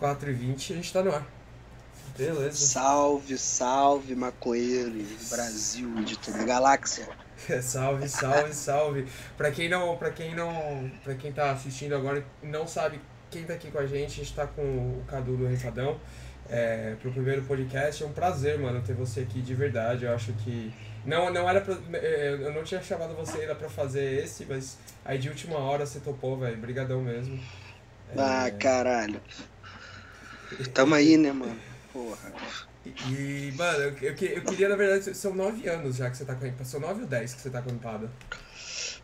4h20 a gente tá no ar. Beleza. Salve, salve, maconheiros, Brasil de toda a galáxia. salve, salve, salve. Pra quem não, para quem não, para quem tá assistindo agora e não sabe quem tá aqui com a gente, a gente tá com o Cadu do Refadão. É, pro primeiro podcast, é um prazer, mano, ter você aqui de verdade. Eu acho que não, não era pra, é, eu não tinha chamado você ainda pra fazer esse, mas aí de última hora você topou, velho. Brigadão mesmo. Ah, é... caralho. Tamo aí, né, mano? Porra. E, mano, eu, eu, eu, queria, na verdade, são nove anos já que você tá com a São nove ou dez que você tá com a empada?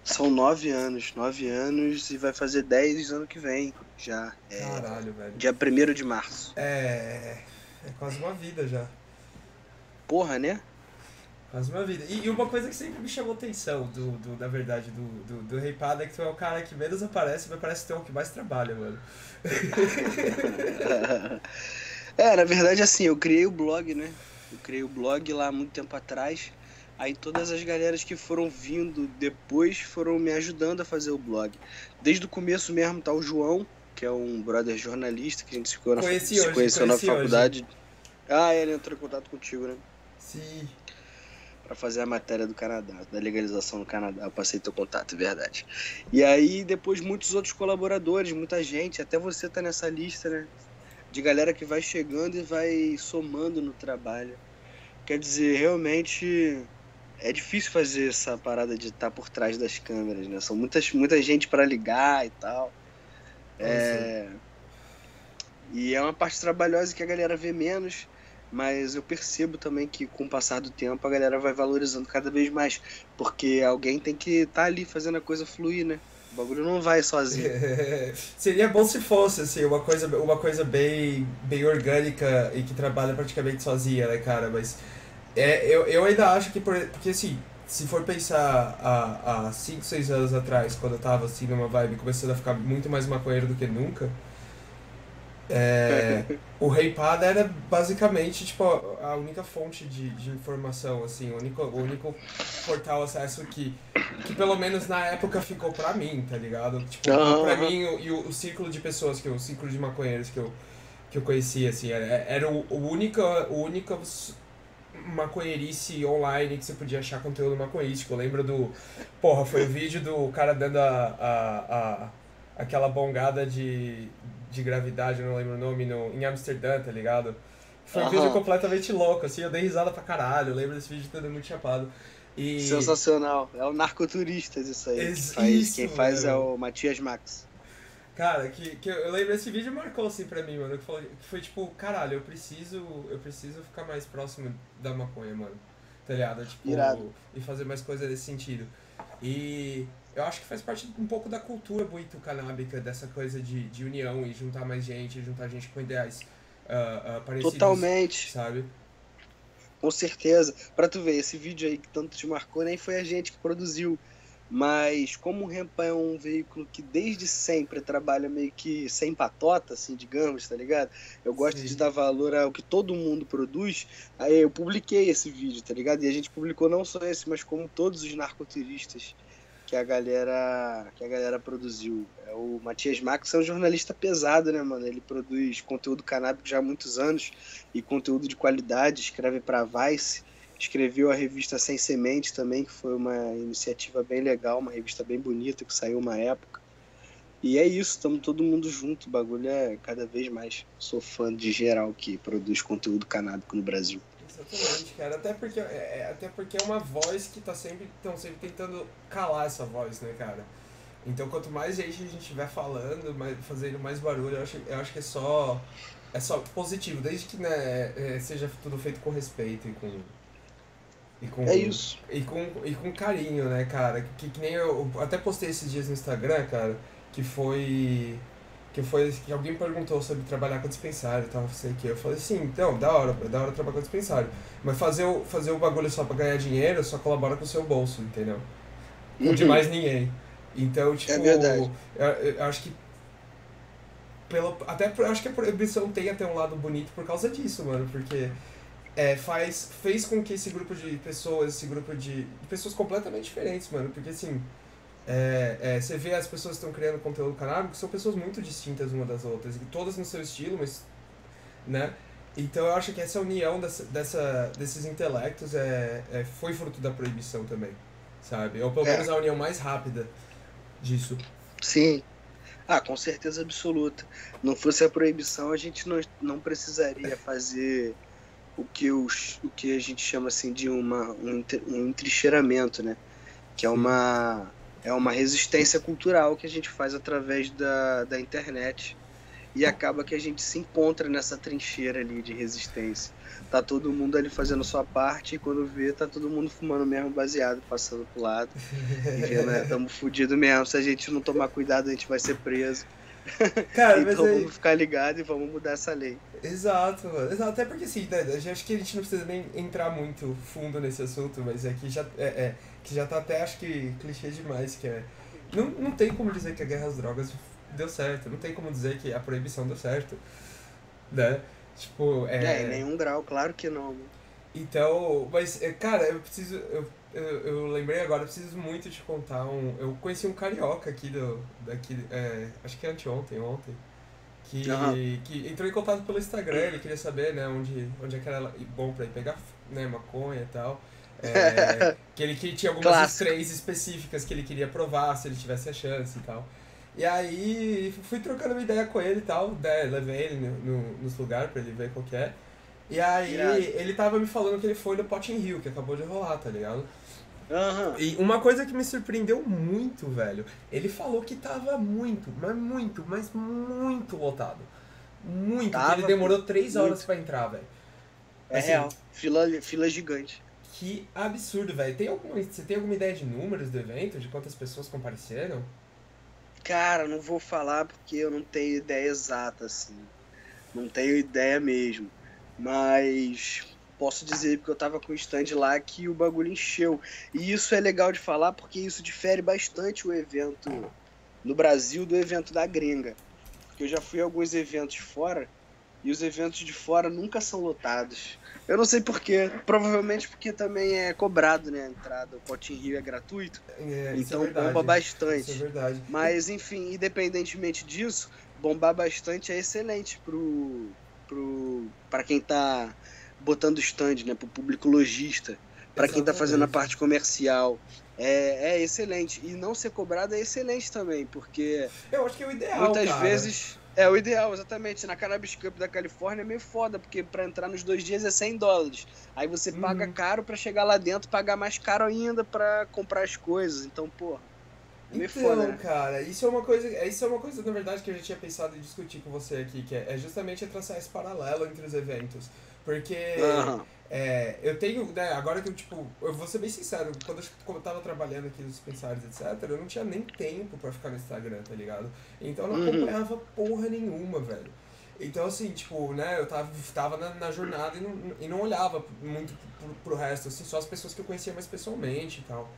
São nove anos, nove anos e vai fazer dez ano que vem já. É, Caralho, velho. Dia primeiro de março. É. É quase uma vida já. Porra, né? Quase uma vida. E, e, uma coisa que sempre me chamou atenção, do, do, da verdade, do, do, do Rei Pada, é que tu é o cara que menos aparece, mas parece ter o que mais trabalha, mano. é, na verdade, assim, eu criei o blog, né? Eu criei o blog lá muito tempo atrás. Aí todas as galeras que foram vindo depois foram me ajudando a fazer o blog. Desde o começo mesmo tá o João, que é um brother jornalista que a gente se, conheci se hoje, conheceu na faculdade. Hoje. Ah, ele entrou em contato contigo, né? Sim para fazer a matéria do Canadá, da legalização no Canadá. Eu passei teu contato, é verdade. E aí, depois, muitos outros colaboradores, muita gente, até você tá nessa lista, né? De galera que vai chegando e vai somando no trabalho. Quer dizer, realmente é difícil fazer essa parada de estar tá por trás das câmeras, né? São muitas, muita gente para ligar e tal. É... E é uma parte trabalhosa que a galera vê menos mas eu percebo também que com o passar do tempo a galera vai valorizando cada vez mais, porque alguém tem que estar tá ali fazendo a coisa fluir, né? O bagulho não vai sozinho. Seria bom se fosse, assim, uma coisa, uma coisa bem, bem orgânica e que trabalha praticamente sozinha, né, cara? Mas é, eu, eu ainda acho que, por, porque assim, se for pensar há 5, 6 anos atrás, quando eu tava assim numa vibe começando a ficar muito mais maconheiro do que nunca, é, o Reipada era basicamente tipo, a única fonte de, de informação, assim, o único, o único portal acesso que, que pelo menos na época ficou pra mim, tá ligado? Tipo, uhum. pra mim e o, o, círculo de pessoas, que o círculo de maconheiros que eu, que eu conhecia, assim, era, era o, o único, o único maconheirice online que você podia achar conteúdo maconhístico. Eu lembro do. Porra, foi o vídeo do cara dando a, a, a aquela bongada de, de gravidade, não lembro o nome, no, em Amsterdã, tá ligado? Foi um vídeo completamente louco, assim, eu dei risada pra caralho, eu lembro desse vídeo todo muito chapado. E... Sensacional, é o Narcoturistas isso aí. Ex faz, quem faz é o Matias Max. Cara, que, que eu lembro esse vídeo marcou assim pra mim, mano. Que foi, que foi tipo, caralho, eu preciso. Eu preciso ficar mais próximo da maconha, mano. Tá ligado? Tipo, Irado. e fazer mais coisa nesse sentido. E eu acho que faz parte um pouco da cultura muito canábica, dessa coisa de, de união e juntar mais gente, juntar gente com ideais uh, uh, parecidos. Totalmente. Sabe? Com certeza. Pra tu ver, esse vídeo aí que tanto te marcou nem foi a gente que produziu. Mas como o Rempa é um veículo que desde sempre trabalha meio que sem patota, assim, digamos, tá ligado? Eu gosto Sim. de dar valor ao que todo mundo produz. Aí eu publiquei esse vídeo, tá ligado? E a gente publicou não só esse, mas como todos os narcoturistas que a galera que a galera produziu. É, o Matias Max é um jornalista pesado, né, mano? Ele produz conteúdo canábico já há muitos anos e conteúdo de qualidade, escreve para Vice, escreveu a revista Sem Semente também, que foi uma iniciativa bem legal, uma revista bem bonita que saiu uma época. E é isso, estamos todo mundo junto, o bagulho é cada vez mais. Sou fã de geral que produz conteúdo canábico no Brasil. Exatamente, cara. Até porque, é, é, até porque é uma voz que tá sempre, estão sempre tentando calar essa voz, né, cara? Então quanto mais gente a gente estiver falando, mais, fazendo mais barulho, eu acho, eu acho que é só. É só positivo, desde que né, é, seja tudo feito com respeito e com. E com, é isso. E com, e com carinho, né, cara? Que, que nem eu, eu até postei esses dias no Instagram, cara, que foi que foi que alguém perguntou sobre trabalhar com dispensário e tal, sei que eu falei sim, então, da hora, da hora trabalhar com dispensário. Mas fazer o, fazer o bagulho só pra ganhar dinheiro só colabora com o seu bolso, entendeu? Uhum. de mais ninguém. Então, tipo, é verdade. Eu, eu acho que pelo, até acho que a proibição tem até um lado bonito por causa disso, mano, porque é, faz, fez com que esse grupo de pessoas, esse grupo de, de pessoas completamente diferentes, mano, porque assim, é, é, você vê as pessoas que estão criando conteúdo canábico, são pessoas muito distintas uma das outras, e todas no seu estilo, mas né? Então eu acho que essa união dessa, dessa desses intelectos é, é, foi fruto da proibição também, sabe? Ou pelo é. menos a união mais rápida disso. Sim. Ah, com certeza absoluta. Não fosse a proibição, a gente não, não precisaria fazer o que, os, o que a gente chama assim de uma, um, um entrincheiramento, né? Que é uma, é uma resistência cultural que a gente faz através da, da internet e acaba que a gente se encontra nessa trincheira ali de resistência. Tá todo mundo ali fazendo sua parte e quando vê, tá todo mundo fumando mesmo baseado, passando pro lado. E vendo, né, tamo fudido mesmo. Se a gente não tomar cuidado, a gente vai ser preso. Cara, então vamos ficar ligado e vamos mudar essa lei. Exato, mano. Exato. Até porque assim, né, acho que a gente não precisa nem entrar muito fundo nesse assunto, mas é que já, é, é que já tá até acho que clichê demais, que é. Não, não tem como dizer que a guerra às drogas deu certo. Não tem como dizer que a proibição deu certo. Né? Tipo, é. É, em nenhum grau, claro que não. Então, mas, é, cara, eu preciso. Eu, eu, eu lembrei agora, eu preciso muito te contar um. Eu conheci um carioca aqui do. Daqui, é, acho que é anteontem, ontem. Que, uhum. que entrou em contato pelo Instagram, ele queria saber, né, onde, onde é que era bom pra ir pegar né, maconha e tal. É, que ele que tinha algumas strains específicas que ele queria provar, se ele tivesse a chance e tal. E aí fui trocando uma ideia com ele e tal, né, levei ele no, no, nos lugares pra ele ver qual que é. E aí ele tava me falando que ele foi no Potting Hill, que acabou de rolar, tá ligado? Uhum. E uma coisa que me surpreendeu muito, velho, ele falou que tava muito, mas muito, mas muito lotado. Muito, tava ele demorou três horas para entrar, velho. É assim, real, fila, fila gigante. Que absurdo, velho. Tem alguma, você tem alguma ideia de números do evento, de quantas pessoas compareceram? Cara, não vou falar porque eu não tenho ideia exata, assim. Não tenho ideia mesmo. Mas posso dizer, porque eu tava com o stand lá, que o bagulho encheu. E isso é legal de falar porque isso difere bastante o evento no Brasil do evento da gringa. Porque eu já fui a alguns eventos fora e os eventos de fora nunca são lotados. Eu não sei porquê. Provavelmente porque também é cobrado, né? A entrada. O Potinho Rio é gratuito. É, então é bomba bastante. Isso é verdade. Mas, enfim, independentemente disso, bombar bastante é excelente pro, pro, pra quem tá botando stand, né? Pro público lojista. para quem tá fazendo a parte comercial. É, é excelente. E não ser cobrado é excelente também, porque. Eu acho que é o ideal. Muitas cara. vezes é o ideal, exatamente. Na Cannabis Cup da Califórnia é meio foda, porque para entrar nos dois dias é 100 dólares. Aí você uhum. paga caro para chegar lá dentro, pagar mais caro ainda para comprar as coisas. Então, porra. É então, foda, né? cara, isso é uma coisa, isso é uma coisa na verdade que eu já tinha pensado em discutir com você aqui, que é, é justamente traçar esse paralelo entre os eventos. Porque uhum. É, eu tenho, né, agora que eu, tipo, eu vou ser bem sincero, quando eu, tava trabalhando aqui nos dispensários, etc., eu não tinha nem tempo pra ficar no Instagram, tá ligado? Então eu não uhum. acompanhava porra nenhuma, velho. Então, assim, tipo, né, eu tava, tava na, na jornada e não, e não olhava muito pro, pro, resto, assim, só as pessoas que eu conhecia mais pessoalmente e tal.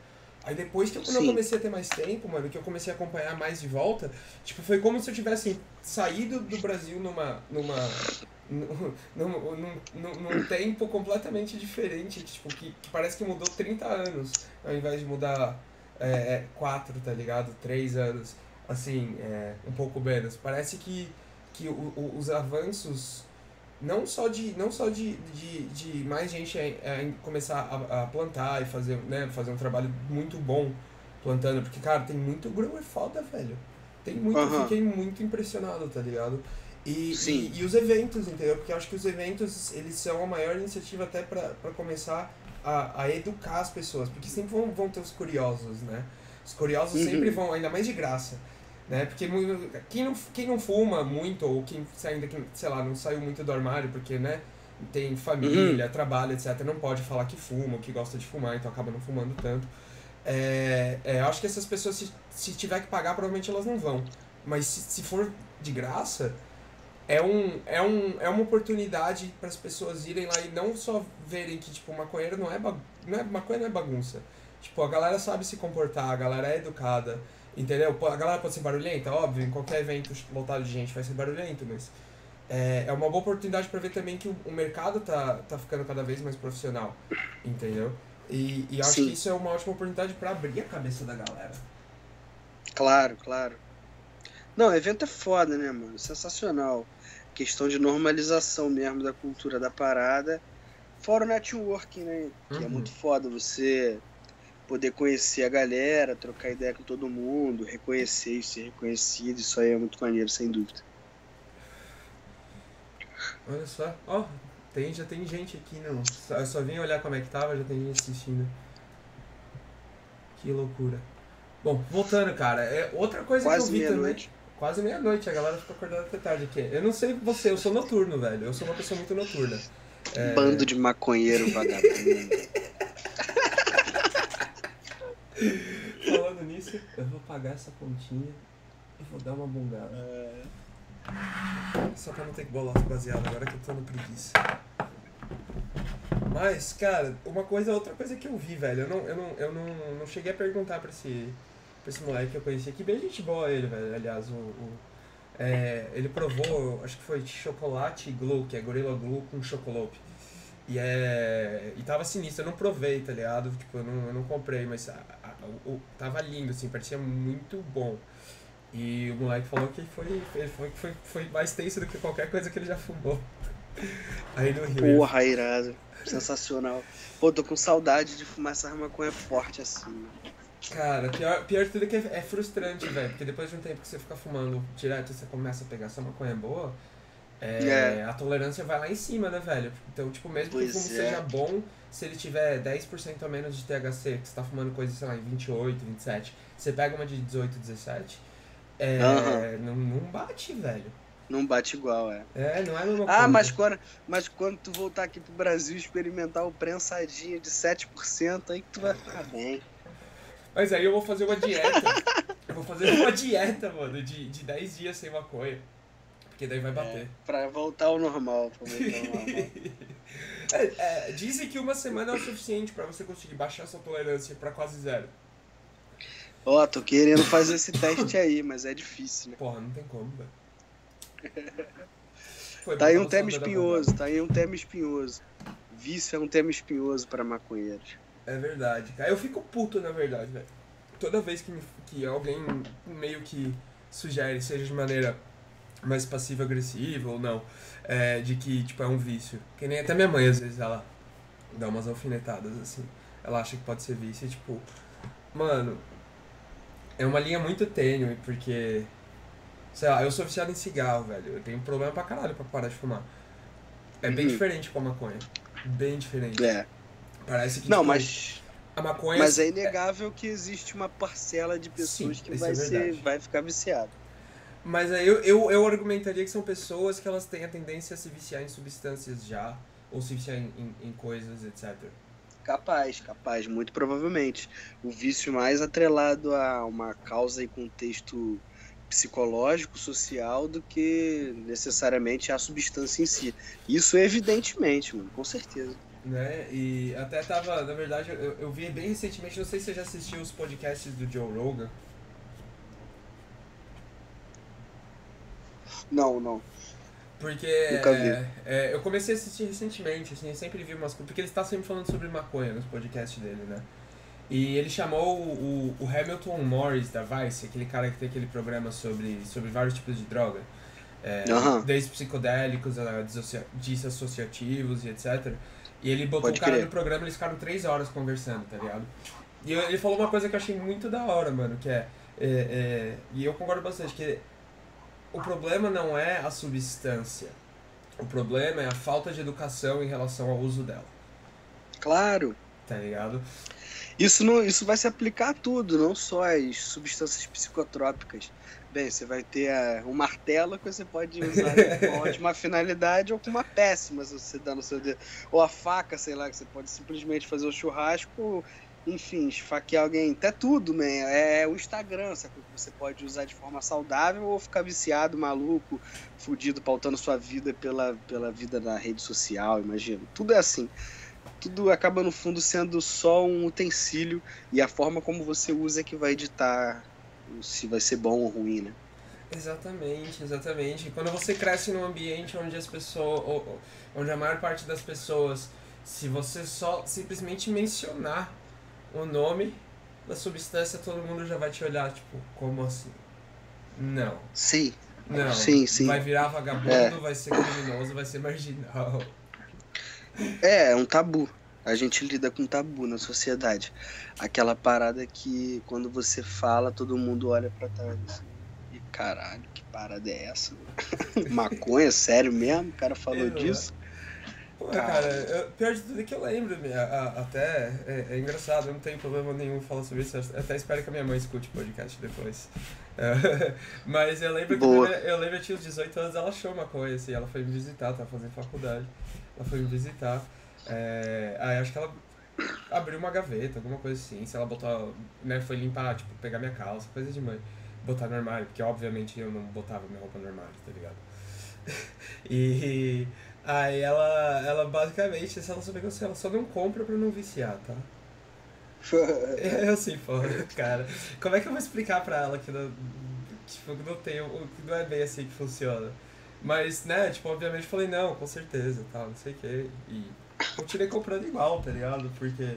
Aí depois que quando eu comecei a ter mais tempo, mano, que eu comecei a acompanhar mais de volta, tipo, foi como se eu tivesse saído do Brasil numa, numa num, num, num, num tempo completamente diferente, tipo, que, que, parece que mudou 30 anos, ao invés de mudar é, 4, é, tá ligado? 3 anos, assim, é, um pouco menos. Parece que, que o, o, os avanços, não só de, não só de, de, de mais gente é, é, começar a, a, plantar e fazer, né, fazer um trabalho muito bom plantando, porque, cara, tem muito grower foda, velho. Tem muito, uhum. fiquei muito impressionado, tá ligado? E, e, e, os eventos, entendeu? Porque eu acho que os eventos, eles são a maior iniciativa até para começar a, a educar as pessoas. Porque sempre vão, vão ter os curiosos, né? Os curiosos uhum. sempre vão, ainda mais de graça. Né? Porque quem não, quem não fuma muito, ou quem ainda, sei lá, não saiu muito do armário, porque, né? Tem família, uhum. trabalho, etc. Não pode falar que fuma, que gosta de fumar, então acaba não fumando tanto. É, é, eu acho que essas pessoas, se, se tiver que pagar, provavelmente elas não vão. Mas se, se for de graça, é, um, é, um, é uma oportunidade para as pessoas irem lá e não só verem que, tipo, maconheiro não é, bagunça, não é maconha não é bagunça. Tipo, a galera sabe se comportar, a galera é educada, entendeu? A galera pode ser barulhenta, óbvio, em qualquer evento lotado de gente vai ser barulhento, mas é, é uma boa oportunidade para ver também que o, o, mercado tá, tá ficando cada vez mais profissional, entendeu? E, e acho Sim. que isso é uma ótima oportunidade para abrir a cabeça da galera. Claro, claro. Não, o evento é foda, né, mano? Sensacional. questão de normalização mesmo da cultura da parada. Fora o networking, né? Que é Uhum. muito foda você poder conhecer a galera, trocar ideia com todo mundo, reconhecer e ser reconhecido. Isso aí é muito maneiro, sem dúvida. Olha só, ó, tem, já tem gente aqui, não. Eu só vim olhar como é que tava, já tem gente assistindo. Que loucura. Bom, voltando, cara, é outra coisa Quase que eu vi também. meia-noite. Quase meia-noite, a galera fica acordada até tarde aqui. Eu não sei você, eu sou noturno, velho. Eu sou uma pessoa muito noturna. É, Bando de maconheiro vagabundo. Falando nisso, eu vou pagar essa pontinha e vou dar uma bungada. Só pra não ter que bolar baseado agora que eu tô no preguiça. Mas, cara, uma coisa, outra coisa que eu vi, velho, eu não, eu não, eu não, não cheguei a perguntar pra esse, pra esse moleque que eu conheci aqui, bem gente boa ele, velho, aliás, o, o- é, ele provou, acho que foi chocolate glue, que é gorila glue com chocolate. E é. E tava sinistro, eu não provei, tá ligado? Tipo, eu não, eu não comprei, mas o, o- tava lindo, assim, parecia muito bom. E o moleque falou que foi, foi, foi, foi mais tenso do que qualquer coisa que ele já fumou. Aí no Rio. Porra, irado. Sensacional. Pô, tô com saudade de fumar essa maconha forte assim. Cara, pior, pior de tudo é que é, é frustrante, velho. Porque depois de um tempo que você fica fumando direto você começa a pegar essa maconha boa, é, É. a tolerância vai lá em cima, né, velho? Então, tipo, mesmo que o Pois fumo é. seja bom, se ele tiver 10% a menos de THC, que você tá fumando coisa, sei lá, em 28, 27, você pega uma de 18, 17, é, Aham. não, não bate, velho. Não bate igual, é. É, não é a mesma Ah, coisa. mas quando, mas quando tu voltar aqui pro Brasil experimentar o prensadinho de 7%, aí que tu vai ficar bem. Mas aí eu vou fazer uma dieta. eu vou fazer uma dieta, mano, de, de 10 dias sem maconha. Porque daí vai bater. Pra voltar ao normal. Pra voltar ao normal. É, é, dizem que uma semana é o suficiente pra você conseguir baixar sua tolerância pra quase zero. Ó, tô querendo fazer esse teste aí, mas é difícil, né? Porra, não tem como, velho. Tá aí um tema espinhoso, tá aí um tema espinhoso. Vício é um tema espinhoso para maconheiros. É verdade, cara. Eu fico puto, na verdade, velho. Toda vez que, me- que alguém meio que sugere, seja de maneira mais passiva-agressiva ou não, é, de que, tipo, é um vício. Que nem até minha mãe, às vezes, ela dá umas alfinetadas, assim. Ela acha que pode ser vício e, tipo, mano, é uma linha muito tênue, porque, sei lá, eu sou viciado em cigarro, velho. Eu tenho um problema pra caralho pra parar de fumar. É bem Uhum. diferente com a maconha. Bem diferente. É. Parece que, Não, tipo, mas, a maconha mas é inegável que existe uma parcela de pessoas Sim, que isso vai, é ser, vai ficar viciado. Mas aí eu, eu, eu argumentaria que são pessoas que elas têm a tendência a se viciar em substâncias já, ou se viciar em, em, em coisas, etc. Capaz, capaz, muito provavelmente. O vício mais atrelado a uma causa e contexto psicológico, social, do que necessariamente a substância em si. Isso evidentemente, mano, com certeza. Né? E até tava, na verdade, eu, eu vi bem recentemente, não sei se você já assistiu os podcasts do Joe Rogan. Não, não. Porque é, é, eu comecei a assistir recentemente, assim, eu sempre vi umas coisas. Porque ele está sempre falando sobre maconha nos podcasts dele, né? E ele chamou o, o Hamilton Morris da Vice, aquele cara que tem aquele programa sobre, sobre vários tipos de droga. É, Aham. Desde psicodélicos a dissociativos e etc. E ele botou Pode o cara crer. no programa eles ficaram três horas conversando, tá ligado? E eu- ele falou uma coisa que eu achei muito da hora, mano, que é, é, é- E eu concordo bastante, que o problema não é a substância. O problema é a falta de educação em relação ao uso dela, Claro. tá ligado? Isso, não, isso vai se aplicar a tudo, não só as substâncias psicotrópicas. Bem, você vai ter a- um martelo que você pode usar com uma ótima finalidade ou com uma péssima, se você dá no seu dedo. Ou a faca, sei lá, que você pode simplesmente fazer o churrasco, enfim, esfaquear alguém. Até tudo, man. É o Instagram, sabe? Que você pode usar de forma saudável ou ficar viciado, maluco, fudido, pautando sua vida pela, pela vida na rede social, imagina. Tudo é assim tudo acaba no fundo sendo só um utensílio e a forma como você usa é que vai editar se vai ser bom ou ruim, né? Exatamente, exatamente. Quando você cresce num ambiente onde as pessoas, onde a maior parte das pessoas, se você só simplesmente mencionar o nome da substância, todo mundo já vai te olhar, tipo, como assim? Não. Sim, Não, Sim, sim. vai virar vagabundo, É. vai ser criminoso, vai ser marginal. É, é um tabu. A gente lida com tabu na sociedade. Aquela parada que quando você fala, todo mundo olha pra trás. E caralho, que parada é essa? Maconha, sério mesmo? O cara falou Exato. disso? Pô, Cara. cara, eu- pior de tudo é que eu lembro, me- a- até é, é engraçado, eu não tenho problema nenhum falar sobre isso, eu até espero que a minha mãe escute o podcast depois. É, mas eu lembro que Boa. quando eu lembro que eu tinha uns 18 anos, ela achou maconha, assim, ela foi me visitar, tava fazendo faculdade, ela foi me visitar, é, aí acho que ela abriu uma gaveta, alguma coisa assim, se ela botou, né, foi limpar, tipo, pegar minha calça, coisa de mãe, botar no armário, porque obviamente eu não botava minha roupa no armário, tá ligado? E aí ela, ela basicamente, se ela souber que sei, ela só não compra pra não viciar, tá? Eu assim, pô, cara. Como é que eu vou explicar pra ela que não, tipo, que não tem, que não é bem assim que funciona? Mas, né, tipo, obviamente eu falei, não, com certeza, tal, não sei o que. E continuei comprando igual, tá ligado? Porque.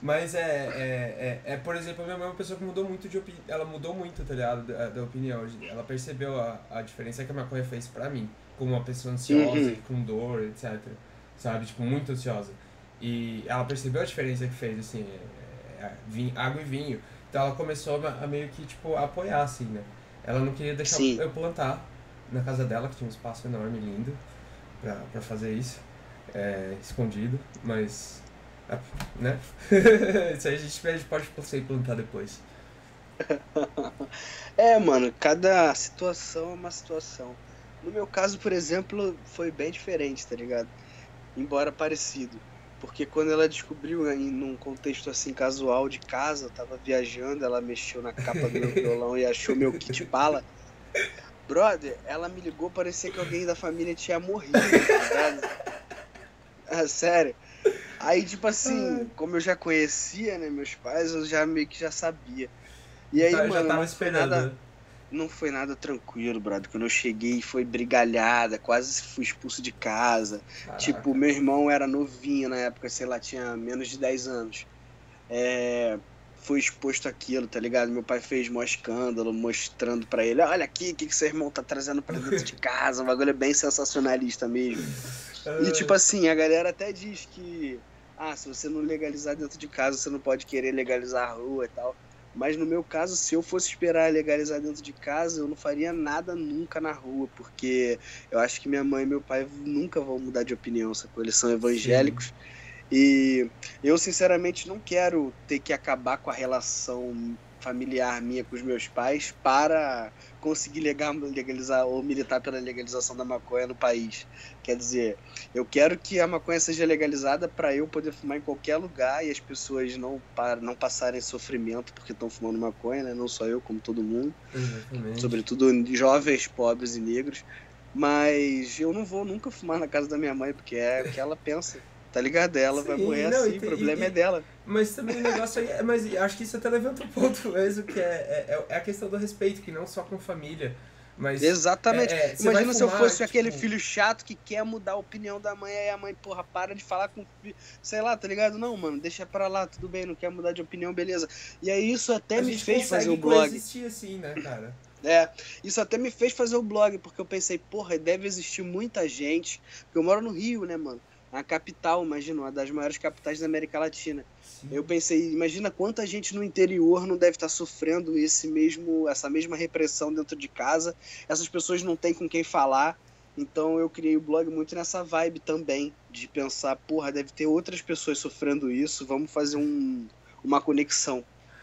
Mas é, é, é, é, por exemplo, a minha mãe é uma pessoa que mudou muito de opinião. Ela mudou muito, tá ligado? Da, da opinião. Ela percebeu a, a diferença que a maconha fez pra mim. Como uma pessoa ansiosa, Uhum. com dor, etc. Sabe? Tipo, muito ansiosa. E ela percebeu a diferença que fez, assim, é, é, vinho, água e vinho. Então ela começou a, meio que, tipo, apoiar, assim, né? Ela não queria deixar Sim. eu plantar na casa dela, que tinha um espaço enorme, lindo, pra, pra fazer isso. É, escondido, mas. Né? isso aí a gente, a gente pode conseguir plantar depois. É, mano, cada situação é uma situação. No meu caso, por exemplo, foi bem diferente, tá ligado? Embora parecido. Porque quando ela descobriu em num contexto assim casual de casa, eu tava viajando, ela mexeu na capa do meu violão e achou meu kit bala. Brother, ela me ligou, parecia que alguém da família tinha morrido, tá ligado? Ah, sério. Aí, tipo assim, como eu já conhecia, né, meus pais, eu já meio que já sabia. E aí, Tá, mano, já tava esperando. nada, né? Não foi nada tranquilo, brother. Quando eu cheguei, foi brigalhada, quase fui expulso de casa. Caraca. Tipo, meu irmão era novinho na época, sei lá, tinha menos de 10 anos. É, foi exposto àquilo, tá ligado? Meu pai fez mó escândalo, mostrando pra ele: olha aqui, o que, que seu irmão tá trazendo pra dentro de casa. Um bagulho bem sensacionalista mesmo. E tipo assim, a galera até diz que ah, se você não legalizar dentro de casa, você não pode querer legalizar a rua e tal. Mas no meu caso, se eu fosse esperar legalizar dentro de casa, eu não faria nada nunca na rua, porque eu acho que minha mãe e meu pai nunca vão mudar de opinião, sacou? Eles são evangélicos. E eu, sinceramente, não quero ter que acabar com a relação familiar minha com os meus pais para conseguir legal- legalizar ou militar pela legalização da maconha no país. Quer dizer, eu quero que a maconha seja legalizada para eu poder fumar em qualquer lugar e as pessoas não, pa- não passarem sofrimento porque estão fumando maconha, né? Não só eu, como todo mundo. Exatamente. Sobretudo jovens, pobres e negros. Mas eu não vou nunca fumar na casa da minha mãe, porque é o que ela pensa. Tá ligado? Ela vai Sim, morrer não, assim, o problema e- é dela. Mas também o negócio aí. é- Mas acho que isso até levanta um ponto mesmo, que é, é, é a questão do respeito, que não só com família. Mas. Exatamente. é, é, Imagina vai se eu fosse tipo, aquele filho chato que quer mudar a opinião da mãe, aí a mãe, porra, para de falar com o filho. Sei lá, tá ligado? Não, mano, deixa pra lá, tudo bem, não quer mudar de opinião, beleza. E aí isso até a me fez fazer o blog. coexistir assim, né, cara? É, isso até me fez fazer o blog, porque eu pensei, porra, deve existir muita gente. Porque eu moro no Rio, né, mano? A capital, imagina, uma das maiores capitais da América Latina. Sim. Eu pensei, imagina quanta gente no interior não deve estar sofrendo esse mesmo, essa mesma repressão dentro de casa. Essas pessoas não têm com quem falar. Então eu criei o blog muito nessa vibe também, de pensar, porra, deve ter outras pessoas sofrendo isso, vamos fazer um, uma conexão.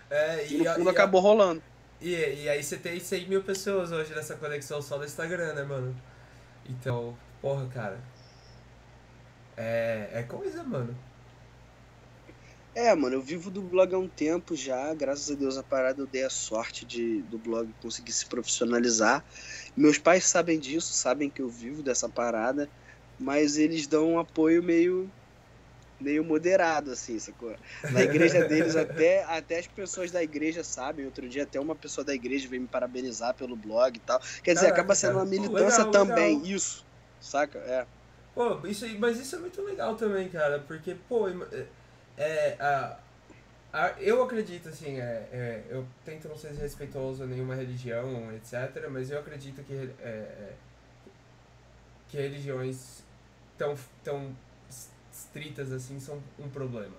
É, E no a- fundo a- acabou rolando. E, e aí você tem 100 mil pessoas hoje nessa conexão só do Instagram, né, mano? Então, porra, cara. É, é coisa, mano. É, mano, eu vivo do blog há um tempo já, graças a Deus a parada eu dei a sorte de do blog conseguir se profissionalizar. Meus pais sabem disso, sabem que eu vivo dessa parada, mas eles dão um apoio meio meio moderado assim, sacou? Na igreja deles até até as pessoas da igreja sabem. Outro dia até uma pessoa da igreja veio me parabenizar pelo blog e tal. Quer dizer, Caraca, acaba sendo uma militância legal, também, legal. isso. Saca? É. Pô, isso, mas isso é muito legal também, cara, porque, pô, é, é, a, Eu acredito, assim, é, é, eu tento não ser respeitoso a nenhuma religião, etc., mas eu acredito que, é, é que religiões tão, tão estritas assim são um problema,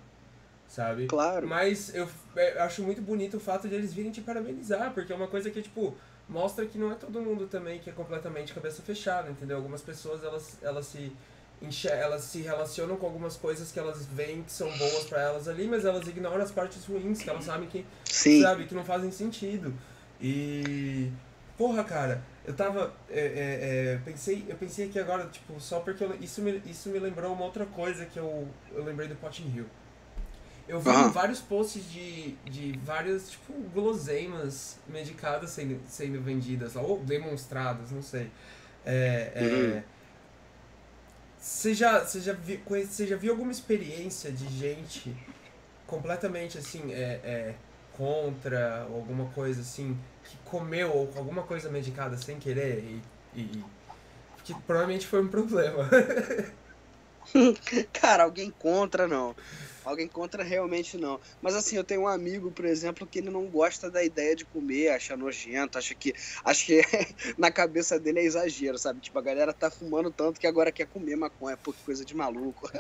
sabe? Claro. Mas eu, é, eu acho muito bonito o fato de eles virem te parabenizar, porque é uma coisa que, tipo, mostra que não é todo mundo também que é completamente cabeça fechada, entendeu? Algumas pessoas, elas, elas se elas se relacionam com algumas coisas que elas veem que são boas para elas ali, mas elas ignoram as partes ruins, que elas sabem que, Sim. sabe, que não fazem sentido. E porra, cara, eu tava é, é, é, pensei, eu pensei aqui agora, tipo, só porque eu, isso me isso me lembrou uma outra coisa que eu eu lembrei do Potting Hill. Eu vi uhum. vários posts de, de várias, tipo, guloseimas medicadas sendo, sendo vendidas, ou demonstradas, não sei. É, é uhum. Você já, você, já viu, você já viu alguma experiência de gente completamente assim, é, é, contra alguma coisa assim, que comeu ou alguma coisa medicada sem querer e, e que provavelmente foi um problema. Cara, alguém contra não. Alguém contra realmente não. Mas assim, eu tenho um amigo, por exemplo, que ele não gosta da ideia de comer, acha nojento, acha que. Acho que na cabeça dele é exagero, sabe? Tipo, a galera tá fumando tanto que agora quer comer maconha, pô, que coisa de maluco.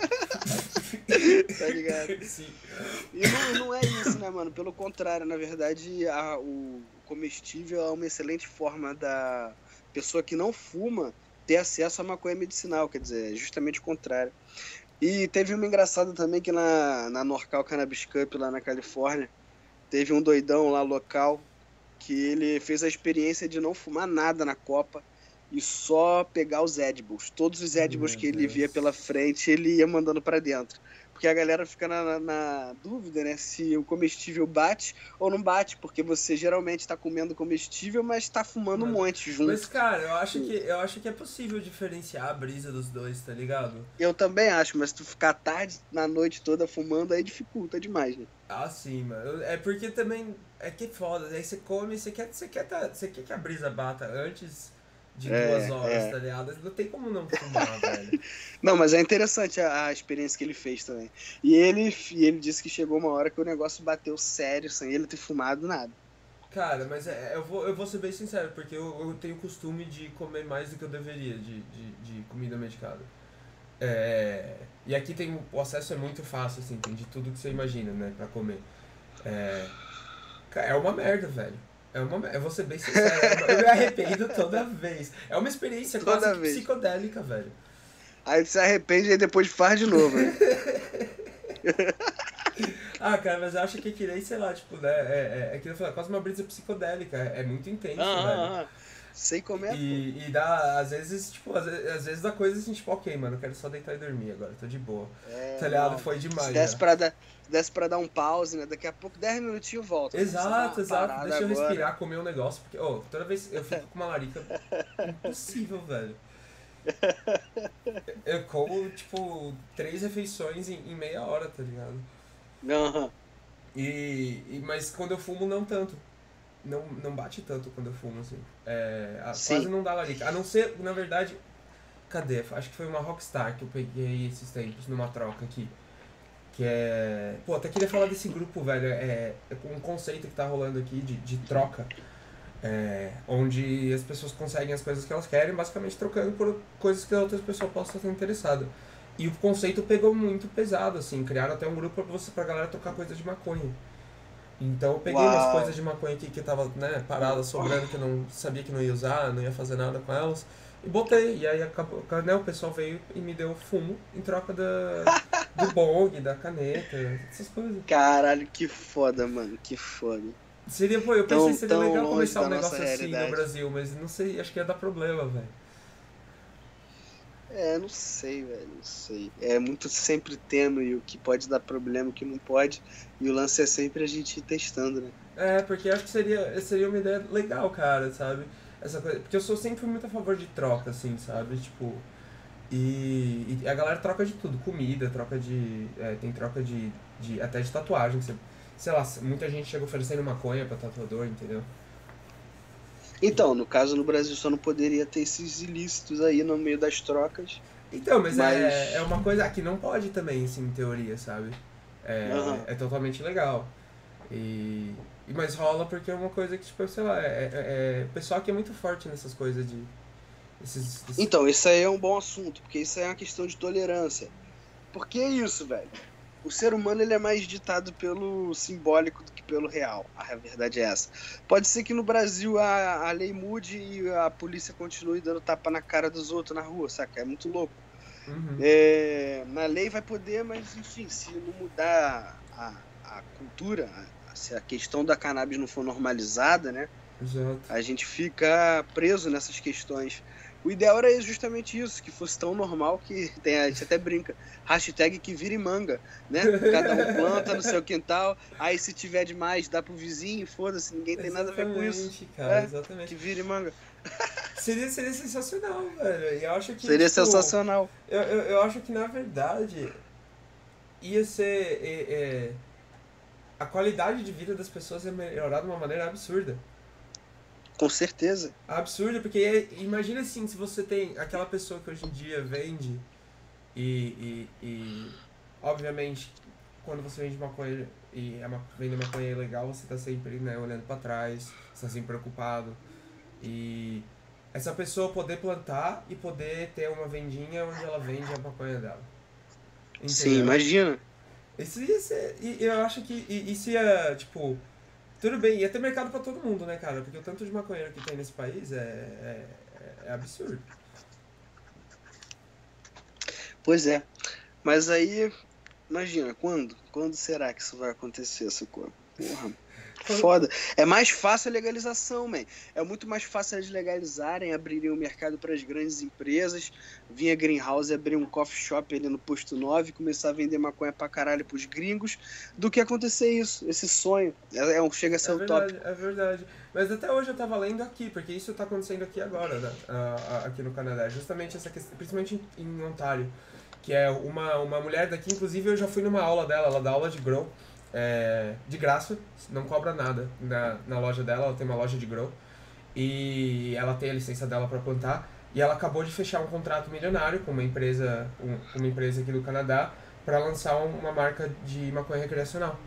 tá ligado? Sim. E não, não é isso, né, mano? Pelo contrário, na verdade, a, o comestível é uma excelente forma da pessoa que não fuma ter acesso à maconha medicinal, quer dizer, é justamente o contrário. E teve uma engraçada também que na, na Norcal Cannabis Cup, lá na Califórnia, teve um doidão lá local que ele fez a experiência de não fumar nada na Copa e só pegar os edibles. Todos os edibles Meu que ele Deus. via pela frente, ele ia mandando para dentro. Porque a galera fica na, na, dúvida, né? Se o comestível bate ou não bate, porque você geralmente está comendo comestível, mas está fumando um monte junto. Mas, cara, eu acho, que, eu acho que é possível diferenciar a brisa dos dois, tá ligado? Eu também acho, mas se tu ficar tarde na noite toda fumando, aí dificulta demais, né? Ah, sim, mano. É porque também. É que foda. Aí você come, você quer, você quer, tá, você quer que a brisa bata antes de é, duas horas, é. tá ligado? Não tem como não fumar, velho. Não, mas é interessante a, a, experiência que ele fez também. E ele, e ele disse que chegou uma hora que o negócio bateu sério, sem ele ter fumado nada. Cara, mas é, eu, vou, eu vou ser bem sincero, porque eu, eu tenho costume de comer mais do que eu deveria de, de, de comida medicada. É, e aqui tem o acesso é muito fácil, assim, tem de tudo que você imagina, né, pra comer. É, é uma merda, velho. É uma, eu vou ser bem sincero, eu me arrependo toda vez. É uma experiência toda quase vez. psicodélica, velho. Aí você se arrepende e depois faz de novo, né? ah, cara, mas eu acho que que nem, sei lá, tipo, né, é, é, é que eu falei, quase uma brisa psicodélica, é, é muito intenso, ah, velho. Ah, ah. Sei como é. E, e dá, às vezes, tipo, às vezes, às vezes dá coisa assim, tipo, ok, mano, eu quero só deitar e dormir agora, tô de boa. É, tá ligado? Foi demais. Desce pra, dar, desce pra dar um pause, né? Daqui a pouco, 10 minutinhos volta. Exato, exato. Deixa eu agora. respirar, comer um negócio, porque, oh, toda vez eu fico com uma larica impossível, velho. Eu como, tipo, três refeições em, em meia hora, tá ligado? Uhum. E, e, mas quando eu fumo, não tanto não, não bate tanto quando eu fumo, assim. É, quase não dá larica. A não ser, na verdade. Cadê? Acho que foi uma Rockstar que eu peguei esses tempos numa troca aqui. Que é. Pô, até queria falar desse grupo, velho. É, é um conceito que tá rolando aqui de, de troca. É, onde as pessoas conseguem as coisas que elas querem, basicamente trocando por coisas que outras pessoas possam estar interessadas. E o conceito pegou muito pesado, assim. Criaram até um grupo pra, você, pra galera trocar coisas de maconha. Então eu peguei Uau. umas coisas de maconha aqui que tava, né, parada, sobrando, que eu não sabia que não ia usar, não ia fazer nada com elas. E botei. E aí acabou, né, o pessoal veio e me deu fumo em troca da, do bong, da caneta, essas coisas. Caralho, que foda, mano, que foda. Seria, pô, eu pensei que seria legal começar um negócio assim no Brasil, mas não sei, acho que ia dar problema, velho. É, não sei, velho, não sei. É muito sempre tênue o que pode dar problema, o que não pode. E o lance é sempre a gente ir testando, né? É, porque acho que seria, seria uma ideia legal, cara, sabe? Essa coisa. Porque eu sou sempre muito a favor de troca, assim, sabe? Tipo. E, e a galera troca de tudo, comida, troca de. É, tem troca de, de. até de tatuagem. Você, sei lá, muita gente chega oferecendo maconha pra tatuador, entendeu? Então, no caso no Brasil só não poderia ter esses ilícitos aí no meio das trocas. Então, mas, mas... É, é uma coisa que não pode também, assim, em teoria, sabe? É, uhum. é totalmente legal. E, mas rola porque é uma coisa que, tipo, sei lá, é, é, é o pessoal aqui é muito forte nessas coisas de. Esses, esses... Então, isso aí é um bom assunto, porque isso aí é uma questão de tolerância. Por que isso, velho? O ser humano ele é mais ditado pelo simbólico do que pelo real. A verdade é essa. Pode ser que no Brasil a, a lei mude e a polícia continue dando tapa na cara dos outros na rua, saca? É muito louco. Uhum. É, na lei vai poder, mas enfim, se não mudar a, a cultura, a, se a questão da cannabis não for normalizada, né? Exato. A gente fica preso nessas questões. O ideal era justamente isso, que fosse tão normal que tem, a gente até brinca. Hashtag que vire manga, né? Cada um planta no seu quintal, aí se tiver demais, dá pro vizinho, foda-se, ninguém tem exatamente, nada a ver com isso. Cara, é, exatamente. Que vire manga. Seria, seria sensacional, velho. Eu acho que, seria tipo, sensacional. Eu, eu, eu, acho que, na verdade, ia ser. É, é, a qualidade de vida das pessoas ia melhorar de uma maneira absurda. Com certeza. Absurdo, porque imagina assim, se você tem aquela pessoa que hoje em dia vende e, e, e obviamente, quando você vende maconha e é uma, vende maconha ilegal, você tá sempre né, olhando para trás, você tá sempre preocupado. E essa pessoa poder plantar e poder ter uma vendinha onde ela vende a maconha dela. Entendeu? Sim, imagina. Isso ia ser. Eu acho que isso ia, tipo tudo bem, ia ter mercado pra todo mundo, né, cara? Porque o tanto de maconheiro que tem nesse país é, é, é absurdo. Pois é. Mas aí, imagina, quando? Quando será que isso vai acontecer, socorro? Porra. Foda. É mais fácil a legalização, man. É muito mais fácil eles legalizarem, abrirem o mercado para as grandes empresas, vir a Greenhouse abrir um coffee shop ali no posto 9 e começar a vender maconha pra caralho pros gringos, do que acontecer isso, esse sonho. É, é chega a ser é verdade, É verdade. Mas até hoje eu tava lendo aqui, porque isso tá acontecendo aqui agora, né? aqui no Canadá. Justamente essa questão, principalmente em Ontário. Que é uma, uma mulher daqui, inclusive eu já fui numa aula dela, ela dá aula de grow é, de graça, não cobra nada na, na loja dela, ela tem uma loja de grow e ela tem a licença dela para plantar e ela acabou de fechar um contrato milionário com uma empresa, um, uma empresa aqui do Canadá para lançar uma marca de maconha recreacional.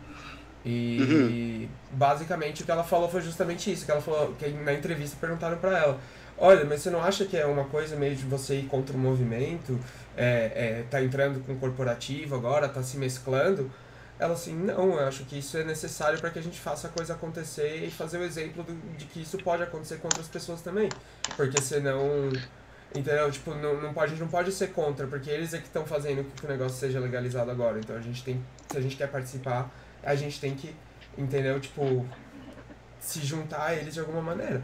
E uhum. basicamente o que ela falou foi justamente isso, que ela falou que na entrevista perguntaram para ela, olha, mas você não acha que é uma coisa meio de você ir contra o movimento, é, é, tá entrando com o corporativo agora, tá se mesclando? Ela assim, não, eu acho que isso é necessário para que a gente faça a coisa acontecer e fazer o exemplo do, de que isso pode acontecer com outras pessoas também. Porque senão, entendeu? Tipo, não, não pode, a gente não pode ser contra, porque eles é que estão fazendo que o negócio seja legalizado agora. Então a gente tem, se a gente quer participar, a gente tem que, entendeu? Tipo, se juntar a eles de alguma maneira.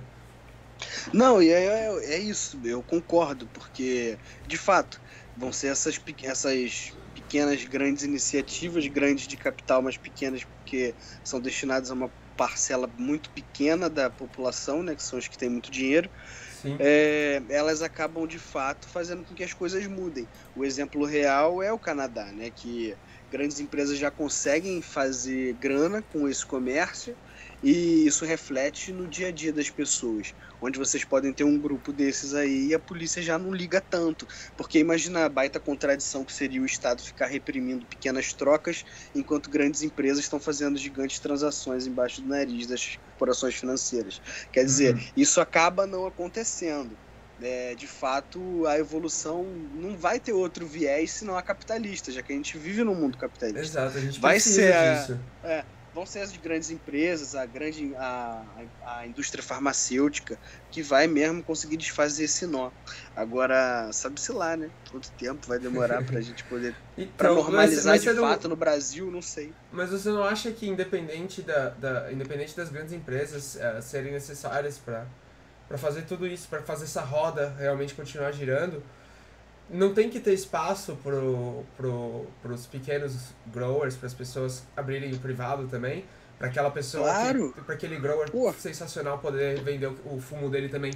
Não, e é, é, é isso, eu concordo, porque, de fato, vão ser essas, essas pequenas, grandes iniciativas, grandes de capital, mas pequenas porque são destinadas a uma parcela muito pequena da população, né, que são os que têm muito dinheiro, é, elas acabam de fato fazendo com que as coisas mudem. O exemplo real é o Canadá, né, que grandes empresas já conseguem fazer grana com esse comércio e isso reflete no dia a dia das pessoas, onde vocês podem ter um grupo desses aí e a polícia já não liga tanto. Porque imagina a baita contradição que seria o Estado ficar reprimindo pequenas trocas, enquanto grandes empresas estão fazendo gigantes transações embaixo do nariz das corporações financeiras. Quer dizer, uhum. isso acaba não acontecendo. É, de fato, a evolução não vai ter outro viés senão a capitalista, já que a gente vive num mundo capitalista. Exato, a gente vai ser. A, é, vão ser as grandes empresas, a grande a, a indústria farmacêutica que vai mesmo conseguir desfazer esse nó. Agora, sabe-se lá, né? Quanto tempo vai demorar para a gente poder então, para normalizar mas, mas de fato não... no Brasil, não sei. Mas você não acha que independente da, da independente das grandes empresas uh, serem necessárias para para fazer tudo isso, para fazer essa roda realmente continuar girando, não tem que ter espaço pro, pro, pros pequenos growers, para as pessoas abrirem o privado também, para aquela pessoa, claro. para aquele grower sensacional poder vender o, o fumo dele também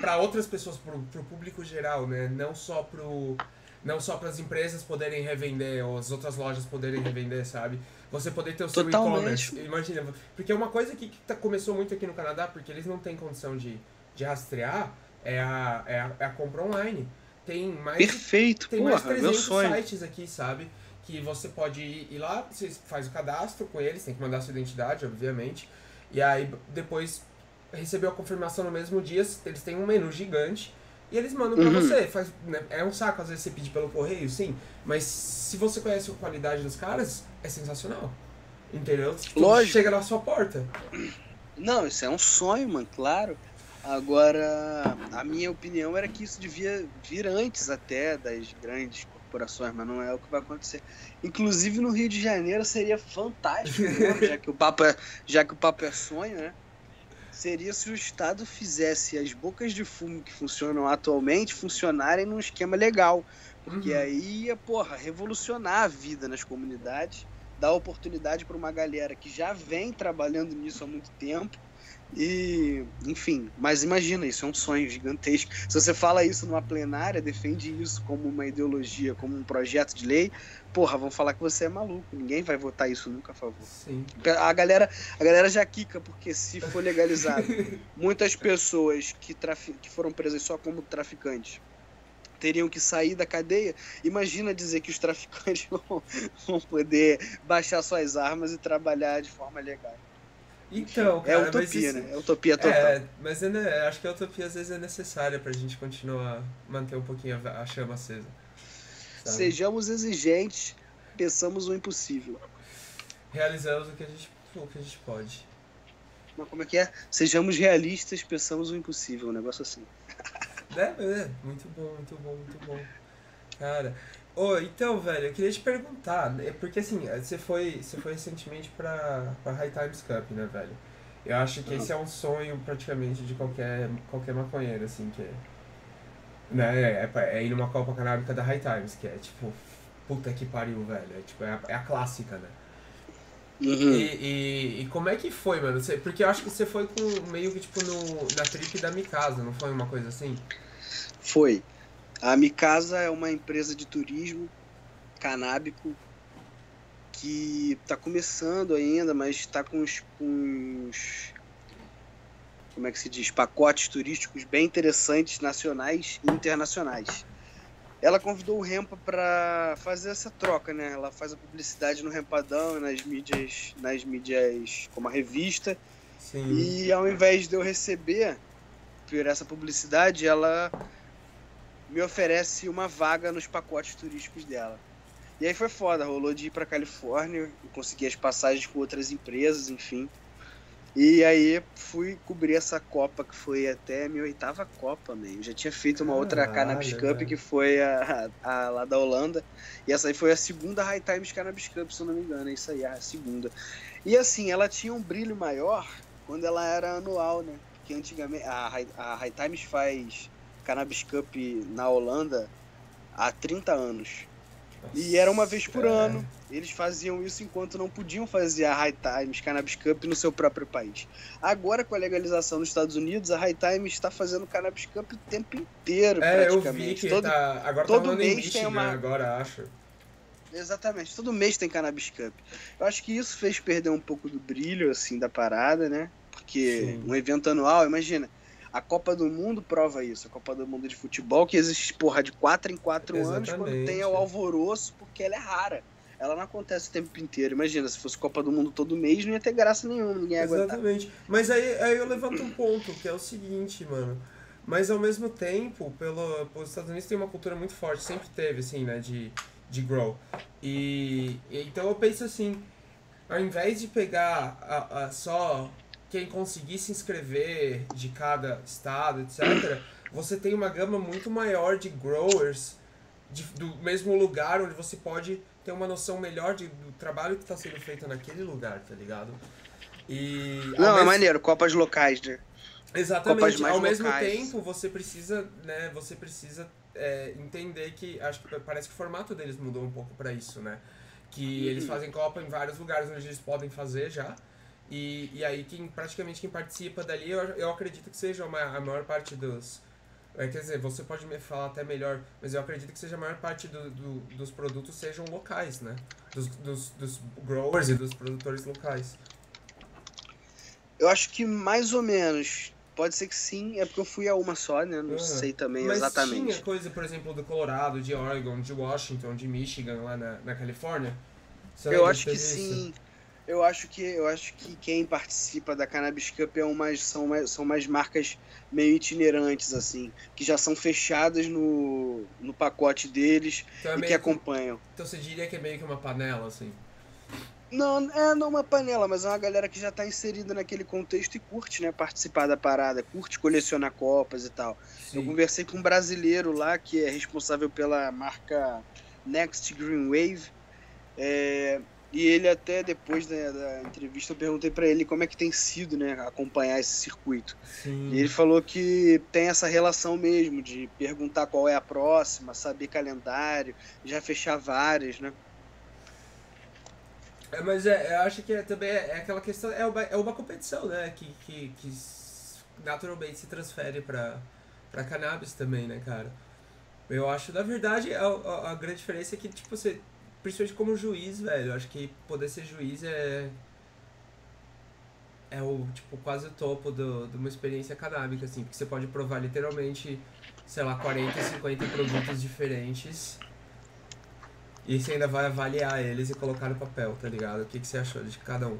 para outras pessoas, pro, pro público geral, né? Não só pro não só para as empresas poderem revender ou as outras lojas poderem revender, sabe? Você poder ter o seu e-commerce. Imagina, porque é uma coisa que, que tá, começou muito aqui no Canadá, porque eles não têm condição de, de rastrear, é a, é a, é a compra online. Tem mais, Perfeito, tem porra, mais 300 sites aqui, sabe? que você pode ir lá, você faz o cadastro com eles, tem que mandar sua identidade, obviamente. E aí depois recebeu a confirmação no mesmo dia, eles têm um menu gigante e eles mandam uhum. pra você. Faz, né, é um saco às vezes você pedir pelo correio, sim. Mas se você conhece a qualidade dos caras, é sensacional. Entendeu? Tipo, Lógico. Chega na sua porta. Não, isso é um sonho, mano, claro. Agora, a minha opinião era que isso devia vir antes até das grandes corporações, mas não é o que vai acontecer. Inclusive no Rio de Janeiro seria fantástico, né? já que o papo é, já que o papo é sonho, né? Seria se o Estado fizesse as bocas de fumo que funcionam atualmente funcionarem num esquema legal. Porque uhum. aí ia, porra, revolucionar a vida nas comunidades, dar oportunidade para uma galera que já vem trabalhando nisso há muito tempo e, enfim, mas imagina, isso é um sonho gigantesco. Se você fala isso numa plenária, defende isso como uma ideologia, como um projeto de lei, porra, vão falar que você é maluco. Ninguém vai votar isso nunca a favor. Sim. A galera, a galera já quica, porque se for legalizado, muitas pessoas que, trafi que foram presas só como traficantes teriam que sair da cadeia. Imagina dizer que os traficantes vão, vão poder baixar suas armas e trabalhar de forma legal. Então, é cara, é utopia, isso, né? É utopia total. É, mas é, acho que a utopia às vezes é necessária pra gente continuar, manter um pouquinho a, a chama acesa. Sabe? Sejamos exigentes, pensamos o impossível. Realizamos o que a gente, o que a gente pode. Mas como é que é? Sejamos realistas, pensamos o impossível, um negócio assim. É, é, muito bom, muito bom, muito bom. Cara, Oh, então, velho, eu queria te perguntar, né, porque assim, você foi, você foi recentemente pra, pra High Times Cup, né, velho? Eu acho que esse é um sonho praticamente de qualquer, qualquer maconheiro, assim, que é. Né, é, é, é ir numa Copa Canábica da High Times, que é tipo, puta que pariu, velho. É, tipo, é a, é a clássica, né? Uhum. E, e, e, como é que foi, mano? Você, porque eu acho que você foi com meio que tipo no, na trip da Mikasa, não foi uma coisa assim? Foi. A Mikasa é uma empresa de turismo canábico que está começando ainda, mas está com com os, como é que se diz, pacotes turísticos bem interessantes, nacionais e internacionais. Ela convidou o Rempa para fazer essa troca, né? Ela faz a publicidade no Rempadão, nas mídias, nas mídias como a revista. Sim. E ao invés de eu receber por essa publicidade, ela me oferece uma vaga nos pacotes turísticos dela. E aí foi foda, rolou de ir pra Califórnia, conseguir as passagens com outras empresas, enfim. E aí fui cobrir essa Copa, que foi até a minha oitava Copa, man. Eu já tinha feito uma outra Cannabis Cup, que foi a, a, a, lá da Holanda. E essa aí foi a segunda High Times Cannabis Cup, se eu não me engano. É isso aí, a segunda. E assim, ela tinha um brilho maior quando ela era anual, né? Porque antigamente a, a High Times faz Cannabis Cup na Holanda há 30 anos. Nossa, e era uma vez por é. ano. Eles faziam isso enquanto não podiam fazer a High Times Cannabis Cup no seu próprio país. Agora, com a legalização nos Estados Unidos, a High Times está fazendo Cannabis Cup o tempo inteiro, é, praticamente. Eu vi que todo, tá, agora tá todo tá mês Michigan, tem uma... agora acho. Exatamente, todo mês tem Cannabis Cup. Eu acho que isso fez perder um pouco do brilho, assim, da parada, né? Porque Sim. um evento anual, imagina, a Copa do Mundo prova isso. A Copa do Mundo de futebol, que existe, porra, de 4 em 4 anos, quando tem o alvoroço, porque ela é rara. Ela não acontece o tempo inteiro. Imagina, se fosse Copa do Mundo todo mês, não ia ter graça nenhuma, ninguém ia Exatamente. Aguentar. Mas aí, aí eu levanto um ponto, que é o seguinte, mano. Mas ao mesmo tempo, pelo, os Estados Unidos tem uma cultura muito forte, sempre teve, assim, né, de, de grow. E, e então eu penso assim, ao invés de pegar a, a só quem conseguir se inscrever de cada estado, etc., você tem uma gama muito maior de growers de, do mesmo lugar onde você pode ter uma noção melhor de, do trabalho que está sendo feito naquele lugar, tá ligado? E, Não, é maneiro, copas locais, né? Exatamente. Ao mesmo locais. tempo, você precisa, né, você precisa é, entender que acho que parece que o formato deles mudou um pouco para isso, né? Que uhum. eles fazem copa em vários lugares onde eles podem fazer já. E, e aí quem, praticamente quem participa dali, eu, eu acredito que seja uma, a maior parte dos. É, quer dizer, você pode me falar até melhor, mas eu acredito que seja a maior parte do, do dos produtos sejam locais, né? Dos, dos, dos growers e dos produtores locais. Eu acho que mais ou menos pode ser que sim, é porque eu fui a uma só, né? Não Uhum. sei também Mas exatamente. tinha coisa, por exemplo, do Colorado, de Oregon, de Washington, de Michigan, lá na, na Califórnia? Você Eu acho que isso? sim. Eu acho que eu acho que quem participa da Cannabis Cup é umas, são, mais, são mais marcas meio itinerantes, assim, que já são fechadas no, no pacote deles Então, é e que que- acompanham. então você diria que é meio que uma panela, assim? Não, é não uma panela, mas é uma galera que já tá inserida naquele contexto e curte, né? Participar da parada, curte colecionar copas e tal. Eu Sim. conversei com um brasileiro lá que é responsável pela marca Next Green Wave. é, e ele até depois da, da entrevista eu perguntei pra ele como é que tem sido, né, acompanhar esse circuito. Sim. E ele falou que tem essa relação mesmo de perguntar qual é a próxima, saber calendário, já fechar várias, né? É, mas é, eu acho que é, também é, é aquela questão, é uma, é uma competição, né? Que, que, que naturalmente se transfere pra, pra cannabis também, né, cara? Eu acho, na verdade, a, a, a grande diferença é que, tipo, você, principalmente como juiz, velho, acho que poder ser juiz é. É o, tipo, quase o topo do, de uma experiência canábica, assim, porque você pode provar literalmente, sei lá, 40, 50 produtos diferentes. E você ainda vai avaliar eles e colocar no papel, tá ligado? O que, que você achou de cada um?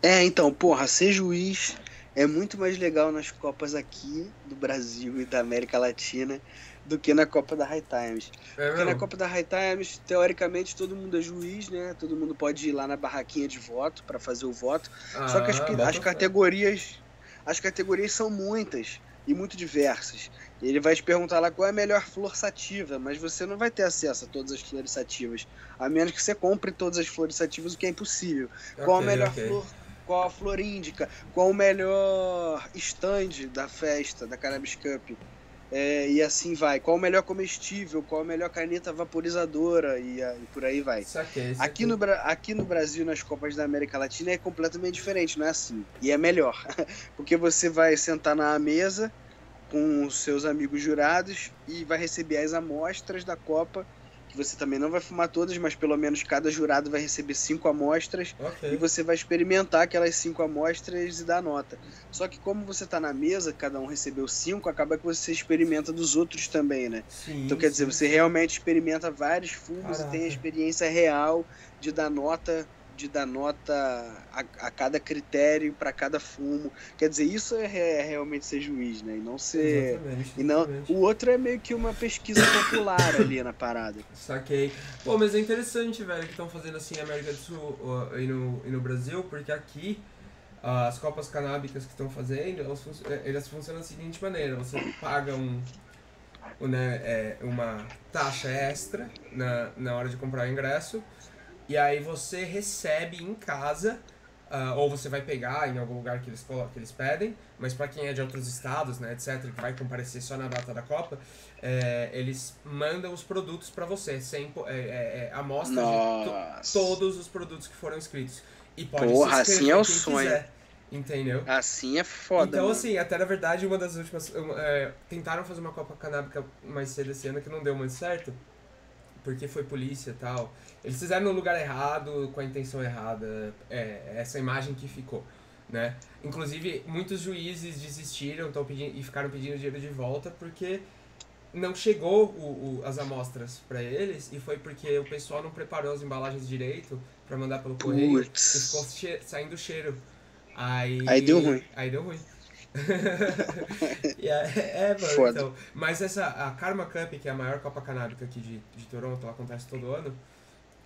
É, então, porra, ser juiz é muito mais legal nas Copas aqui do Brasil e da América Latina do que na Copa da High Times. É Porque na? Copa da High Times, teoricamente, todo mundo é juiz, né? Todo mundo pode ir lá na barraquinha de voto para fazer o voto. Só que as, Ah, as categorias. As categorias são muitas e muito diversas. Ele vai te perguntar lá qual é a melhor flor sativa, mas você não vai ter acesso a todas as flores sativas. A menos que você compre todas as flores sativas, o que é impossível. Qual a melhor ok. flor? Qual a flor índica? Qual o melhor stand da festa, da Cannabis Cup? É, e assim vai. Qual o melhor comestível? Qual a melhor caneta vaporizadora? E, a- e por aí vai. Saquei, Aqui no, aqui no Brasil, nas Copas da América Latina, é completamente diferente, não é assim. E é melhor. Porque você vai sentar na mesa com os seus amigos jurados e vai receber as amostras da Copa, você também não vai fumar todas, mas pelo menos cada jurado vai receber cinco amostras e Ok. você vai experimentar aquelas cinco amostras e dar nota. Só que como você tá na mesa, cada um recebeu cinco, acaba que você experimenta dos outros também, né? Sim, Então quer dizer, sim, você realmente experimenta vários fumos e tem a Caraca. experiência real de dar nota, de dar nota a, a cada critério para cada fumo. Quer dizer, isso é, é realmente ser juiz, né? E não ser Exatamente, e não, exatamente. o outro é meio que uma pesquisa popular ali na parada. Saquei. Pô, mas é interessante, velho, que estão fazendo assim na América do Sul ó, e no, e no Brasil, porque aqui ah, as copas canábicas que estão fazendo, elas, eh, elas funcionam da seguinte maneira, você paga um, um, né, é, uma taxa extra na, na hora de comprar o ingresso, e aí você recebe em casa, ah, ou você vai pegar em algum lugar que eles, que eles pedem, mas para quem é de outros estados, né, etc., que vai comparecer só na data da Copa, é, eles mandam os produtos para você, sem, é, é, amostra de to- todos os produtos que foram inscritos. E pode Porra, se assim é o sonho. quiser, entendeu? Assim é foda. então, mano. assim, até na verdade, uma das últimas. é, tentaram fazer uma Copa Canábica mais cedo esse ano que não deu muito certo. Porque foi polícia e tal. Eles fizeram no lugar errado, com a intenção errada. É, essa imagem que ficou. Né? Inclusive, muitos juízes desistiram tão pedindo, e ficaram pedindo dinheiro de volta porque não chegou o, o- as amostras pra eles e foi porque o pessoal não preparou as embalagens direito pra mandar pelo correio e ficou che- saindo cheiro. Aí, Aí deu ruim. Aí deu ruim. É, é, mano, Foda. então. Mas essa, a Karma Cup, que é a maior Copa Canábica aqui de, de Toronto, ela acontece todo ano.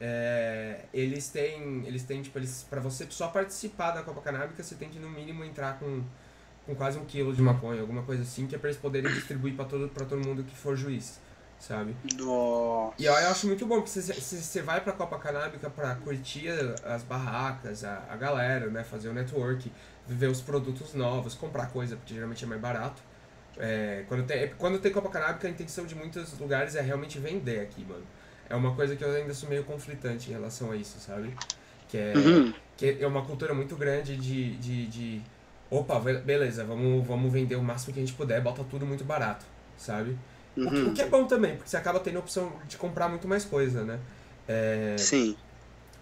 é, eles têm, eles têm, tipo, eles, pra você só participar da Copa Canábica, você tem que no mínimo entrar com, com quase um quilo de maconha, alguma coisa assim, que é pra eles poderem distribuir pra todo, pra todo mundo que for juiz, sabe? Nossa. E eu, eu acho muito bom, porque você, você você vai pra Copa Canábica pra curtir as barracas, a, a galera, né? Fazer o network, ver os produtos novos, comprar coisa, porque geralmente é mais barato. É, quando, tem, quando tem Copa Canábica, a intenção de muitos lugares é realmente vender aqui, mano. É uma coisa que eu ainda sou meio conflitante em relação a isso, sabe? Que é, Uhum. que é uma cultura muito grande de, de, de opa, be- beleza, vamos, vamos vender o máximo que a gente puder, bota tudo muito barato, sabe? O, que, Uhum. o que é bom também, porque você acaba tendo a opção de comprar muito mais coisa, né? É, Sim.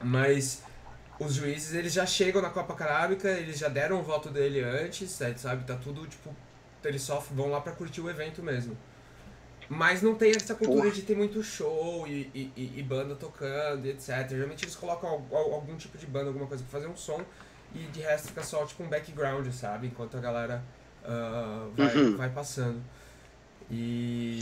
mas os juízes eles já chegam na Copa Carábica, eles já deram o voto dele antes, sabe? Tá tudo, tipo, eles só vão lá pra curtir o evento mesmo. Mas não tem essa cultura Porra. de ter muito show e, e, e, banda tocando e etc. Geralmente eles colocam algum tipo de banda, alguma coisa pra fazer um som e de resto fica só tipo um background, sabe? Enquanto a galera uh, vai, uhum. vai passando. E.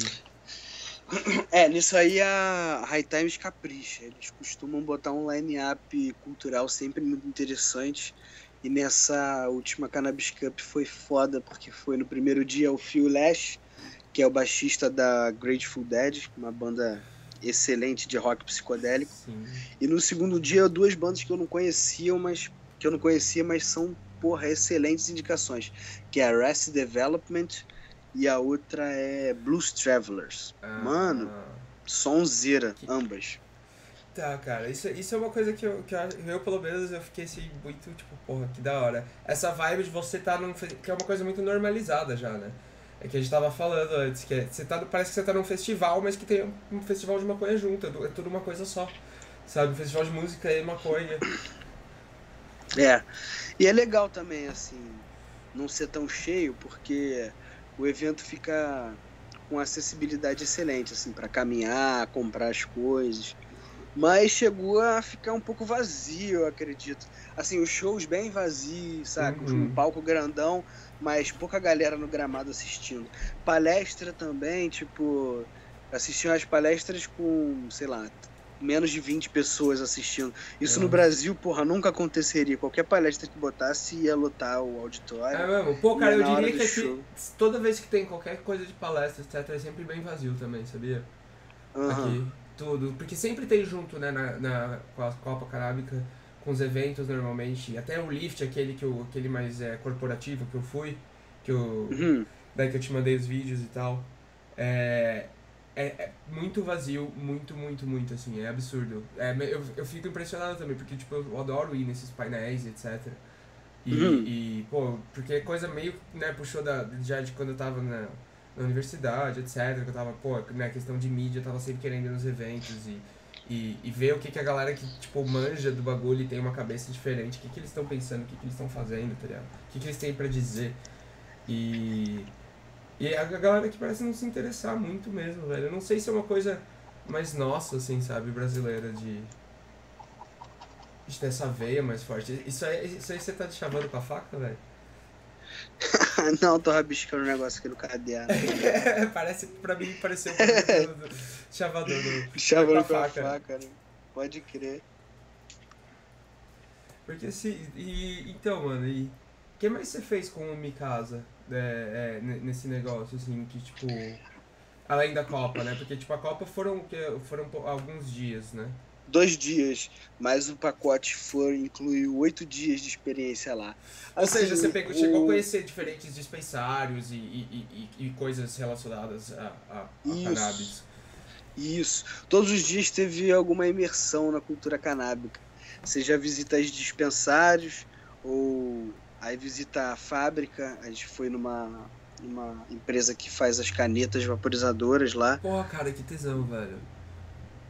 É, nisso aí a High Times capricha. Eles costumam botar um line-up cultural sempre muito interessante. E nessa última Cannabis Cup foi foda, porque foi no primeiro dia o Phil Lash, que é o baixista da Grateful Dead, uma banda excelente de rock psicodélico. Sim. E no segundo dia duas bandas que eu não conhecia, mas que eu não conhecia, mas são porra excelentes indicações, que é Arrested Development e a outra é Blues Travelers. Ah, Mano, sonzeira, que... ambas. Tá, cara, isso, isso é uma coisa que eu, que eu, pelo menos, eu fiquei assim, muito, tipo, porra, que da hora. Essa vibe de você estar tá num. que é uma coisa muito normalizada já, né? É que a gente tava falando antes, que é, você tá, parece que você tá num festival, mas que tem um festival de maconha junto, é, é tudo uma coisa só. Sabe? Um festival de música e maconha. É. E é legal também, assim, não ser tão cheio, porque o evento fica com acessibilidade excelente, assim, para caminhar, comprar as coisas. Mas chegou a ficar um pouco vazio, eu acredito. Assim, os shows bem vazios, sabe? Uhum. Um palco grandão, mas pouca galera no gramado assistindo. Palestra também, tipo, assistiam as palestras com, sei lá, menos de 20 pessoas assistindo. Isso é. no Brasil, porra, nunca aconteceria. Qualquer palestra que botasse ia lotar o auditório. É mesmo? Pô, cara, eu diria que aqui, toda vez que tem qualquer coisa de palestra, etc., é sempre bem vazio também, sabia? Uhum. Aqui, tudo. Porque sempre tem junto, né, na, na Copa Carábica, com os eventos normalmente. Até o Lift, aquele, que eu, aquele mais é, corporativo que eu fui, que eu, uhum. daí que eu te mandei os vídeos e tal. É, é, é, muito vazio, muito, muito, muito, assim, é absurdo. É, eu, eu fico impressionado também, porque, tipo, eu adoro ir nesses painéis, etc. E, uhum. e pô, porque é coisa meio, né, puxou da, já de quando eu tava na, na universidade, etc, que eu tava, pô, né, questão de mídia, eu tava sempre querendo ir nos eventos e, e, e ver o que, que a galera que, tipo, manja do bagulho e tem uma cabeça diferente, o que, que eles estão pensando, o que, que eles estão fazendo, tá ligado? O que, que eles têm pra dizer. E e a galera que parece não se interessar muito mesmo, velho. Eu não sei se é uma coisa mais nossa, assim, sabe, brasileira de. de ter essa veia mais forte. Isso aí, isso aí você tá te chavando com a faca, velho? não, tô rabiscando um negócio aqui no cadeado. Parece, pra mim pareceu um pouco do, do chavador do. Chavando com a faca, faca né? Pode crer. Porque se. E, então, mano, e. O que mais você fez com o Mikasa? É, é, nesse negócio, assim, que tipo. Além da Copa, né? Porque tipo, a Copa foram, foram alguns dias, né? Dois dias, mas o pacote foi incluiu oito dias de experiência lá. Ou assim, seja, você pegou, o... chegou a conhecer diferentes dispensários e, e, e, e coisas relacionadas a, a, a Isso. cannabis. Isso. Todos os dias teve alguma imersão na cultura canábica. Seja visitas dispensários ou Aí visita a fábrica, a gente foi numa, numa empresa que faz as canetas vaporizadoras lá. Porra, cara, que tesão, velho.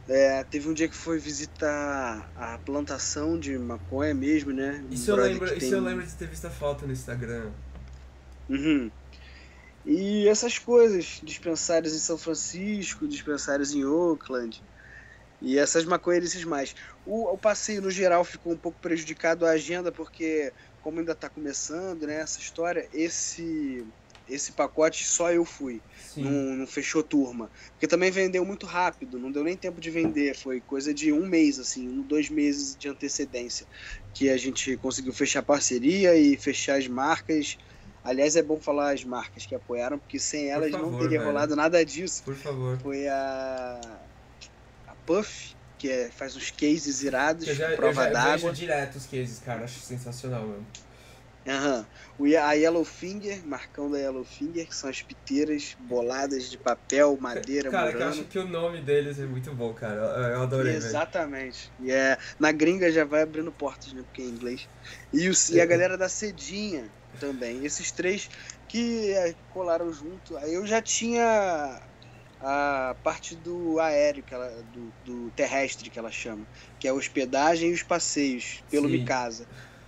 É, teve um dia que foi visitar a plantação de maconha mesmo, né? Isso, eu lembro, isso tem... eu lembro de ter visto a foto no Instagram. Uhum. E essas coisas, dispensários em São Francisco, dispensários em Oakland. E essas maconheirices mais. O, o passeio, no geral, ficou um pouco prejudicado a agenda, porque como ainda está começando, né, essa história, esse esse pacote só eu fui. Não, não, fechou turma. Porque também vendeu muito rápido, não deu nem tempo de vender. Foi coisa de um mês, assim, um, dois meses de antecedência. Que a gente conseguiu fechar parceria e fechar as marcas. Aliás, é bom falar as marcas que apoiaram, porque sem elas favor, não teria velho. rolado nada disso. Por favor. Foi a, a Puff, que é, faz uns cases irados, eu já, prova d'água. Eu vejo direto os cases, cara, acho sensacional, mano. Aham. Uhum. A Yellowfinger, marcão da Yellowfinger, que são as piteiras boladas de papel, madeira, Cara, eu acho que o nome deles é muito bom, cara. Eu adorei, Exatamente. E é, na gringa já vai abrindo portas, né? Porque é em inglês. E, o, e a galera da Cedinha também. Esses três que é, colaram junto. Aí eu já tinha a parte do aéreo, que ela, do, do terrestre que ela chama, que é a hospedagem e os passeios pelo Sim. Mikasa.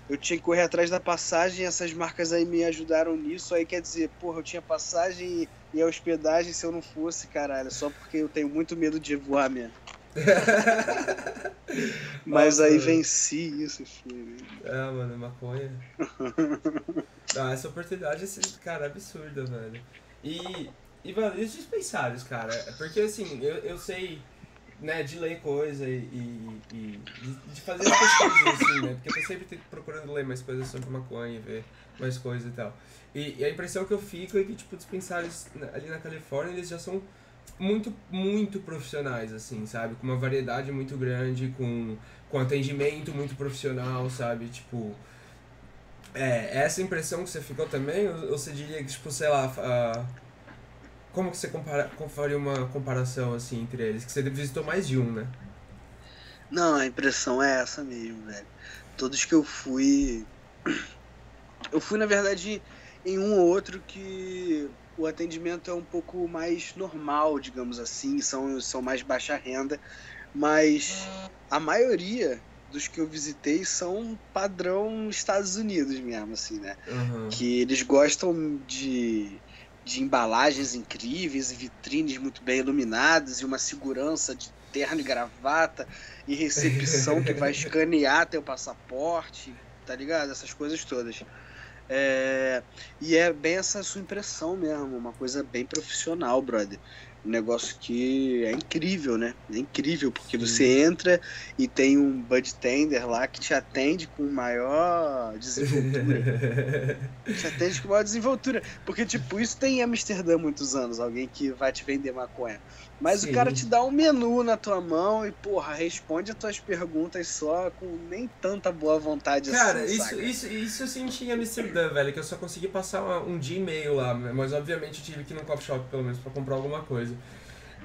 Eu tinha que correr atrás da passagem, essas marcas aí me ajudaram nisso. Aí quer dizer, porra, eu tinha passagem e, a hospedagem se eu não fosse, caralho, só porque eu tenho muito medo de voar mesmo. Mas Nossa, aí venci isso, filho. É, mano, maconha. Não, essa oportunidade, esse, cara, é absurda, velho. E, mano, e os dispensários, cara? Porque, assim, eu, eu sei, né, de ler coisa e, e, e de, fazer as pesquisas, assim, né? Porque eu tô sempre procurando ler mais coisas sobre maconha, ver mais coisas e tal. E, e a impressão que eu fico é que, tipo, dispensários ali na Califórnia, eles já são muito, muito profissionais, assim, sabe? Com uma variedade muito grande, com, com atendimento muito profissional, sabe? Tipo, é, essa impressão que você ficou também, ou, ou você diria que, tipo, sei lá, ah, como que você compara, faria uma comparação, assim, entre eles? Que você visitou mais de um, né? Não, a impressão é essa mesmo, velho. Todos que eu fui. Eu fui, na verdade, em um ou outro que o atendimento é um pouco mais normal, digamos assim, são, são mais baixa renda, mas a maioria dos que eu visitei são padrão Estados Unidos mesmo, assim, né? Uhum. que eles gostam de, de embalagens incríveis vitrines muito bem iluminadas e uma segurança de terno e gravata e recepção que vai escanear teu passaporte, tá ligado? Essas coisas todas. É, e é bem essa sua impressão mesmo, uma coisa bem profissional, brother. Um negócio que é incrível, né? É incrível, porque Sim. você entra e tem um bud tender lá que te atende com maior desenvoltura. Te atende com maior desenvoltura. Porque, tipo, isso tem em Amsterdã há muitos anos, alguém que vai te vender maconha. Mas Sim. o cara te dá um menu na tua mão e, porra, responde as tuas perguntas só com nem tanta boa vontade Cara, assim, isso, saca? isso, isso eu senti em Amsterdã, velho, que eu só consegui passar uma- um dia e meio lá, mas obviamente eu tive que ir num coffee shop, pelo menos, pra comprar alguma coisa.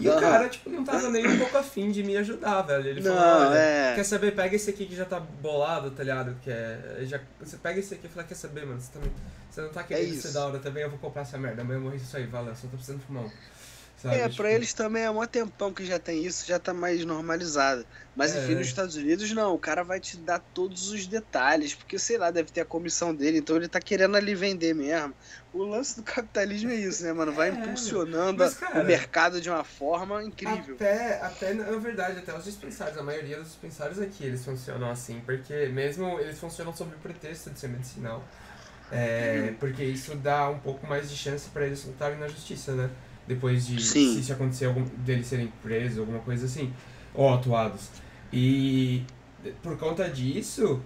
E o cara, tipo, não tava nem um pouco afim de me ajudar, velho. Ele falou, Não, olha, é. quer saber, pega esse aqui que já tá bolado, tá ligado? Que é. Já, você pega esse aqui e fala, quer saber, mano, você, também, você não tá querendo É isso. ser da hora também, eu vou comprar essa merda, amanhã eu morri isso aí, valeu, só tô precisando fumar um. Sabe? É, Tipo, pra eles também é mó tempão que já tem isso, já tá mais normalizado. Mas É. enfim, nos Estados Unidos não, o cara vai te dar todos os detalhes, porque sei lá, deve ter a comissão dele, então ele tá querendo ali vender mesmo. O lance do capitalismo é isso, né, mano? Vai É, impulsionando mas, cara, o mercado de uma forma incrível. Até, até, na verdade, até os dispensários, a maioria dos dispensários aqui, eles funcionam assim, porque mesmo eles funcionam sob o pretexto de ser medicinal. É, Uhum. porque isso dá um pouco mais de chance pra eles lutarem na justiça, né? Depois de Sim. se acontecer algum, deles serem presos, alguma coisa assim, ou atuados. E por conta disso,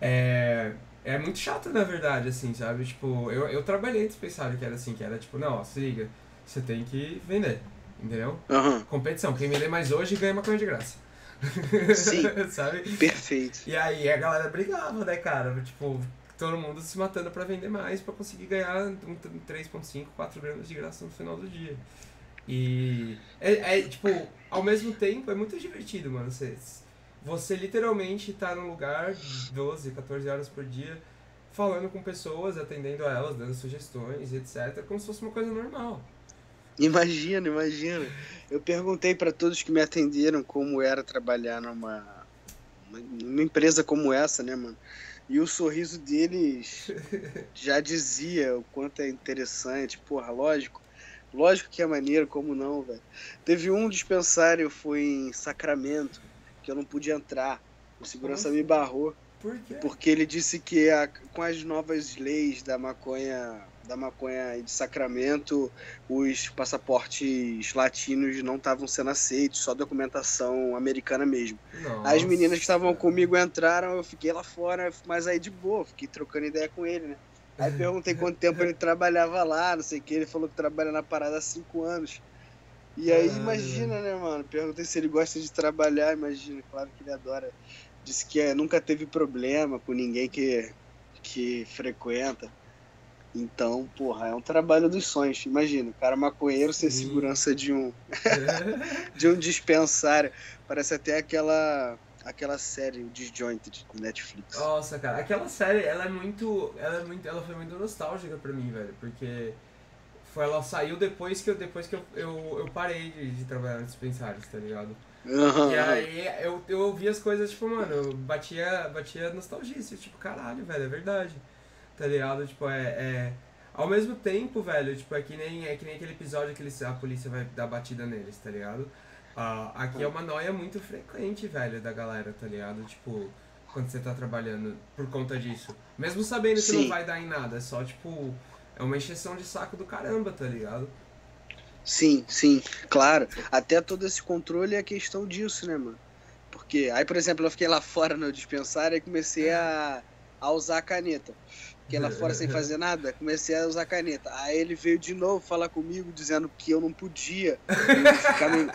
é, é muito chato, na verdade, assim, sabe? Tipo, eu, eu trabalhei em dispensário que era assim, que era tipo, não, ó, se liga, você tem que vender, entendeu? Aham, competição. Quem vender mais hoje ganha maconha de graça. Sim. Sabe? perfeito. E aí a galera brigava, né, cara? Tipo, todo mundo se matando pra vender mais pra conseguir ganhar um 3,5, 4 gramas de graça no final do dia. E é, é, tipo, ao mesmo tempo é muito divertido, mano. Você, você literalmente tá num lugar 12, 14 horas por dia falando com pessoas, atendendo a elas, dando sugestões, etc, como se fosse uma coisa normal. Imagina, imagina. Eu perguntei pra todos que me atenderam como era trabalhar numa, numa empresa como essa, né, mano? E o sorriso deles já dizia o quanto é interessante. Porra, lógico. Lógico que é maneiro, como não, velho. Teve um dispensário, foi em Sacramento, que eu não podia entrar. O segurança me assim? barrou. Por quê? Porque ele disse que a- com as novas leis da maconha, da maconha de Sacramento, os passaportes latinos não estavam sendo aceitos, só documentação americana mesmo. As meninas que estavam Nossa. comigo entraram, eu fiquei lá fora, mas aí de boa, fiquei trocando ideia com ele, né? Aí perguntei quanto tempo ele trabalhava lá, não sei o que, ele falou que trabalha na parada há cinco anos. E aí Caralho, imagina, né, mano? Perguntei se ele gosta de trabalhar, imagina, claro que ele adora. Disse que é, nunca teve problema com ninguém que, que frequenta. Então, porra, é um trabalho dos sonhos. Imagina, o cara maconheiro ser Sim. segurança de um, de um dispensário. Parece até aquela aquela série, o Disjointed, do Netflix. Nossa, cara, aquela série, ela é muito. Ela é muito. Ela foi muito nostálgica pra mim, velho. Porque Tipo, ela saiu depois que eu, depois que eu, eu, eu parei de, de trabalhar nos dispensários, tá ligado? Aham. E aí eu, eu ouvi as coisas, tipo, mano, eu batia, batia nostalgia, assim, tipo, caralho, velho, é verdade. Tá ligado? Tipo, é, é. Ao mesmo tempo, velho, tipo, é que nem, é que nem aquele episódio que eles, a polícia vai dar batida neles, tá ligado? Ah, aqui é uma noia muito frequente, velho, da galera, tá ligado? Tipo, quando você tá trabalhando por conta disso. Mesmo sabendo que Sim. não vai dar em nada, é só, tipo, é uma encheção de saco do caramba, tá ligado? Sim, sim, claro. Até todo esse controle é questão disso, né, mano? Porque, aí, por exemplo, eu fiquei lá fora no dispensário e comecei a, a usar a caneta. Fiquei lá fora sem fazer nada, comecei a usar caneta. Aí ele veio de novo falar comigo, dizendo que eu não podia ficar me,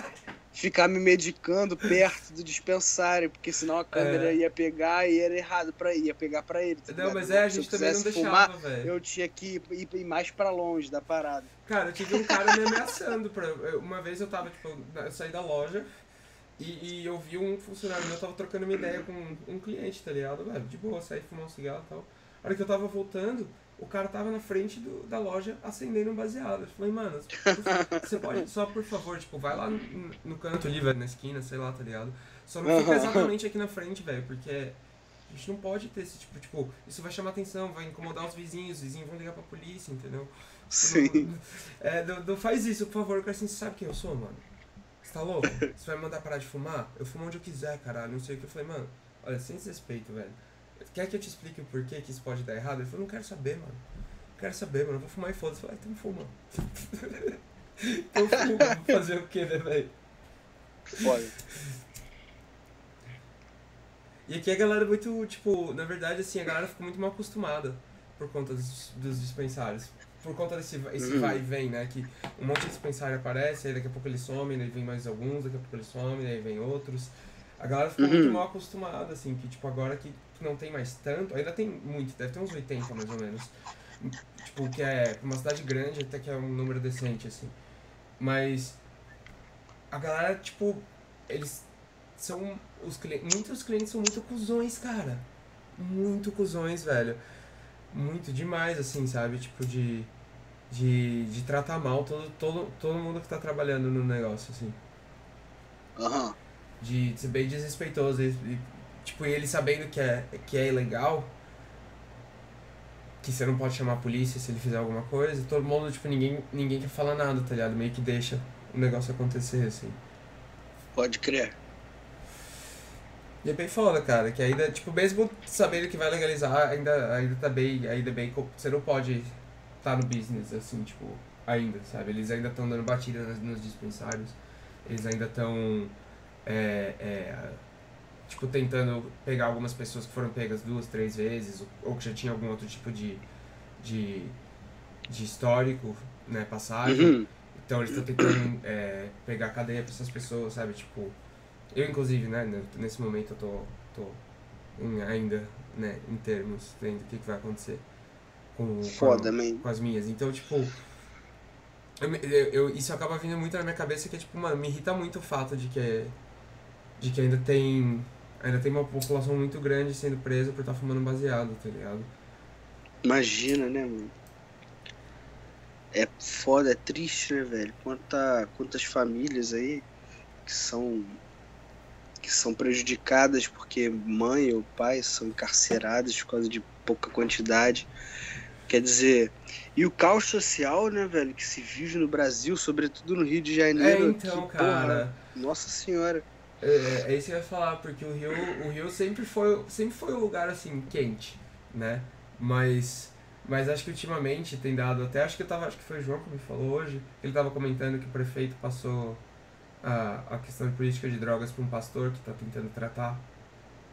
ficar me medicando perto do dispensário, porque senão a câmera É. ia pegar e era errado pra ia pegar pra ele. tá Não, ligado? mas é, a eu gente também não deixava, fumar, velho. eu tinha que ir, ir mais pra longe da parada. Cara, eu tive um cara me ameaçando. Pra, eu- uma vez eu tava, tipo, eu saí da loja e, e eu vi um funcionário meu, tava trocando uma ideia com um, um cliente, tá ligado? De boa, saí fumar um cigarro e tal. A hora que eu tava voltando, o cara tava na frente do, da loja acendendo um baseado. Eu falei, mano, você pode, só por favor, tipo, vai lá no, no canto ali, velho, na esquina, sei lá, tá ligado? Só não fica exatamente aqui na frente, velho, porque a gente não pode ter esse tipo, tipo, isso vai chamar atenção, vai incomodar os vizinhos, os vizinhos vão ligar pra polícia, entendeu? Sim. É, não, não faz isso, por favor, cara, assim, você sabe quem eu sou, mano? Você tá louco? Você vai me mandar parar de fumar? Eu fumo onde eu quiser, caralho, não sei o que. Eu falei, mano, olha, sem desrespeito, velho. Quer que eu te explique o porquê que isso pode dar errado? Ele falou, não quero saber, mano. Não quero saber, mano. Eu vou fumar e foda-se. Eu falei, então fuma. então fuma, vou fazer o quê, né, velho? Foda. E aqui a galera é muito, tipo, na verdade, assim, a galera ficou muito mal acostumada por conta dos, dos dispensários. Por conta desse esse Uhum. vai e vem, né? Que um monte de dispensário aparece, aí daqui a pouco eles somem, aí vem mais alguns, daqui a pouco eles somem, aí vem outros. A galera ficou Uhum. muito mal acostumada, assim, que tipo, agora que, que não tem mais tanto, ainda tem muito, deve ter uns 80 mais ou menos. Tipo, que é uma cidade grande, até que é um número decente, assim. Mas a galera, tipo, eles são. Os clientes. Muitos clientes são muito cuzões, cara. Muito cuzões, velho. Muito demais, assim, sabe? Tipo, de. De, de tratar mal todo, todo, todo mundo que tá trabalhando no negócio, assim. Aham. De ser bem desrespeitoso. E, tipo, e ele sabendo que é, que é ilegal. Que você não pode chamar a polícia se ele fizer alguma coisa. Todo mundo, tipo, ninguém, ninguém quer falar nada, tá ligado? Meio que deixa o negócio acontecer, assim. Pode crer. E é bem foda, cara, que ainda, tipo, mesmo sabendo que vai legalizar, ainda, ainda tá bem, ainda bem, você não pode tá no business, assim, tipo, ainda, sabe? Eles ainda estão dando batida nas- nos dispensários, eles ainda estão, é, é, tipo, tentando pegar algumas pessoas que foram pegas duas, três vezes, ou, que já tinha algum outro tipo de, de, de histórico, né, passagem. Uhum. Então eles estão tentando é, pegar cadeia pra essas pessoas, sabe? Tipo, eu inclusive, né, ne- nesse momento eu tô, tô em- ainda, né, em termos, vendo o que, que vai acontecer com, com, Foda, man. com as minhas. Então, tipo, eu, eu- isso acaba vindo muito na minha cabeça que é, tipo, mano, me irrita muito o fato de que, de que ainda tem, ainda tem uma população muito grande sendo presa por estar fumando baseado, tá ligado? Imagina, né, mano? É foda, é triste, né, velho? Quanta, quantas famílias aí que são que são prejudicadas porque mãe ou pai são encarcerados por causa de pouca quantidade. Quer dizer, e o caos social, né, velho, que se vive no Brasil, sobretudo no Rio de É, Janeiro. então, que, cara... porra, nossa senhora. É, é isso que eu ia falar, porque o Rio, o Rio sempre foi, sempre foi um lugar assim quente, né? Mas, mas acho que ultimamente tem dado até acho que eu tava, acho que foi o João que me falou hoje, ele tava comentando que o prefeito passou a, a questão de política de drogas para um pastor que tá tentando tratar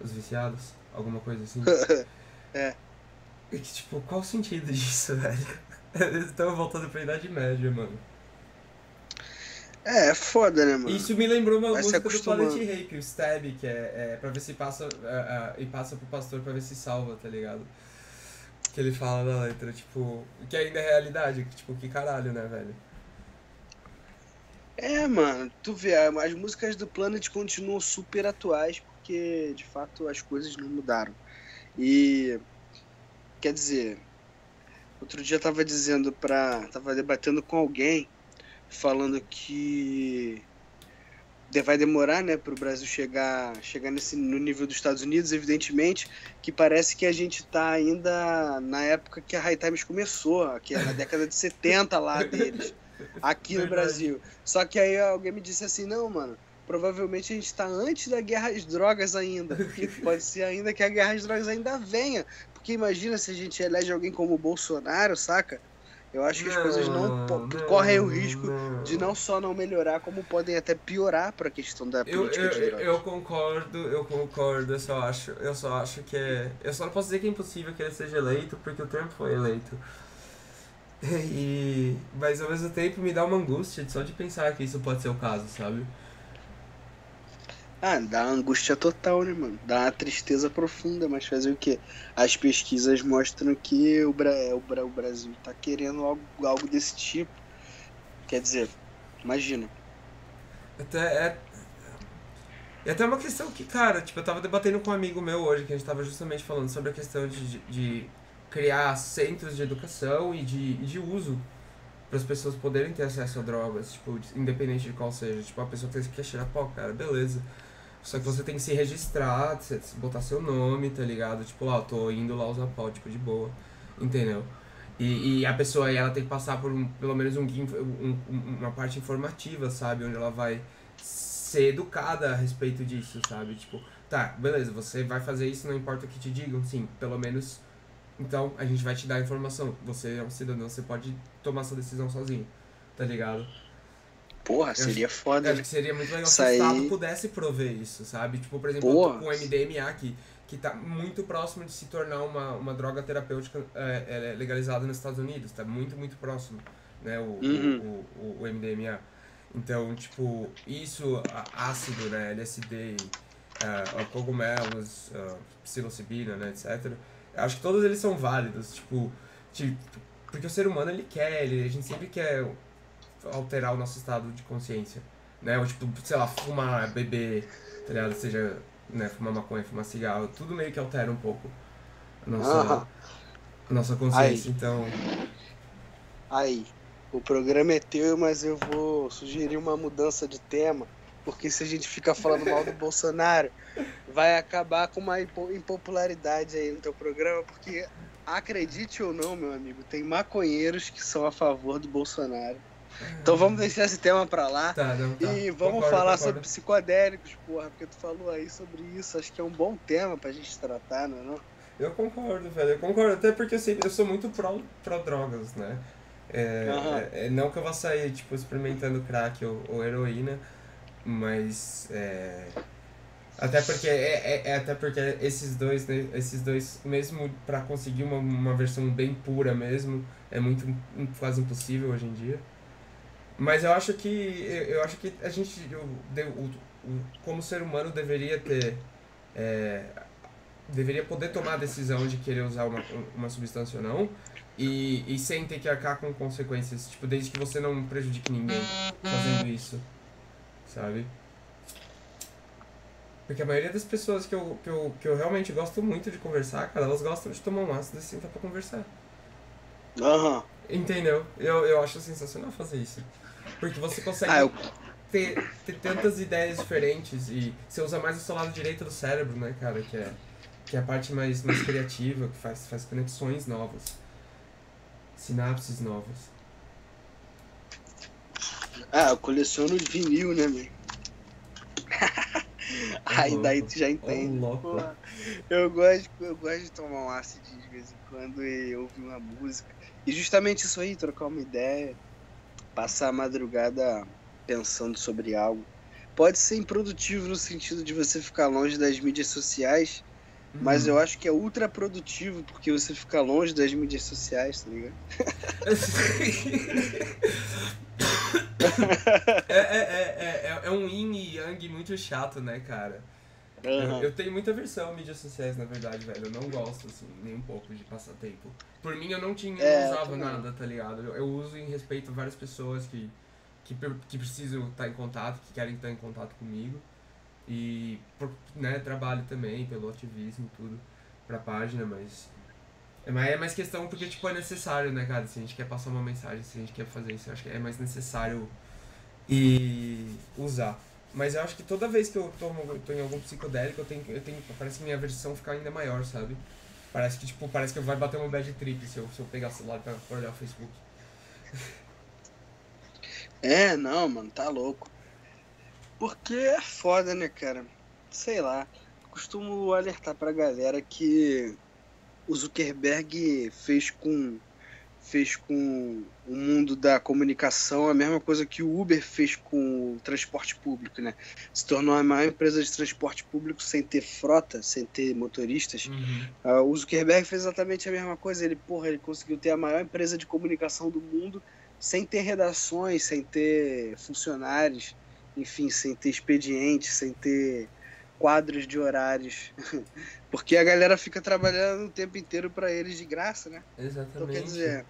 os viciados, alguma coisa assim. É. E que, tipo, qual o sentido disso, velho? Eles estão voltando pra Idade Média, mano. É, é foda, né, mano? Isso me lembrou uma Vai música do. Planet Rape, o Stab, que é, é pra ver se passa. é, é, e passa pro pastor pra ver se salva, tá ligado? Que ele fala na letra, tipo. Que ainda é realidade, tipo, que caralho, né, velho? É, mano, tu vê, as músicas do Planet continuam super atuais porque de fato as coisas não mudaram. E quer dizer, Outro dia eu tava dizendo pra. tava debatendo com alguém, falando que vai demorar, né, para o Brasil chegar, chegar nesse, no nível dos Estados Unidos, evidentemente, que parece que a gente está ainda na época que a High Times começou, que é na década de 70 lá deles, aqui no Brasil. Só que aí alguém me disse assim, não, mano, provavelmente a gente está antes da guerra às drogas ainda, porque pode ser ainda que a guerra às drogas ainda venha, porque imagina se a gente elege alguém como o Bolsonaro, saca? Eu acho que as coisas não, não correm o risco não. de não só não melhorar, como podem até piorar para a questão da política eu, eu, de drogas. Eu concordo, eu concordo, eu só acho, eu só acho que é, eu só não posso dizer que é impossível que ele seja eleito, porque o Trump foi eleito. E mas ao mesmo tempo me dá uma angústia só de pensar que isso pode ser o caso, sabe? Ah, dá uma angústia total, né, mano? Dá uma tristeza profunda, mas fazer o quê? As pesquisas mostram que o, Bra é, o, Bra o Brasil tá querendo algo, algo desse tipo. Quer dizer, imagina. Até é. E até uma questão que, cara, tipo, eu tava debatendo com um amigo meu hoje, que a gente tava justamente falando sobre a questão de, de criar centros de educação e de, de uso para as pessoas poderem ter acesso a drogas, tipo, independente de qual seja. Tipo, a pessoa que quer cheirar pó, cara, beleza. Só que você tem que se registrar, botar seu nome, tá ligado? Tipo, lá, eu tô indo lá usar pau, tipo, de boa. Entendeu? E, e a pessoa aí, ela tem que passar por um, pelo menos um, um, uma parte informativa, sabe? Onde ela vai ser educada a respeito disso, sabe? Tipo, tá, beleza, você vai fazer isso, não importa o que te digam, sim, pelo menos. Então, a gente vai te dar a informação. Você é um cidadão, você pode tomar sua decisão sozinho, tá ligado? Porra, seria acho, foda. Acho que seria muito legal se o Estado pudesse prover isso, sabe? Tipo, por exemplo, Porra. com o MDMA, que, que tá muito próximo de se tornar uma, uma droga terapêutica é, é legalizada nos Estados Unidos. Tá muito, muito próximo, né? O, uhum. o, o, o, MDMA. Então, tipo, isso, ácido, né? LSD, uh, cogumelos, uh, psilocibina, né? Etc. Acho que todos eles são válidos, tipo, tipo porque o ser humano, ele quer, ele, a gente sempre quer alterar o nosso estado de consciência, né? Ou tipo, sei lá, fumar, beber, tá ligado? Seja, né, fumar maconha, fumar cigarro, tudo meio que altera um pouco a nossa, ah. a nossa consciência, Aí. então... Aí, o programa é teu, mas eu vou sugerir uma mudança de tema, porque se a gente ficar falando mal do Bolsonaro, vai acabar com uma impopularidade aí no teu programa, porque acredite ou não, meu amigo, tem maconheiros que são a favor do Bolsonaro. Então vamos deixar esse tema pra lá. Tá, não, tá. E vamos concordo, falar concordo. sobre psicodélicos, porra, porque tu falou aí sobre isso. Acho que é um bom tema pra gente tratar, não é não? Eu concordo, velho. Eu concordo, até porque assim, eu sou muito pró, pró drogas, né? É, uhum. é, é, não que eu vá sair, tipo, experimentando crack ou, ou heroína, mas é, até porque é, é, é, até porque esses dois, né, esses dois, mesmo para conseguir uma, uma versão bem pura mesmo, é muito quase impossível hoje em dia. Mas eu acho que eu acho que a gente o, o como ser humano deveria ter é, deveria poder tomar a decisão de querer usar uma, uma substância ou não e, e sem ter que arcar com consequências, tipo, desde que você não prejudique ninguém fazendo isso, sabe? Porque a maioria das pessoas que eu, que eu, que eu realmente gosto muito de conversar, cara, elas gostam de tomar um ácido e sentar pra conversar. Aham. Uhum. Entendeu? Eu, eu acho sensacional fazer isso. Porque você consegue ah, eu... ter, ter tantas ideias diferentes e você usa mais o seu lado direito do cérebro, né, cara? Que é, que é a parte mais, mais criativa, que faz, faz conexões novas. Sinapses novas. Ah, eu coleciono vinil, né, meu? Aí daí tu já entende. Oh, eu gosto, eu gosto de tomar um ácido de vez em quando e ouvir uma música. E justamente isso aí, trocar uma ideia, passar a madrugada pensando sobre algo. Pode ser improdutivo no sentido de você ficar longe das mídias sociais, uhum. mas eu acho que é ultra produtivo porque você fica longe das mídias sociais, tá ligado? é, é, é, é, é um yin e yang muito chato, né, cara? Uhum. Eu, eu, tenho muita versão mídias sociais, na verdade, velho. Eu não gosto, assim, nem um pouco de passar tempo. Por mim, eu não tinha, é, não usava nada, tá ligado? Eu, eu, uso em respeito a várias pessoas que, que, que precisam estar em contato, que querem estar em contato comigo. E, por, né, trabalho também pelo ativismo e tudo pra página, mas É mais, é mais questão porque, tipo, é necessário, né, cara? Se a gente quer passar uma mensagem, se a gente quer fazer isso, eu acho que é mais necessário e usar. Mas eu acho que toda vez que eu tomo, tô em algum psicodélico, eu tenho, eu tenho. Parece que minha versão fica ainda maior, sabe? Parece que, tipo, parece que vai bater uma bad trip se eu, se eu pegar o celular pra olhar o Facebook. É, não, mano, tá louco. Porque é foda, né, cara? Sei lá. Costumo alertar pra galera que o Zuckerberg fez com fez com o mundo da comunicação a mesma coisa que o Uber fez com o transporte público, né? Se tornou a maior empresa de transporte público sem ter frota, sem ter motoristas. Uhum. Uh, o Zuckerberg fez exatamente a mesma coisa. Ele, porra, ele conseguiu ter a maior empresa de comunicação do mundo sem ter redações, sem ter funcionários, enfim, sem ter expedientes, sem ter quadros de horários. Porque a galera fica trabalhando o tempo inteiro para eles de graça, né? Exatamente. Então quer dizer,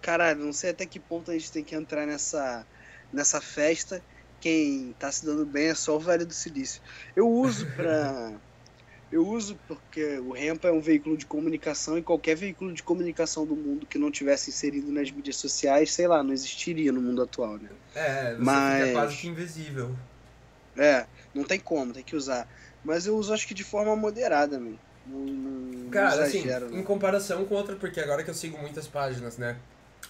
caralho, não sei até que ponto a gente tem que entrar nessa, nessa festa. Quem tá se dando bem é só o Vale do Silício. Eu uso pra. Eu uso porque o Rempa é um veículo de comunicação e qualquer veículo de comunicação do mundo que não tivesse inserido nas mídias sociais, sei lá, não existiria no mundo atual, né? É, você Mas- fica quase que invisível. É, não tem como, tem que usar. Mas eu uso acho que de forma moderada, man. Não, não, Cara, não assim, exagero, em não. comparação com outra, porque agora que eu sigo muitas páginas, né?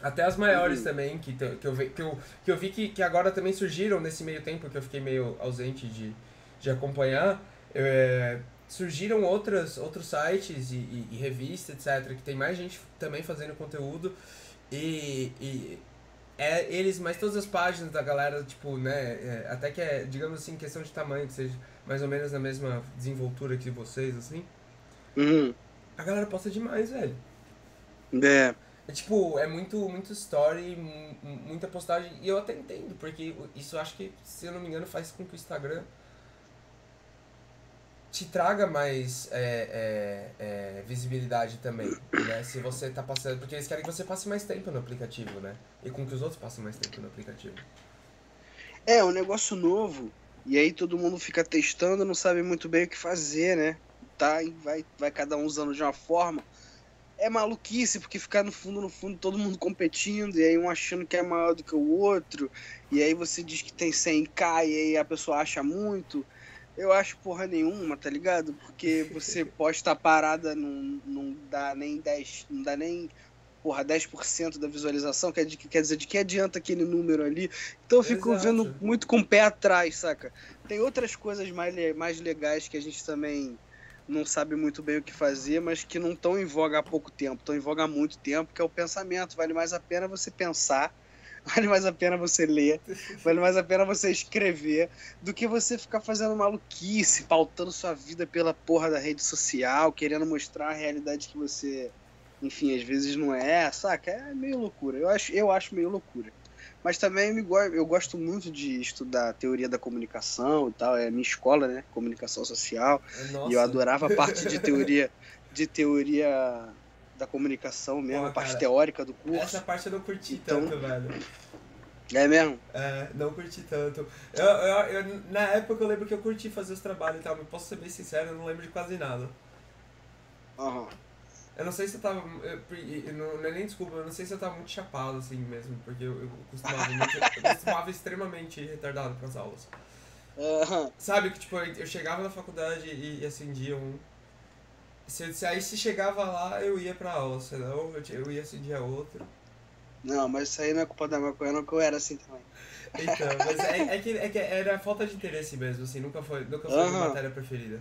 Até as maiores Uhum. também, que, te- que, eu, vi- que, eu, que eu vi que, que agora também surgiram nesse meio tempo que eu fiquei meio ausente de, de acompanhar. é, surgiram outras, outros sites e, e, e revistas, etc., que tem mais gente também fazendo conteúdo. E, e é eles, mas todas as páginas da galera, tipo, né? é, até que é, digamos assim, questão de tamanho, que seja mais ou menos na mesma desenvoltura que vocês, assim. Uhum. A galera posta demais, velho. É, É tipo, é muito, muito story, mu- mu- muita postagem. E eu até entendo, porque isso acho que, se eu não me engano, faz com que o Instagram te traga mais é, é, é, visibilidade também, né? Se você tá passando. Porque eles querem que você passe mais tempo no aplicativo, né? E com que os outros passem mais tempo no aplicativo. é um negócio novo. E aí todo mundo fica testando, não sabe muito bem o que fazer, né? Tá, e vai, vai cada um usando de uma forma. É maluquice, porque ficar no fundo, no fundo, todo mundo competindo, e aí um achando que é maior do que o outro, e aí você diz que tem 100k, e aí a pessoa acha muito. Eu acho porra nenhuma, tá ligado? Porque você posta a parada, não, não dá nem 10, não dá nem, porra, 10% da visualização, quer, quer dizer, de que adianta aquele número ali? Então eu fico Exato. vendo muito com o pé atrás, saca? Tem outras coisas mais, mais legais que a gente também não sabe muito bem o que fazer, mas que não estão em voga há pouco tempo, estão em voga há muito tempo, que é o pensamento. Vale mais a pena você pensar, vale mais a pena você ler, vale mais a pena você escrever, do que você ficar fazendo maluquice, pautando sua vida pela porra da rede social, querendo mostrar a realidade que você, enfim, às vezes não é, saca? É meio loucura. Eu acho, eu acho meio loucura. Mas também me, eu gosto muito de estudar teoria da comunicação e tal, é a minha escola, né? Comunicação social. Nossa. E eu adorava a parte de teoria, de teoria da comunicação mesmo, Porra, a parte cara, teórica do curso. Essa parte eu não curti Então- tanto, velho. É mesmo? É, não curti tanto. Eu, eu, eu- na época eu lembro que eu curti fazer os trabalhos e tal, mas posso ser bem sincero, eu não lembro de quase nada. Aham. Eu não sei se eu tava. Eu, eu não, não é nem desculpa, eu não sei se eu tava muito chapado assim mesmo, porque eu, eu costumava muito. Eu costumava extremamente retardado pras aulas. Aham. Sabe que tipo, eu, chegava na faculdade e, e acendia um. Se, se aí se chegava lá, eu ia pra aula, senão eu, eu ia acendia outro. Não, mas isso aí não é culpa da maconha, não, que eu era assim também. Então, mas é, é, que, é que era falta de interesse mesmo, assim, nunca foi, nunca foi minha Aham. matéria preferida.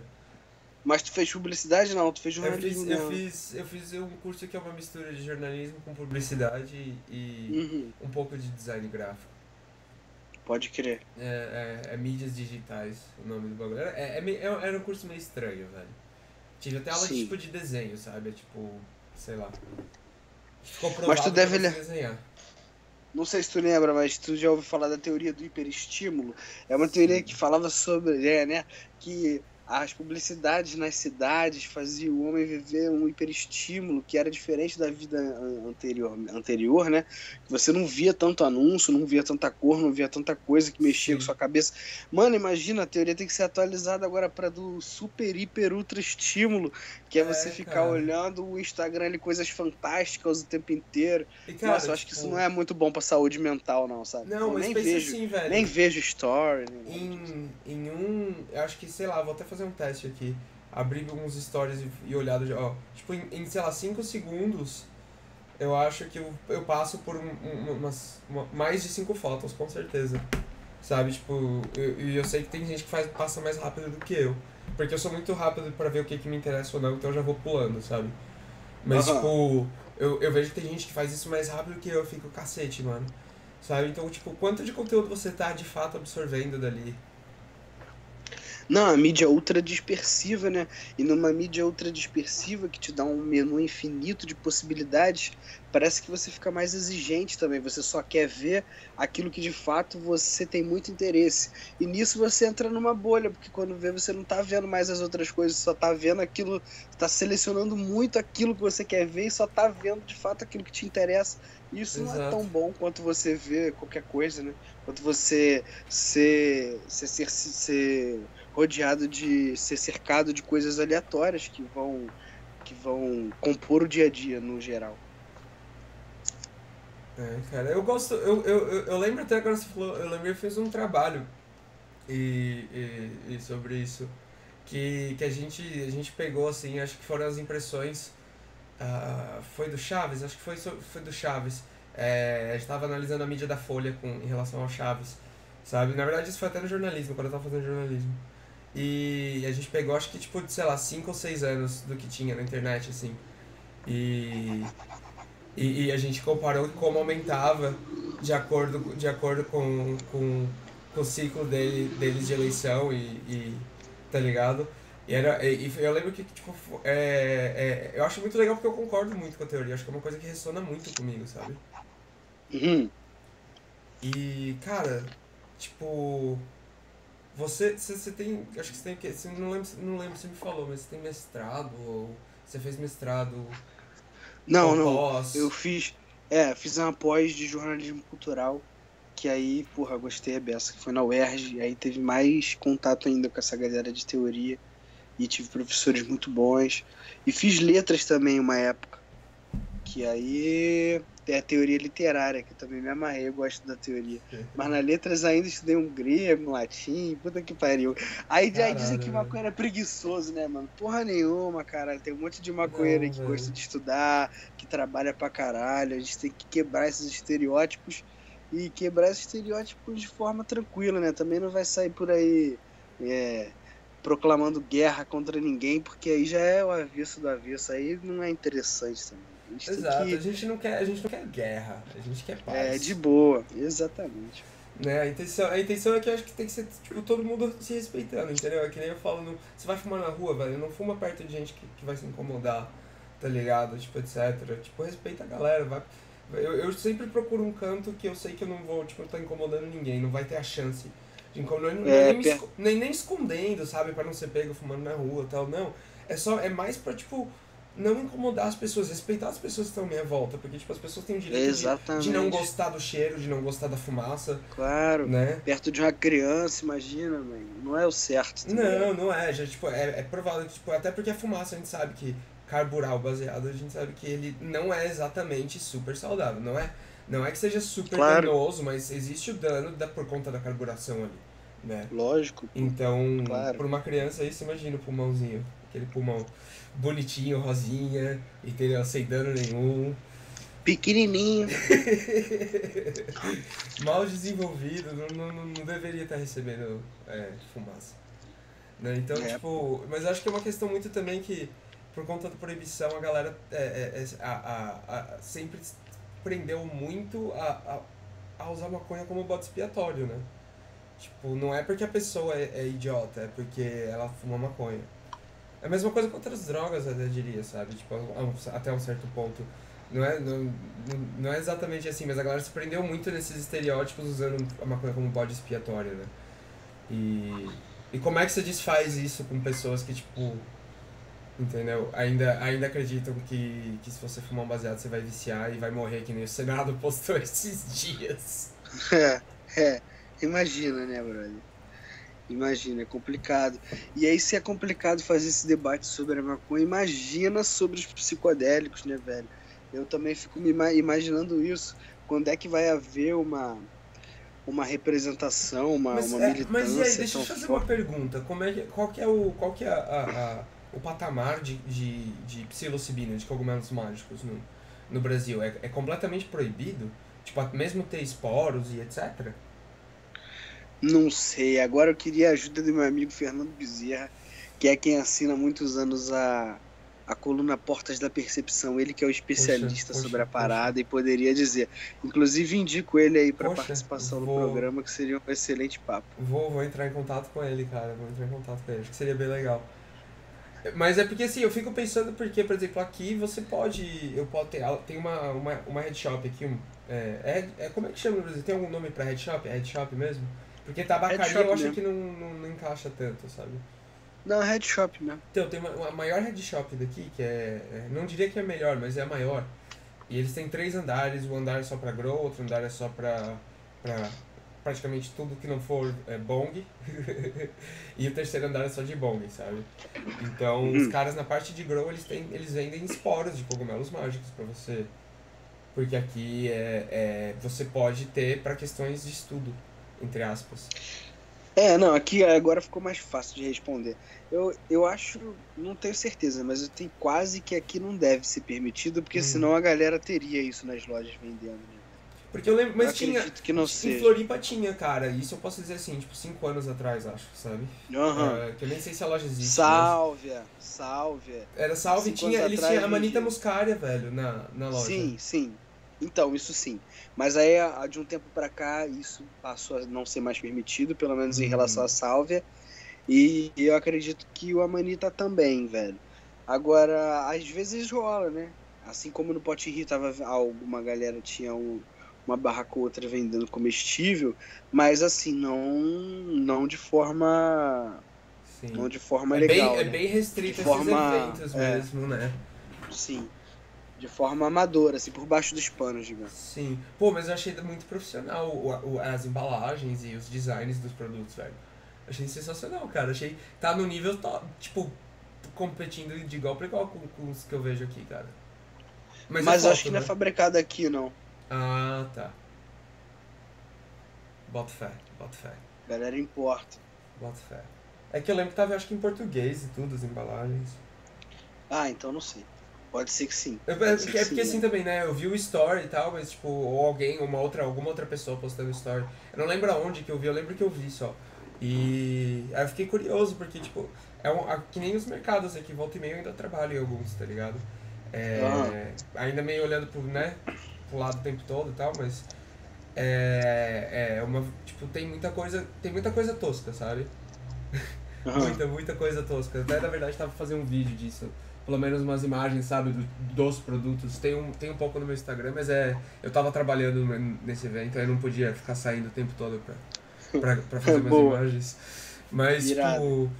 Mas tu fez publicidade não, tu fez Eu jornalismo fiz, eu, fiz, eu fiz um curso que é uma mistura de jornalismo com publicidade e Uhum, um pouco de design gráfico. pode crer. É, é, é mídias digitais o nome do bagulho. É, é, meio- é- era um curso meio estranho, velho. Tive até aula Sim. tipo de desenho, sabe? É tipo, sei lá. Ficou Mas tu deve eu ler- desenhar. Não sei se tu lembra, mas tu já ouviu falar da teoria do hiperestímulo. É uma teoria que falava sobre, é, né, que as publicidades nas cidades faziam o homem viver um hiperestímulo que era diferente da vida anterior, anterior, né? Você não via tanto anúncio, não via tanta cor, não via tanta coisa que mexia Sim. com sua cabeça. Mano, imagina, a teoria tem que ser atualizada agora para do super, hiper, ultra estímulo, que é, é você ficar cara. olhando o Instagram ali, coisas fantásticas o tempo inteiro. E, cara, Nossa, eu acho tipo... que isso tipo não é muito bom pra saúde mental, não, sabe? Não, eu mas nem vejo, assim, velho. Nem vejo story. Em, em um. Eu acho que, sei lá, vou até fazer fazer um teste aqui. Abrir alguns stories e, e olhar, ó, tipo, em, em, sei lá, 5 segundos, eu acho que eu, eu passo por um, um, umas, uma, mais de 5 fotos, com certeza. Sabe, tipo, e eu, eu, sei que tem gente que faz, passa mais rápido do que eu. Porque eu sou muito rápido para ver o que, que me interessa ou não, então eu já vou pulando, sabe? Mas, uhum. tipo, eu, eu vejo que tem gente que faz isso mais rápido que eu, eu fico cacete, mano. Sabe? Então, tipo, quanto de conteúdo você tá de fato absorvendo dali? Não, a mídia ultra dispersiva, né? E numa mídia ultra dispersiva que te dá um menu infinito de possibilidades, parece que você fica mais exigente também. Você só quer ver aquilo que de fato você tem muito interesse. E nisso você entra numa bolha, porque quando vê você não tá vendo mais as outras coisas, só tá vendo aquilo, tá selecionando muito aquilo que você quer ver e só tá vendo de fato aquilo que te interessa. Isso Exato. não é tão bom quanto você vê qualquer coisa, né? Quanto você ser, ser, ser, ser rodeado de ser cercado de coisas aleatórias que vão que vão compor o dia a dia no geral. É, cara, eu gosto, eu, eu, eu, eu lembro até agora você falou, eu lembro que fiz um trabalho e, e, e, sobre isso que, que a gente a gente pegou assim, acho que foram as impressões uh, foi do Chaves, acho que foi foi do Chaves. É, a gente estava analisando a mídia da Folha com em relação ao Chaves, sabe? Na verdade isso foi até no jornalismo, quando eu estava fazendo jornalismo. E a gente pegou, acho que, tipo, sei lá, 5 ou 6 anos do que tinha na internet, assim. E, e, e, a gente comparou como aumentava de acordo, de acordo com, com, com o ciclo dele, deles de eleição e, e tá ligado? E, era, e, e eu lembro que, tipo, é, é, eu acho muito legal porque eu concordo muito com a teoria. Acho que é uma coisa que ressona muito comigo, sabe? Uhum. E, cara, tipo você, você, você tem. Acho que você tem que. Você não lembro, não lembro se me falou, mas você tem mestrado ou você fez mestrado. Não, não. Pós. Eu fiz. É, fiz uma pós de jornalismo cultural. Que aí, porra, gostei a beça, que foi na UERJ. Aí teve mais contato ainda com essa galera de teoria. E tive professores muito bons. E fiz letras também uma época. Que aí tem a teoria literária, que eu também me amarrei, eu gosto da teoria. Mas nas letras ainda estudei um grego, um latim, puta que pariu. Aí, aí dizem que maconheiro é preguiçoso, né, mano? Porra nenhuma, cara. Tem um monte de maconheiro aí que velho. gosta de estudar, que trabalha pra caralho. A gente tem que quebrar esses estereótipos e quebrar esses estereótipos de forma tranquila, né? Também não vai sair por aí é, proclamando guerra contra ninguém, porque aí já é o avesso do avesso. Aí não é interessante também. A Exato, que... a, gente não quer, a gente não quer guerra, a gente quer paz. É, de boa, exatamente. Né? A, intenção, a intenção é que eu acho que tem que ser tipo, todo mundo se respeitando, entendeu? É que nem eu falo, no, você vai fumar na rua, velho, não fuma perto de gente que, que vai se incomodar, tá ligado? Tipo, etc. Tipo, respeita a galera, vai. Eu, eu sempre procuro um canto que eu sei que eu não vou, tipo, estar tá incomodando ninguém, não vai ter a chance de incomodar, é, nem, nem, nem, nem escondendo, sabe, para não ser pego fumando na rua tal, não. É só, é mais pra, tipo, não incomodar as pessoas, respeitar as pessoas que estão à minha volta, porque tipo, as pessoas têm o direito de, de, não gostar do cheiro, de não gostar da fumaça. Claro. Né? Perto de uma criança, imagina. Não é o certo. Não, não é. Já, tipo, é, é provável, tipo, até porque a fumaça a gente sabe que carburar o baseado, a gente sabe que ele não é exatamente super saudável, não é? Não é que seja super claro. danoso, mas existe o dano da, por conta da carburação ali, né? Lógico. Então, claro. por uma criança aí, você imagina o pulmãozinho, aquele pulmão bonitinho, rosinha, entendeu? Sem dano nenhum. Pequenininho. Mal desenvolvido, não, não, não deveria estar recebendo é, fumaça. Né? Então, é. tipo, mas acho que é uma questão muito também que, por conta da proibição, a galera é, é, é a, a, a, sempre prendeu muito a, a, usar maconha como bode expiatório, né? Tipo, não é porque a pessoa é, é idiota, é porque ela fuma maconha. É a mesma coisa com outras drogas, eu diria, sabe? Tipo, até um certo ponto. Não é, não, não é exatamente assim, mas a galera se prendeu muito nesses estereótipos usando a maconha como bode expiatório, né? E, E como é que você desfaz isso com pessoas que, tipo, entendeu? Ainda, ainda acreditam que, que se você fumar um baseado você vai viciar e vai morrer, que nem o Senado postou esses dias. É, é. Imagina, né, brother? Imagina, é complicado. E aí, se é complicado fazer esse debate sobre a maconha, imagina sobre os psicodélicos, né, velho? Eu também fico me imaginando isso. Quando é que vai haver uma, uma representação, uma, mas, uma é, militância? Mas e aí, deixa eu fazer forte. uma pergunta. Como é qual que é o, qual que é a, a o patamar de, de, de psilocibina, de cogumelos mágicos no, no Brasil? É, é completamente proibido? Tipo, mesmo ter esporos e etc? Não sei. Agora eu queria a ajuda do meu amigo Fernando Bezerra, que é quem assina há muitos anos a, a coluna Portas da Percepção. Ele que é o especialista poxa, sobre poxa, a parada poxa. e poderia dizer. Inclusive, indico ele aí para participação vou... no programa, que seria um excelente papo. Vou, vou entrar em contato com ele, cara. Vou entrar em contato com ele. Acho que seria bem legal. Mas é porque assim, eu fico pensando porque, por exemplo, aqui você pode. Eu posso ter. Tem uma, uma, uma head shop aqui. É, é, é, como é que chama no Brasil? Tem algum nome pra head shop? Head shop mesmo? Porque tabacaria eu acho mesmo. que não, não, não, encaixa tanto, sabe? Não, head shop né? Então, tem uma, uma maior head shop daqui, que é, é, Não diria que é melhor, mas é a maior. E eles têm três andares, um andar é só pra grow, outro andar é só pra. pra praticamente tudo que não for é, bong. e o terceiro andar é só de bong, sabe? Então, uhum. os caras na parte de grow, eles, têm, eles vendem esporos de cogumelos mágicos para você. Porque aqui é, é, você pode ter para questões de estudo entre aspas. É, não, aqui agora ficou mais fácil de responder. Eu, eu acho, não tenho certeza, mas eu tenho quase que aqui não deve ser permitido, porque hum. senão a galera teria isso nas lojas vendendo. Né? Porque eu lembro, mas eu tinha. Que não em Floripa tinha, cara. Isso eu posso dizer assim, tipo, cinco anos atrás, acho, sabe? Uhum. É, que eu nem sei se a loja existe. Sálvia, mas... Sálvia. Era Salve, tinha, eles tinham a Manita Muscaria, velho, na, na loja. Sim, sim. Então, isso sim. Mas aí, de um tempo para cá, isso passou a não ser mais permitido, pelo menos em uhum. relação à sálvia. E eu acredito que o Amanita também, velho. Agora, às vezes rola, né? Assim como no Pote Rio tava alguma galera tinha um, uma barraca ou outra vendendo comestível, mas assim, não não de forma Sim. não de forma é legal. Bem, é né? É bem restrito de esses forma, eventos é, mesmo, né? Sim de forma amadora, assim, por baixo dos panos, digamos. Sim. Pô, mas eu achei muito profissional o, o, as embalagens e os designs dos produtos, velho. Achei sensacional, cara. Achei. Tá no nível top, tipo, competindo de igual pra igual com, com os que eu vejo aqui, cara. Mas, mas eu acho que né? não é né? fabricado aqui, não. Ah, tá. Bota fé, bota fé. Galera importa. Bota fé. É que eu lembro que tava, acho que em português e tudo, as embalagens. Ah, então não sei. Pode ser que sim. É, é, porque, sim, assim né? também, né? Eu vi o story e tal, mas tipo, ou alguém, uma outra, alguma outra pessoa postando story. Eu não lembro aonde que eu vi, eu lembro que eu vi só. E aí eu fiquei curioso, porque, tipo, é um, que nem os mercados aqui, volta e meio eu ainda trabalho em alguns, tá ligado? É, ah. Ainda meio olhando pro, né, pro lado o tempo todo e tal, mas é, é uma, tipo, tem muita coisa, tem muita coisa tosca, sabe? Uhum. muita, muita coisa tosca. Até na verdade tava fazendo um vídeo disso pelo menos umas imagens, sabe, do, dos produtos. Tem um, tem um pouco no meu Instagram, mas é. Eu tava trabalhando nesse evento, aí não podia ficar saindo o tempo todo pra, pra, pra fazer umas imagens. Mas, Irado. tipo.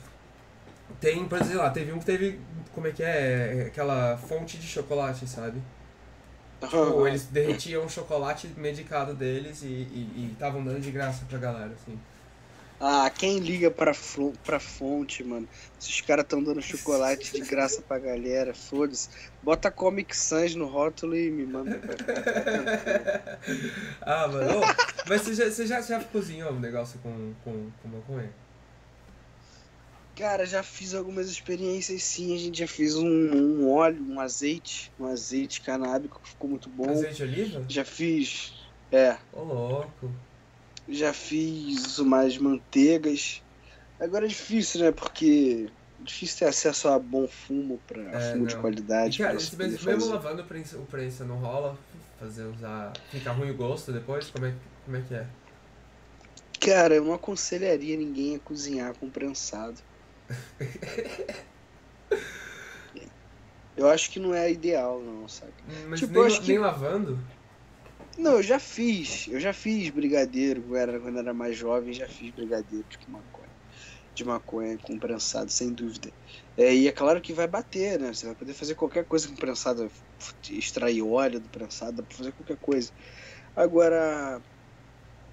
Tem, por exemplo, lá, teve um que teve. Como é que é? Aquela fonte de chocolate, sabe? Tipo, eles derretiam o chocolate medicado deles e estavam dando de graça pra galera, assim. Ah, quem liga pra, pra fonte, mano? Se os caras tão dando chocolate de graça pra galera, foda-se. Bota Comic Sans no rótulo e me manda pra Ah, mano. mas você já, você já, já cozinhou um negócio com, com, com maconha? Cara, já fiz algumas experiências sim. A gente já fez um, um óleo, um azeite, um azeite canábico que ficou muito bom. Azeite oliva? Já fiz. É. Ô, louco já fiz umas manteigas. Agora é difícil, né? Porque difícil ter acesso a bom fumo para é, fumo não. de qualidade. E, cara, mesmo, mesmo lavando o prensa, o prensa não rola, fazer usar. Fica ruim o gosto depois? Como é, como é que é? Cara, eu não aconselharia ninguém a cozinhar com prensado. eu acho que não é ideal, não, sabe? Mas tipo, nem, nem que... lavando? Não, eu já fiz. Eu já fiz brigadeiro era, quando era mais jovem, já fiz brigadeiro de maconha. de maconha com prensado, sem dúvida. É, e é claro que vai bater, né? Você vai poder fazer qualquer coisa com prensado, extrair óleo do prensado, dá pra fazer qualquer coisa. Agora,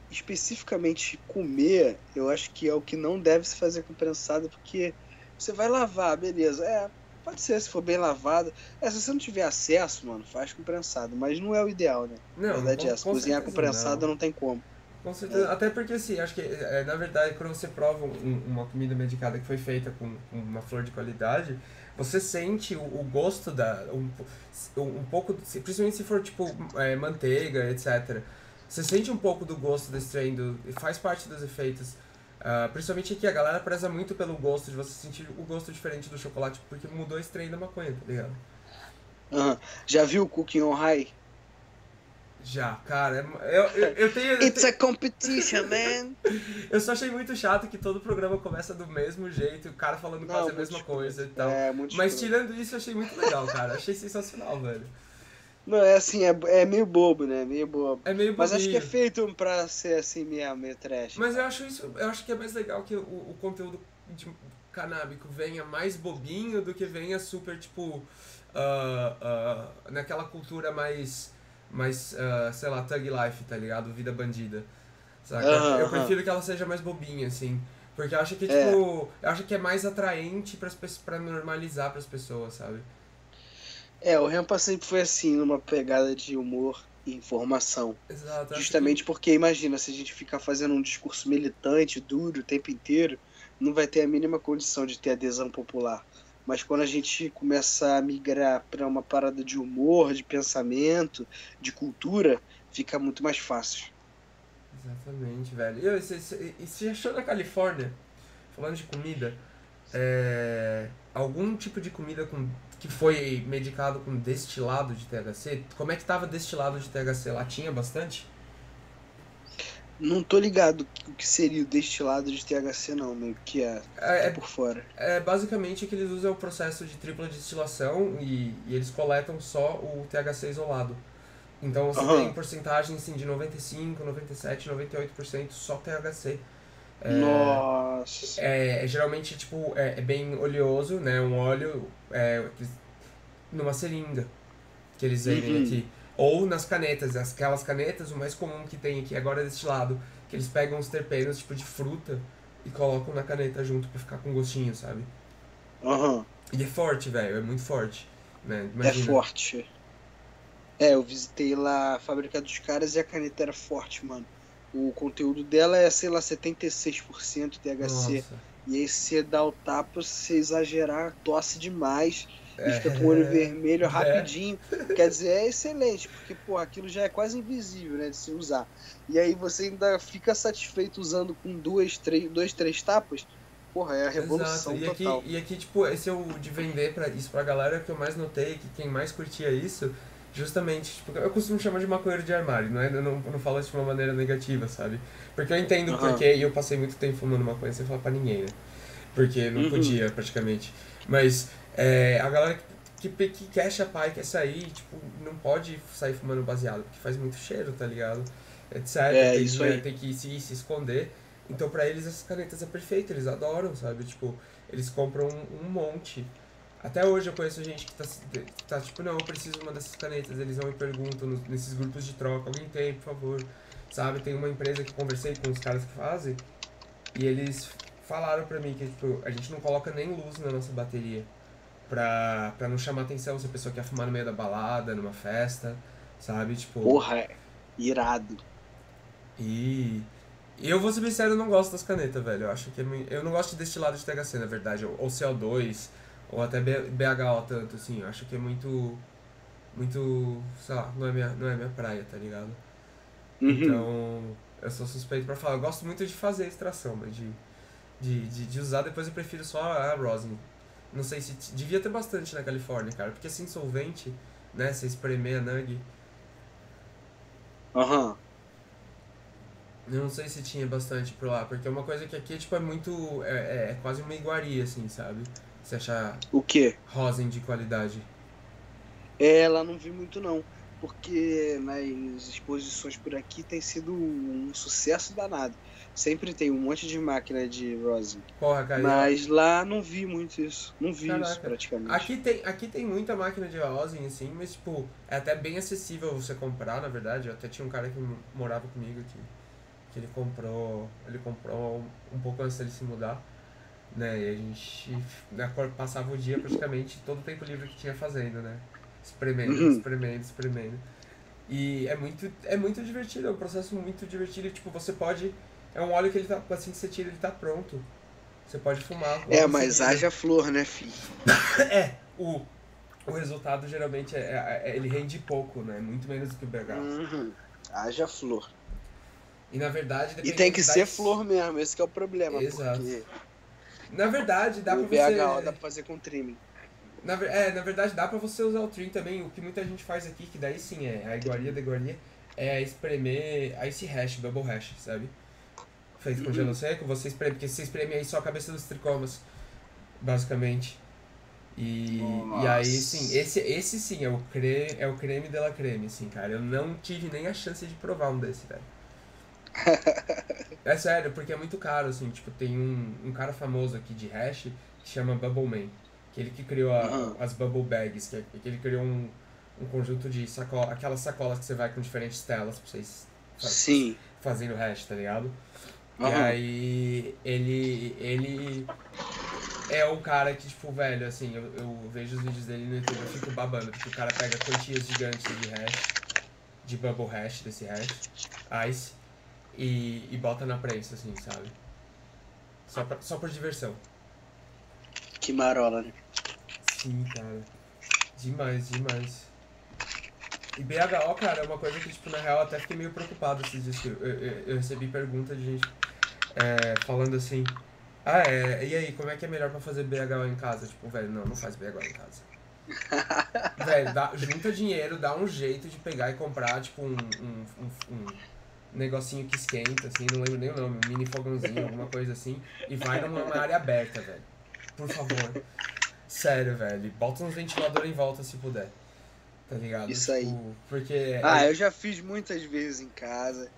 especificamente comer, eu acho que é o que não deve se fazer com prensado, porque você vai lavar, beleza. É, pode ser se for bem lavado. É, se você não tiver acesso, mano, faz com prensado, mas não é o ideal, né? Não, Na verdade com, é essa. Cozinhar com prensado não. não tem como. Com certeza. É. Até porque, assim, acho que, é, na verdade, quando você prova um, uma comida medicada que foi feita com, com, uma flor de qualidade, você sente o, o gosto da. Um, um pouco. Principalmente se for, tipo, é, manteiga, etc. Você sente um pouco do gosto desse trem, do, faz parte dos efeitos. Uh, principalmente aqui, a galera preza muito pelo gosto, de você sentir o gosto diferente do chocolate, porque mudou esse trem da maconha, tá ligado? Uhum. Já viu o Cooking on High? Já, cara, eu, eu, eu tenho. It's a competition, man! eu só achei muito chato que todo programa começa do mesmo jeito, o cara falando quase a mesma coisa e tal. É, muito Mas tirando isso, eu achei muito legal, cara. Achei sensacional, velho. Não, é assim, é, é meio bobo, né? Meio bobo. É meio Mas acho que é feito pra ser assim mesmo, meio trash. Mas eu acho isso, eu acho que é mais legal que o, o conteúdo de canábico venha mais bobinho do que venha super, tipo, uh, uh, naquela cultura mais mais, uh, sei lá, thug life, tá ligado? Vida bandida. Saca? Uhum, eu prefiro que ela seja mais bobinha, assim. Porque eu acho que, é. tipo, eu acho que é mais atraente pras, pra normalizar pras pessoas, sabe? É, o Rampa sempre foi assim, numa pegada de humor e informação. Exato. Justamente que... porque, imagina, se a gente ficar fazendo um discurso militante, duro, o tempo inteiro, não vai ter a mínima condição de ter adesão popular. Mas quando a gente começa a migrar para uma parada de humor, de pensamento, de cultura, fica muito mais fácil. Exatamente, velho. E você achou na Califórnia, falando de comida, é, algum tipo de comida com, que foi medicado com destilado de THC? Como é que tava destilado de THC lá? Tinha bastante? Não tô ligado o que seria o destilado de THC não, meio que é, é, é por fora. É basicamente que eles usam o processo de tripla destilação e, e eles coletam só o THC isolado. Então você uhum. tem porcentagem assim, de 95, 97, 98% só THC. É, Nossa! É, é, geralmente tipo, é, é, bem oleoso, né? Um óleo é, numa seringa que eles vendem uhum. aqui. Ou nas canetas, aquelas canetas, o mais comum que tem aqui agora deste lado, que eles pegam os terpenos, tipo de fruta, e colocam na caneta junto pra ficar com gostinho, sabe? Aham. Uhum. E é forte, velho, é muito forte. Né? É forte. É, eu visitei lá a fábrica dos caras e a caneta era forte, mano. O conteúdo dela é, sei lá, 76% THC. Nossa. E aí você dá o tapa, se exagerar, tosse demais e fica com o olho é. vermelho é. rapidinho. É. Quer dizer, é excelente, porque pô, aquilo já é quase invisível, né, de se usar. E aí você ainda fica satisfeito usando com duas, três, dois, três tapas. Porra, é a revolução e total. Aqui, e aqui, tipo, esse é o de vender pra, isso pra galera que eu mais notei, que quem mais curtia isso, justamente, tipo, eu costumo chamar de maconheiro de armário, não é? Eu não, eu não falo isso de uma maneira negativa, sabe? Porque eu entendo uhum. porquê e eu passei muito tempo fumando maconha sem falar pra ninguém, né? Porque não uhum. podia, praticamente. Mas é, a galera que, que, que quer chapar e quer sair, tipo, não pode sair fumando baseado, porque faz muito cheiro, tá ligado? Etc. É, tem, isso aí. tem que se, se esconder. Então pra eles essas canetas é perfeito, eles adoram, sabe? Tipo, eles compram um, um monte. Até hoje eu conheço gente que tá, tá tipo, não, eu preciso uma dessas canetas. Eles vão me perguntam nesses grupos de troca, alguém tem, por favor. Sabe, tem uma empresa que conversei com os caras que fazem e eles falaram pra mim que tipo, a gente não coloca nem luz na nossa bateria pra, pra não chamar atenção se a pessoa quer fumar no meio da balada, numa festa, sabe? Tipo. Porra, é irado. E. E eu vou ser sincero, eu não gosto das canetas, velho. Eu acho que é Eu não gosto de destilado de THC, na verdade. Ou CO2, ou até BHO tanto, assim. Eu acho que é muito. Muito. Sei lá, não é minha, não é minha praia, tá ligado? Uhum. Então. Eu sou suspeito pra falar. Eu gosto muito de fazer extração, mas de, de, de, de usar depois eu prefiro só a rosin. Não sei se. Devia ter bastante na Califórnia, cara. Porque assim, solvente, né? Você espremer a Nug. Aham. Uhum. Eu não sei se tinha bastante por lá, porque é uma coisa que aqui tipo, é muito. É, é, é quase uma iguaria, assim, sabe? Você achar. O quê? Rosin de qualidade. É, lá não vi muito não. Porque nas exposições por aqui tem sido um sucesso danado. Sempre tem um monte de máquina de rosin. Porra, cara. Mas lá não vi muito isso. Não vi Caraca. isso praticamente. Aqui tem, aqui tem muita máquina de rosin, assim, mas, tipo, é até bem acessível você comprar, na verdade. Eu até tinha um cara que morava comigo aqui, que ele comprou, ele comprou um pouco antes dele se mudar, né? E a gente passava o dia praticamente todo o tempo livre que tinha fazendo, né? Espremendo, Uhum. espremendo, espremendo. E é muito, é muito divertido, é um processo muito divertido. Tipo, você pode. É um óleo que ele tá. Assim que você tira, ele tá pronto. Você pode fumar. É, mas haja flor, né, filho? É, o, o resultado geralmente é, é- é- ele rende pouco, né? Muito menos do que o BH. Uhum. Haja flor. E na verdade. E tem que ser flor mesmo, esse que é o problema. Exato. Porque Na verdade, dá o pra BHO você. dá pra fazer com trimming. Na, é, na verdade, dá pra você usar o trim também. O que muita gente faz aqui, que daí sim é a iguaria da iguaria, é espremer ice hash, bubble hash, sabe? Feito com Uhum. gelo seco, você espreme, porque você espreme aí só a cabeça dos tricomas, basicamente. E, e aí, sim, esse, esse sim é o, creme, é o creme de la creme, assim, cara. Eu não tive nem a chance de provar um desse, velho. É sério, porque é muito caro, assim, tipo, tem um, um cara famoso aqui de hash que chama Bubble Man, que ele que criou a- Uhum. as Bubble Bags, que, é- que ele criou um, um conjunto de sacola, aquelas sacolas que você vai com diferentes telas pra vocês Sim. fazendo hash, tá ligado? E Aham. aí ele. ele é o cara que, tipo, velho, assim, eu, eu vejo os vídeos dele no YouTube, eu fico babando, porque o cara pega quantias gigantes de hash, de bubble hash, desse hash, ice, e, e bota na prensa, assim, sabe? Só, pra, só por diversão. Que marola, né? Sim, cara. Demais, demais. E BHO, cara, é uma coisa que, tipo, na real, até fiquei meio preocupado esses dias eu, eu, eu recebi pergunta de gente é, falando assim, ah, é, e aí, como é que é melhor pra fazer BHO em casa? Tipo, velho, não, não faz BHO em casa. velho, dá, junta dinheiro, dá um jeito de pegar e comprar, tipo, um, um, um, um negocinho que esquenta, assim, não lembro nem o nome, um mini fogãozinho, alguma coisa assim, e vai numa área aberta, velho. Por favor. Sério, velho. Bota uns ventiladores em volta se puder. Tá ligado? Isso aí. Tipo, Porque. Ah, eu já fiz muitas vezes em casa.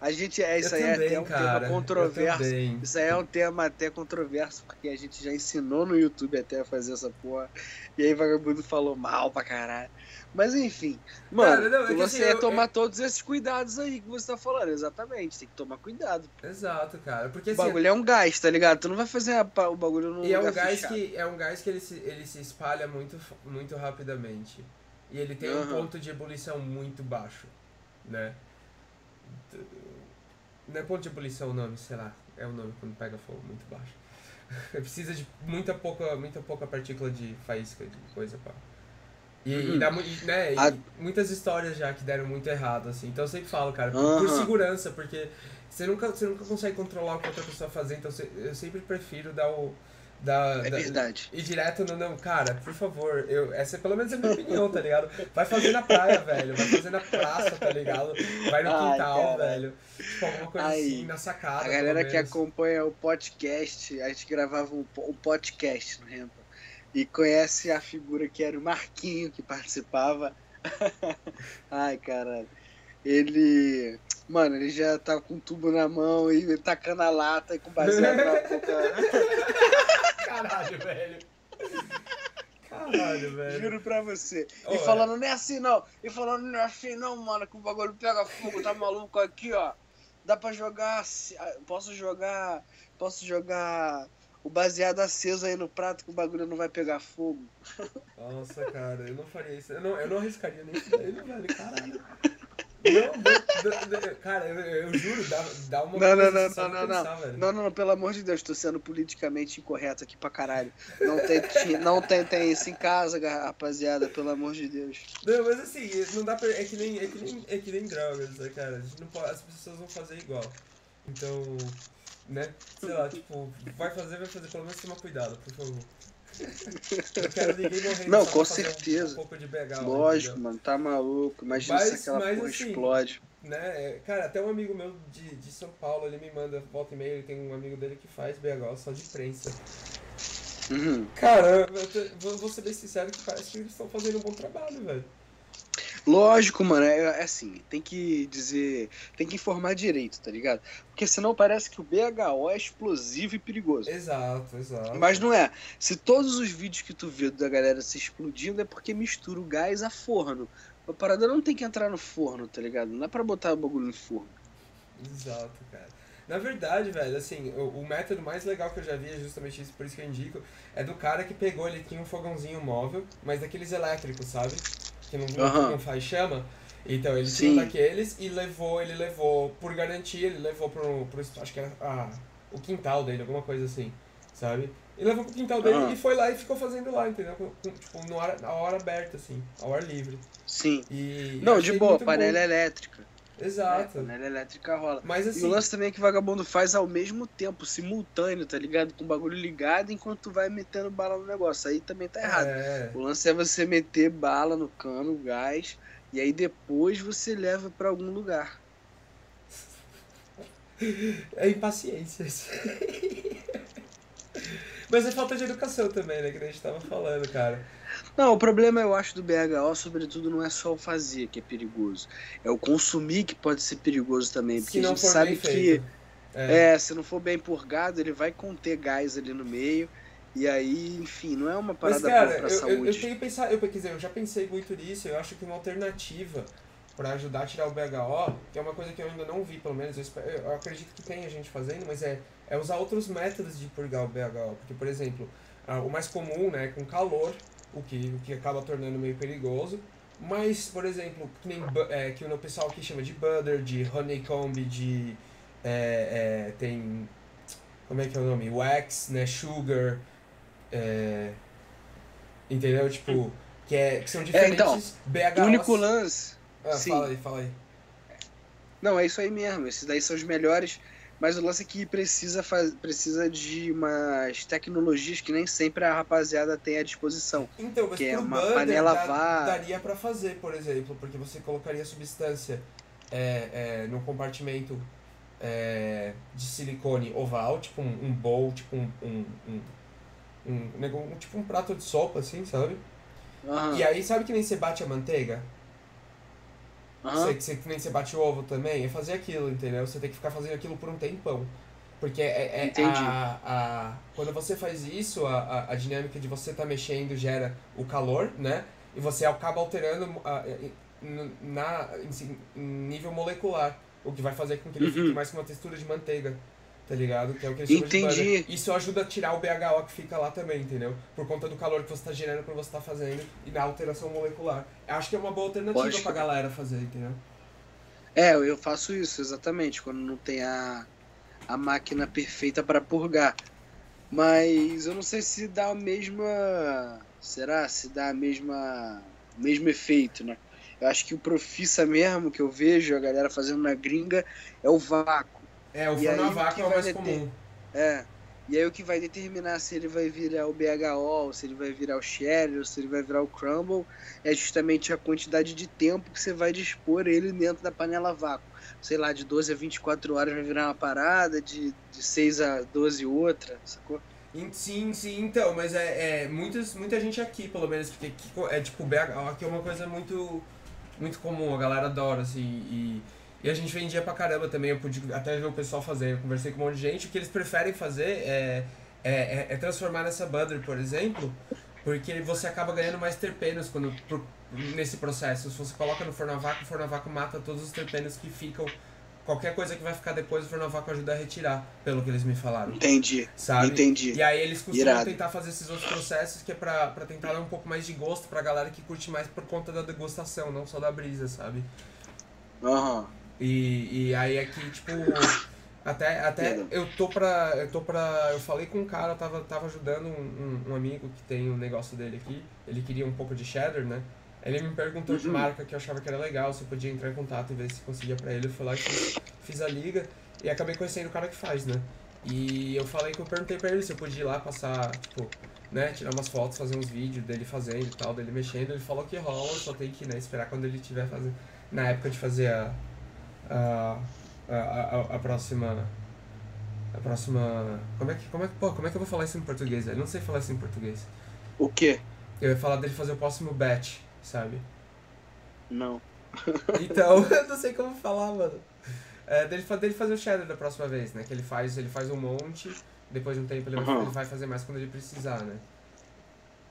A gente é isso eu aí também, é até um cara, tema controverso. Isso aí é um tema até controverso, porque a gente já ensinou no YouTube até a fazer essa porra. E aí vagabundo falou mal pra caralho. Mas enfim, mano, Cara, não, é você assim, é eu- tomar todos esses cuidados aí que você tá falando. Exatamente, tem que tomar cuidado. Exato, cara. Porque O assim. bagulho é um gás, tá ligado? Tu não vai fazer a o bagulho no E é um gás fechado. que, é um gás que ele, se, ele se espalha muito, muito rapidamente. E ele tem um Aham. ponto de ebulição muito baixo, né? Não é ponto de ebulição o nome, sei lá. É o nome quando pega fogo, muito baixo. Precisa de muita pouca, muita pouca partícula de faísca, de coisa pá. E, e Uhum. dá, mu- e, né, e A- muitas histórias já que deram muito errado, assim. Então eu sempre falo, cara, por, por segurança, porque você nunca, você nunca consegue controlar o que outra pessoa fazer, então você- eu sempre prefiro dar o. Dar, É dar- verdade. e direto no não, cara, por favor, eu, essa é pelo menos a minha opinião, tá ligado? Vai fazer na praia, velho, vai fazer na praça, tá ligado? Vai no Ai, quintal, cara. velho. Tipo, alguma coisa Aí, assim, na sacada. A galera que acompanha o podcast, a gente gravava um, um podcast no Rempa. E conhece a figura que era o Marquinho que participava. Ai, caralho. Ele. Mano, ele já tá com um tubo na mão e tacando a lata e com baseado na boca. Caralho, velho. Caralho, velho. Juro pra você. Ô, E é. falando, não é assim não. E falando, não é assim não, mano, que o bagulho pega fogo, tá maluco aqui, ó. Dá pra jogar. ah, Posso jogar. Posso jogar o baseado aceso aí no prato que o bagulho não vai pegar fogo. Nossa, cara, eu não faria isso. Eu não, eu não arriscaria nem isso daí, não, velho. Caralho. Não, dá- dá- cara, eu, eu juro, dá, dá uma Não, não, não, não, não, pensar, velho. Não, não, não, pelo amor de Deus, tô sendo politicamente incorreto aqui pra caralho. Não tem, não tentem isso em casa, rapaziada, pelo amor de Deus. Não, mas assim, não dá pra. É que nem, é que nem, é que nem drogas, né, cara? A gente não as pessoas vão fazer igual. Então, né? Sei lá, tipo, vai fazer, vai fazer, pelo menos toma cuidado, por favor. Não quero ninguém morrendo Não, com certeza. Um, BH. Lógico, mano, tá maluco. Imagina Mas- se aquela mas porra assim, explode. Né? é, Cara, até um amigo meu de, de São Paulo, ele me manda volta e meia, ele tem um amigo dele que faz BH só de prensa. Uhum. Cara, eu vou, vou ser bem sincero que parece que eles estão fazendo um bom trabalho, velho. Lógico, mano, é, é, assim, tem que dizer, tem que informar direito, tá ligado? Porque senão parece que o BHO é explosivo e perigoso. Exato, exato. Mas não é. Se todos os vídeos que tu vê da galera se explodindo é porque mistura o gás a forno. A parada não tem que entrar no forno, tá ligado? Não é pra botar o bagulho no forno. Exato, cara. Na verdade, velho, assim, o, o, método mais legal que eu já vi é justamente isso, por isso que eu indico, é do cara que pegou, ele tinha um fogãozinho móvel, mas daqueles elétricos, sabe? Que não, uhum. não faz chama. Então, ele Sim. tinha daqueles e levou, ele levou, por garantia, ele levou pro, pro acho que era ah, o quintal dele, alguma coisa assim, sabe? E levou pro quintal dele uhum. e foi lá e ficou fazendo lá, entendeu? Tipo, no ar, a hora aberta, assim, ao ar livre. Sim. E não, de boa, panela bom. elétrica. Exato. É, panela elétrica rola. Mas, assim, e o assim lance também é que o vagabundo faz ao mesmo tempo, simultâneo, tá ligado? Com o bagulho ligado enquanto tu vai metendo bala no negócio. Aí também tá errado. É. O lance é você meter bala no cano, gás, e aí depois você leva para algum lugar. É impaciência. Mas é falta de educação também, né? Que a gente tava falando, cara. Não, o problema eu acho do BHO, sobretudo, não é só o fazer que é perigoso. É o consumir que pode ser perigoso também. Porque a gente sabe que. É. é, se não for bem purgado, ele vai conter gás ali no meio. E aí, enfim, não é uma parada Mas, cara, boa pra eu, saúde. Eu, eu, tenho pensado, eu, dizer, eu já pensei muito nisso, eu acho que uma alternativa para ajudar a tirar o BHO, que é uma coisa que eu ainda não vi, pelo menos, eu, espero, eu acredito que tem a gente fazendo, mas é, é usar outros métodos de purgar o BHO. Porque, por exemplo, o mais comum, né, com calor, o que, o que acaba tornando meio perigoso. Mas, por exemplo, que, nem, é, que o pessoal aqui chama de butter, de honeycomb, de. É, é, tem. Como é que é o nome? Wax, né? Sugar. É, entendeu? Tipo, que, é, que são diferentes é, então, O único lance. Ah, sim. fala aí, fala aí. Não, é isso aí mesmo. Esses daí são os melhores mas o lance é que precisa, faz, precisa de umas tecnologias que nem sempre a rapaziada tem à disposição. Então, mas que é uma panela vá... daria para fazer, por exemplo, porque você colocaria substância é, é, no compartimento é, de silicone oval, tipo um, um bowl, tipo um, um, um, um, tipo um prato de sopa, assim, sabe? E aí, sabe que nem você bate a manteiga? Uhum. Você, você, que nem você bate o ovo também, é fazer aquilo, entendeu? Você tem que ficar fazendo aquilo por um tempão. Porque é, é a, a, quando você faz isso, a, a, a dinâmica de você estar tá mexendo gera o calor, né? E você acaba alterando a, na, em, nível molecular, o que vai fazer com que ele uhum. fique mais com uma textura de manteiga tá ligado? Que é o que eles Entendi. Isso ajuda a tirar o BHO que fica lá também, entendeu? Por conta do calor que você tá gerando quando você tá fazendo e da alteração molecular. Eu acho que é uma boa alternativa Pode. pra galera fazer, entendeu? É, eu faço isso, exatamente, quando não tem a, a máquina perfeita para purgar. Mas eu não sei se dá a mesma. Será? Se dá a mesma. o mesmo efeito, né? Eu acho que o profissa mesmo que eu vejo a galera fazendo na gringa é o vácuo. É, o forno a vácuo é o mais comum. É. E aí o que vai determinar se ele vai virar o BHO, se ele vai virar o Sherry, ou se ele vai virar o Crumble, é justamente a quantidade de tempo que você vai dispor ele dentro da panela vácuo. Sei lá, de 12 a 24 horas vai virar uma parada, de, de 6 a 12 outra, sacou? Sim, sim, então, mas é, é muitas, muita gente aqui, pelo menos, porque aqui é tipo, BHO aqui é uma coisa muito, muito comum, a galera adora, assim, e e a gente vendia pra caramba também, eu pude até ver o pessoal fazer, eu conversei com um monte de gente. O que eles preferem fazer é, é, é, é transformar nessa butter, por exemplo, porque você acaba ganhando mais terpenos quando, por, nesse processo. Se você coloca no forno a vácuo, o forno a vácuo mata todos os terpenos que ficam. Qualquer coisa que vai ficar depois, o forno a vácuo ajuda a retirar, pelo que eles me falaram. Entendi. Sabe? Entendi. E aí eles costumam Irado. tentar fazer esses outros processos que é pra, pra tentar dar um pouco mais de gosto pra galera que curte mais por conta da degustação, não só da brisa, sabe? Aham. Uhum. E, e aí aqui, tipo, até, até eu tô pra. Eu tô pra. Eu falei com um cara, eu tava, tava ajudando um, um, um amigo que tem o um negócio dele aqui. Ele queria um pouco de cheddar, né? Ele me perguntou uhum. de marca que eu achava que era legal, se eu podia entrar em contato e ver se conseguia pra ele. Eu fui lá e fiz, fiz a liga e acabei conhecendo o cara que faz, né? E eu falei que eu perguntei pra ele se eu podia ir lá passar, tipo, né, tirar umas fotos, fazer uns vídeos dele fazendo e tal, dele mexendo. Ele falou que rola, só tem que, né, esperar quando ele estiver fazendo. Na época de fazer a, a, a, a, próxima. A próxima. Como é que. Como é que. Pô, como é que eu vou falar isso em português? Eu não sei falar isso em português. O quê? Eu ia falar dele fazer o próximo batch, sabe? Não. Então, eu não sei como falar, mano. É, dele, dele fazer o shader da próxima vez, né? Que ele faz, ele faz um monte, depois de um tempo ele, vai, Uhum. ele vai fazer mais quando ele precisar, né?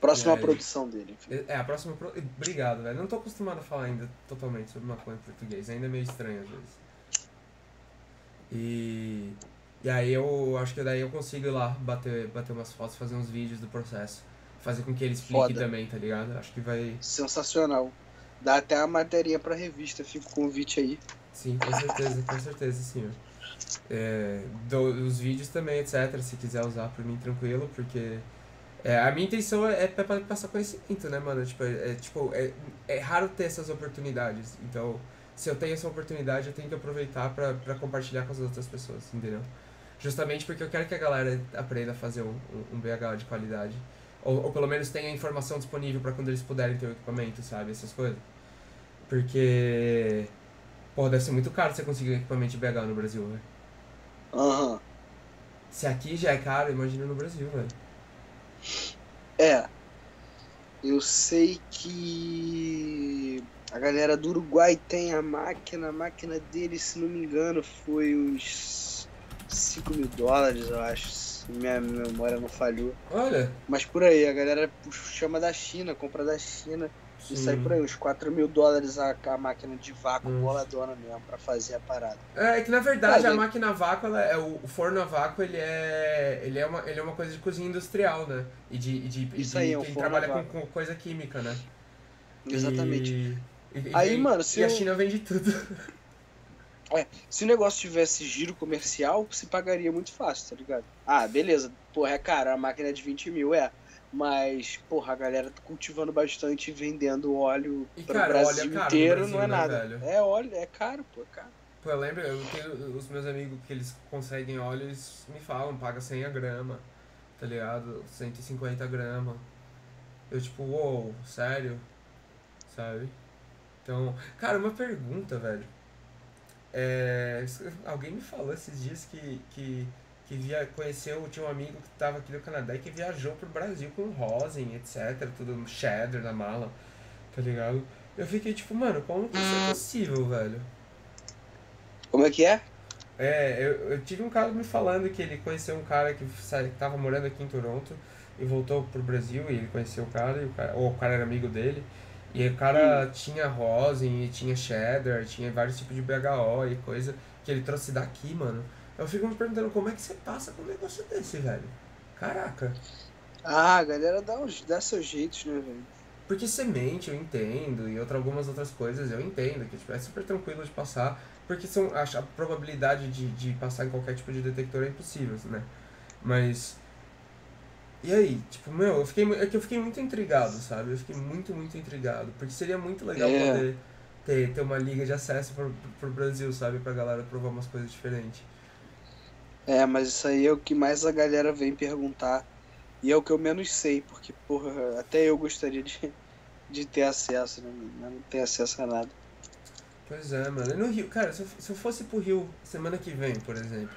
Próxima aí? produção dele. enfim. É, a próxima. Pro... Obrigado, velho. Não tô acostumado a falar ainda totalmente sobre maconha em português. Ainda é meio estranho às vezes. E. E aí eu acho que daí eu consigo ir lá bater, bater umas fotos, fazer uns vídeos do processo. Fazer com que ele explique Foda. também, tá ligado? Acho que vai. Sensacional. Dá até a materinha pra revista, fica o convite aí. Sim, com certeza, com certeza, senhor. É, do- os vídeos também, etc. Se quiser usar por mim, tranquilo, porque. É, a minha intenção é, é pra passar conhecimento, né, mano? Tipo, é, é, tipo, é, é raro ter essas oportunidades. Então, se eu tenho essa oportunidade, eu tenho que aproveitar pra, pra compartilhar com as outras pessoas, entendeu? Justamente porque eu quero que a galera aprenda a fazer um, um, BH de qualidade. Ou, ou pelo menos tenha a informação disponível pra quando eles puderem ter o equipamento, sabe? Essas coisas. Porque. Pô, deve ser muito caro você conseguir um equipamento de BH no Brasil, velho. Aham. Se aqui já é caro, imagina no Brasil, velho. É. Eu sei que a galera do Uruguai tem a máquina. A máquina dele, se não me engano, foi uns 5 mil dólares, eu acho. Se minha memória não falhou. Olha. Mas por aí, a galera chama da China, compra da China. E sai por aí, uns 4 mil dólares a, a máquina de vácuo Hum. boladona mesmo, pra fazer a parada. É que na verdade Ah, a máquina a vácuo, ela é, o forno a vácuo, ele é, ele é, uma, ele é uma coisa de cozinha industrial, né? E de, e de, Isso de aí, é um quem a trabalha com, com coisa química, né? Exatamente. E, e- Aí, mano, se E a eu- China vende tudo. Se o negócio tivesse giro comercial, se pagaria muito fácil, tá ligado? Ah, beleza, porra, é caro, a máquina é de 20 mil, é. Mas, porra, a galera tá cultivando bastante e vendendo óleo E, o cara, óleo é Brasil caro no inteiro, Brasil, não é né, nada. velho? É óleo, é caro, pô, é caro. Pô, eu lembro, eu tenho os meus amigos que eles conseguem óleo, eles me falam, paga 100 a grama, tá ligado? 150 grama. Eu tipo, uou, sério? Sabe? Então, cara, uma pergunta, velho. É, alguém me falou esses dias que, que, que via, conheceu, tinha um amigo que tava aqui no Canadá e que viajou pro Brasil com rosin, etc, tudo cheddar na mala, tá ligado? Eu fiquei tipo, mano, como que isso é possível, velho? Como é que é? É, eu, eu tive um cara me falando que ele conheceu um cara que sa- que tava morando aqui em Toronto e voltou pro Brasil e ele conheceu o cara, e o cara ou o cara era amigo dele. E o cara tinha rosin, e tinha cheddar, tinha vários tipos de BHO e coisa que ele trouxe daqui, mano. Eu fico me perguntando como é que você passa com um negócio desse, velho. Caraca. Ah, a galera dá, uns, dá seus jeitos, né, velho? Porque semente eu entendo e outra, algumas outras coisas eu entendo, que tipo, é super tranquilo de passar, porque são, a, a probabilidade de, de passar em qualquer tipo de detector é impossível, né? Mas. E aí? Tipo, meu, eu fiquei, é que eu fiquei muito intrigado, sabe? Eu fiquei muito, muito intrigado. Porque seria muito legal É. poder ter, ter uma liga de acesso pro, pro Brasil, sabe? Pra galera provar umas coisas diferentes. É, mas isso aí é o que mais a galera vem perguntar. E é o que eu menos sei, porque, porra, até eu gostaria de, de ter acesso, né? Mas não tenho acesso a nada. Pois é, mano. E no Rio, cara, se eu, se eu fosse pro Rio semana que vem, por exemplo,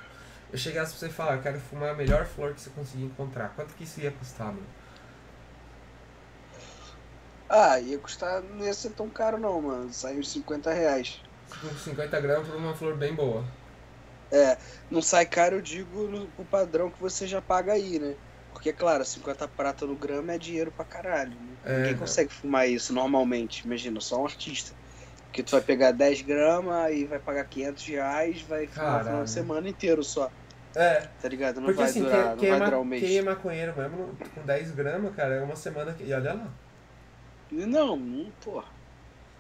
eu chegasse pra você e falar, eu quero fumar a melhor flor que você conseguir encontrar, quanto que isso ia custar, mano? Ah, ia custar, não ia ser tão caro não, mano. Saiu uns 50 reais. Com 50 gramas por uma flor bem boa. É, não sai caro, eu digo, no, o padrão que você já paga aí, né? Porque, claro, 50 prata no grama é dinheiro pra caralho. Né? É, Ninguém né? consegue fumar isso normalmente, imagina, só um artista. Porque tu vai pegar 10 gramas e vai pagar 500 reais, vai fumar final Caralho. de semana inteiro só, É, tá ligado? Não porque vai assim, durar, quem, vai é, durar um mês. quem é maconheiro mesmo, com 10 gramas, cara, é uma semana que. E olha lá. Não, não, porra.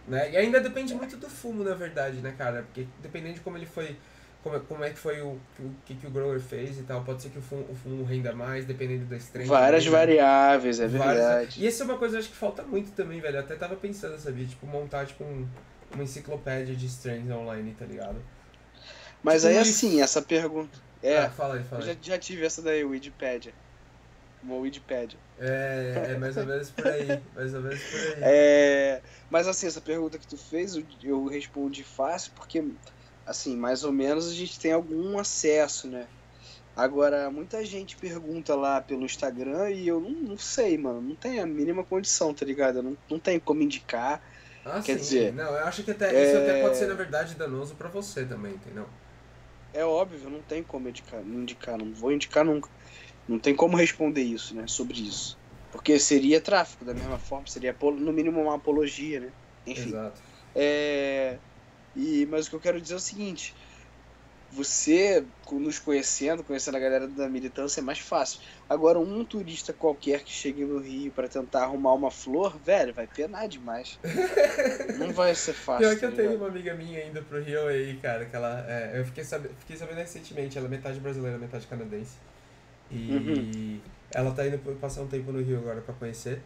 Né? E ainda depende muito do fumo, na verdade, né, cara? Porque dependendo de como ele foi. Como, é- como é que foi o, o que, que o grower fez e tal. Pode ser que o fumo, o fumo renda mais, dependendo da strain. Várias né? variáveis, é Várias- verdade. E essa é uma coisa que eu acho que falta muito também, velho. Eu até tava pensando, sabia? Tipo, montar tipo um, uma enciclopédia de strains online, tá ligado? Mas tipo aí assim, essa pergunta. É, Ah, fala aí, fala eu aí. já, já tive essa daí, Wikipedia. Uma Wikipedia. É, é mais ou menos por aí. Mais ou menos por aí. É, mas assim, essa pergunta que tu fez, eu, eu respondi fácil, porque, assim, mais ou menos a gente tem algum acesso, né? Agora, muita gente pergunta lá pelo Instagram e eu não, não sei, mano. Não tenho a mínima condição, tá ligado? Não, não tenho como indicar. Ah, Quer sim. dizer, Não, eu acho que até, é- isso até pode ser, na verdade, danoso pra você também, entendeu? É óbvio, não tem como indicar, não indicar, não vou indicar nunca. Não tem como responder isso, né, sobre isso. Porque seria tráfico, da mesma forma, seria no mínimo uma apologia, né? Enfim. Exato. É, e, mas o que eu quero dizer é o seguinte: você, nos conhecendo, conhecendo a galera da militância, é mais fácil. Agora, um turista qualquer que chegue no Rio para tentar arrumar uma flor, velho, vai penar demais. Não vai ser fácil. Pior que eu tá tenho uma amiga minha indo pro Rio aí, cara, que ela. é, eu fiquei, sabe, fiquei sabendo recentemente, ela é metade brasileira, metade canadense. E Uhum. ela tá indo passar um tempo no Rio agora pra conhecer.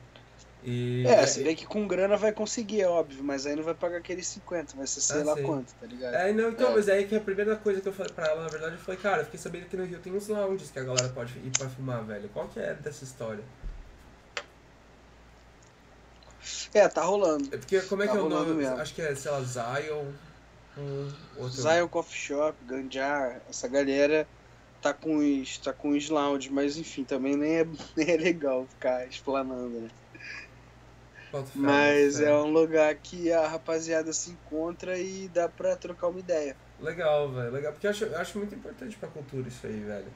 E. É, se bem que com grana vai conseguir, é óbvio, mas aí não vai pagar aqueles 50, vai ser sei Ah, lá quanto, tá ligado? É, não, então, É. mas aí que a primeira coisa que eu falei pra ela, na verdade, foi, cara, eu fiquei sabendo que no Rio tem uns lounges que a galera pode ir pra filmar, velho. Qual que é dessa história? É, tá rolando. É porque, como é Tá que é o nome? mesmo. Acho que é, sei lá, Zion. Um, outro. Zion Coffee Shop, Ganjar, essa galera tá com os, tá com os lounge, mas enfim, também nem é, nem é legal ficar explanando, né? Mas fé. é um lugar que a rapaziada se encontra e dá pra trocar uma ideia. Legal, velho, legal. Porque eu acho, eu acho muito importante pra cultura isso aí, velho.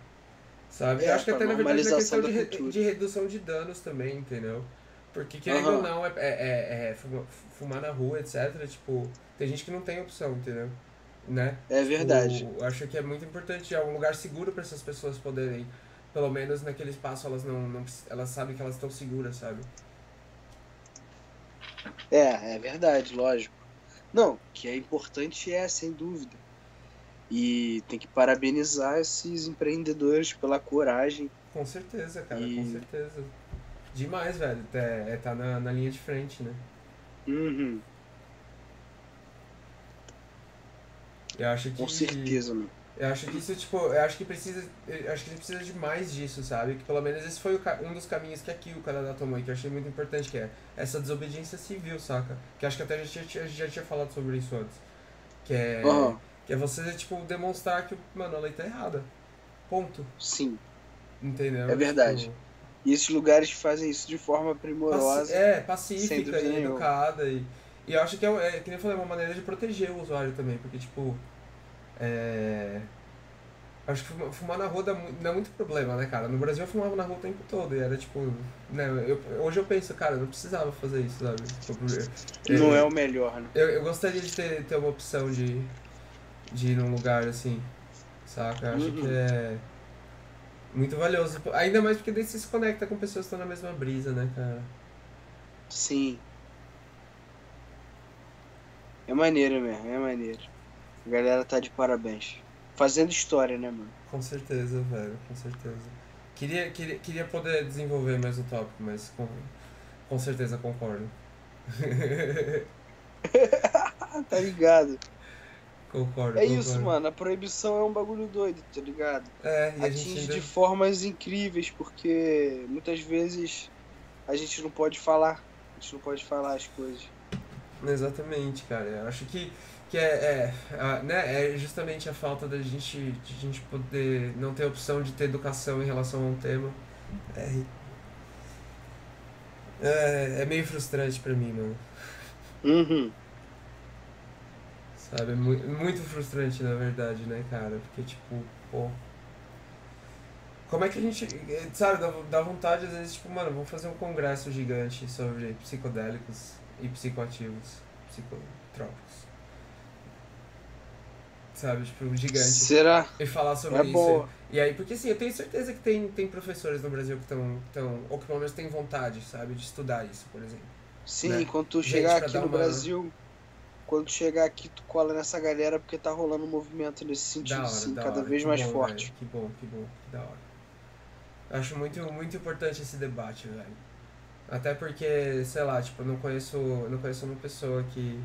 Sabe? É, eu acho que até na verdade é questão de, re- de redução de danos também, entendeu? Porque querendo Aham. ou não, é, é, é- é fuma- fumar na rua, etc. Tipo, tem gente que não tem opção, entendeu? Né? É verdade. Eu acho que é muito importante, é um lugar seguro pra essas pessoas poderem, pelo menos naquele espaço, elas não, não elas sabem que elas estão seguras, sabe? É, é verdade, lógico. Não, que é importante é, sem dúvida. E tem que parabenizar esses empreendedores pela coragem. Com certeza, cara, com E- certeza. Demais, velho. É, é tá na, na linha de frente, né? Uhum, Eu acho que. com certeza, mano. Eu acho que isso, tipo, eu acho que precisa. Eu acho que a gente precisa de mais disso, sabe? Que pelo menos esse foi um dos caminhos que aqui o Canadá tomou e que eu achei muito importante, que é essa desobediência civil, saca? Que acho que até a gente já, já tinha falado sobre isso antes. Que é. Aham, Que é você, tipo, demonstrar que, mano, a lei tá errada. Ponto. sim. Entendeu? É verdade. Tipo, E esses lugares fazem isso de forma primorosa. paci- é, pacífica e educada. E, e eu acho que é, é, que nem eu falei, é uma maneira de proteger o usuário também, porque, tipo. É. Acho que fuma- fumar na rua mu- dá muito problema, né, cara? No Brasil eu fumava na rua o tempo todo e era tipo. Né, eu, hoje eu penso, cara, eu não precisava fazer isso, sabe? Tipo, eu- Não é o melhor, né? eu, eu gostaria de ter, ter uma opção de, de ir num lugar assim, saca? Eu acho Uhum. que é muito valioso. Ainda mais porque daí você se conecta com pessoas que estão na mesma brisa, né, cara? Sim. É maneiro mesmo, é maneiro. A galera tá de parabéns. Fazendo história, né, mano? Com certeza, velho, com certeza. Queria, queria, queria poder desenvolver mais o tópico, mas com, com certeza concordo. Tá ligado. concordo. É isso, concordo. mano. A proibição é um bagulho doido, tá ligado? É, e Atinge ainda... de formas incríveis, porque muitas vezes a gente não pode falar. A gente não pode falar as coisas. Exatamente, cara. Eu acho que, que é, é, a- né, é justamente a falta da gente, de a gente poder não ter opção de ter educação em relação a um tema. É, é, é meio frustrante pra mim, mano. Uhum. Sabe? É muito, muito frustrante, na verdade, né, cara? Porque, tipo, pô. Como é que a gente. eh, Sabe, dá, dá vontade, às vezes, tipo, mano, vamos fazer um congresso gigante sobre psicodélicos e psicoativos, psicotrópicos. Sabe, tipo, um gigante. Será? E falar sobre É isso. boa. E aí, porque assim, eu tenho certeza que tem, tem professores no Brasil que estão. Tão, ou que pelo menos têm vontade, sabe, de estudar isso, por exemplo. Sim, Né? quando tu Gente, chegar aqui no uma- Brasil, quando tu chegar aqui, tu cola nessa galera porque tá rolando um movimento nesse sentido, hora, sim, cada hora, vez que mais bom, forte. velho, Que bom, que bom, que da hora. Eu acho muito, muito importante esse debate, velho. Até porque, sei lá, tipo, eu não conheço, eu não conheço uma pessoa que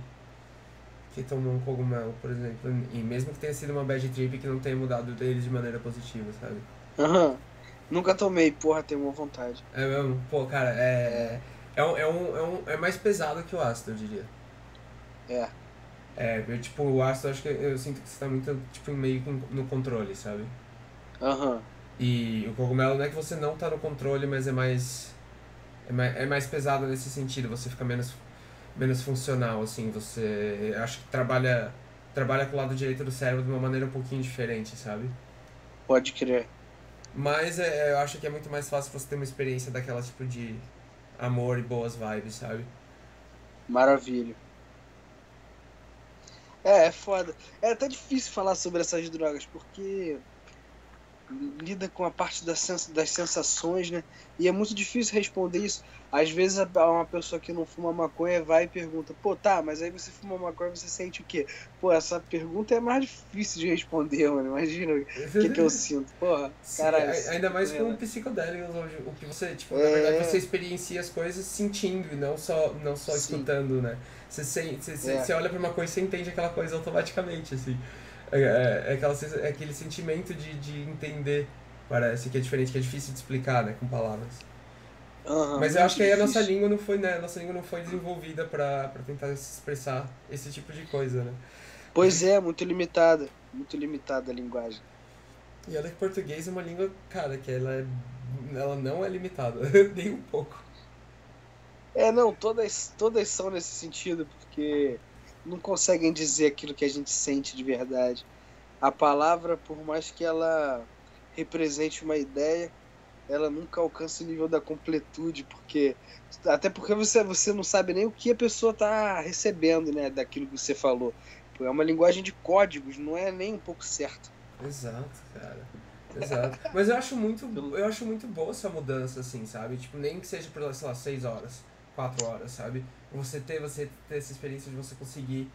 que tomou um cogumelo, por exemplo, e mesmo que tenha sido uma bad trip que não tenha mudado dele de maneira positiva, sabe? Aham. Nunca tomei, porra, tenho uma vontade. É mesmo, pô, cara, é é um, é um, é um é mais pesado que o ácido, eu diria. É. É, eu, tipo, o ácido, eu acho que eu sinto que você tá muito, tipo, meio no controle, sabe? Aham. E o cogumelo não é que você não tá no controle, mas é mais. É mais, é mais pesado nesse sentido. Você fica menos. Menos funcional, assim, você acho que trabalha trabalha com o lado direito do cérebro de uma maneira um pouquinho diferente, sabe? Pode crer. Mas é, eu acho que é muito mais fácil você ter uma experiência daquela tipo de amor e boas vibes, sabe? Maravilha. É, é foda. É até difícil falar sobre essas drogas, porque lida com a parte das, sens das sensações, né? E é muito difícil responder isso. Às vezes uma pessoa que não fuma maconha vai e pergunta, pô, tá, mas aí você fuma maconha você sente o quê? Pô, essa pergunta é mais difícil de responder, mano. Imagina o que, que eu sinto. Porra, caralho. Ainda mais com psicodélicos, o que você, tipo, é... na verdade você experiencia as coisas sentindo e não só, não só escutando, né? Você, você, você, é. você olha pra uma coisa e você entende aquela coisa automaticamente, assim. É, é, é, aquela, é aquele sentimento de, de entender, parece, que é diferente, que é difícil de explicar, né, com palavras. Uhum, Mas eu acho que aí a nossa língua não foi, né, nossa língua não foi desenvolvida para tentar expressar esse tipo de coisa, né? Pois é, muito limitada, muito limitada a linguagem. E olha que português é uma língua, cara, que ela, é, ela não é limitada, nem um pouco. É, não, todas, todas são nesse sentido, porque não conseguem dizer aquilo que a gente sente de verdade. A palavra, por mais que ela represente uma ideia, ela nunca alcança o nível da completude, porque até porque você, você não sabe nem o que a pessoa está recebendo, né, daquilo que você falou. É uma linguagem de códigos, não é nem um pouco certo. Exato, cara. Exato. Mas eu acho muito, eu acho muito boa essa mudança, assim, sabe? Tipo, nem que seja por, sei lá, seis horas, quatro horas, sabe? Você ter, você ter essa experiência de você conseguir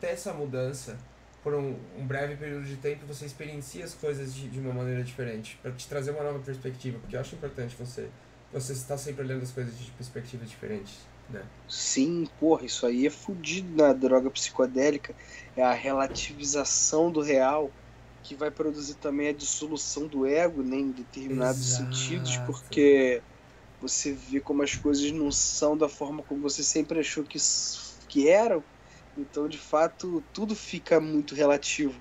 ter essa mudança por um, um breve período de tempo, você experiencia as coisas de, de uma maneira diferente, para te trazer uma nova perspectiva, porque eu acho importante você você estar sempre olhando as coisas de perspectivas diferentes, né? Sim, porra, isso aí é fudido na droga psicodélica, é a relativização do real que vai produzir também a dissolução do ego né, em determinados Exato. sentidos, porque você vê como as coisas não são da forma como você sempre achou que, que eram. Então, de fato, tudo fica muito relativo.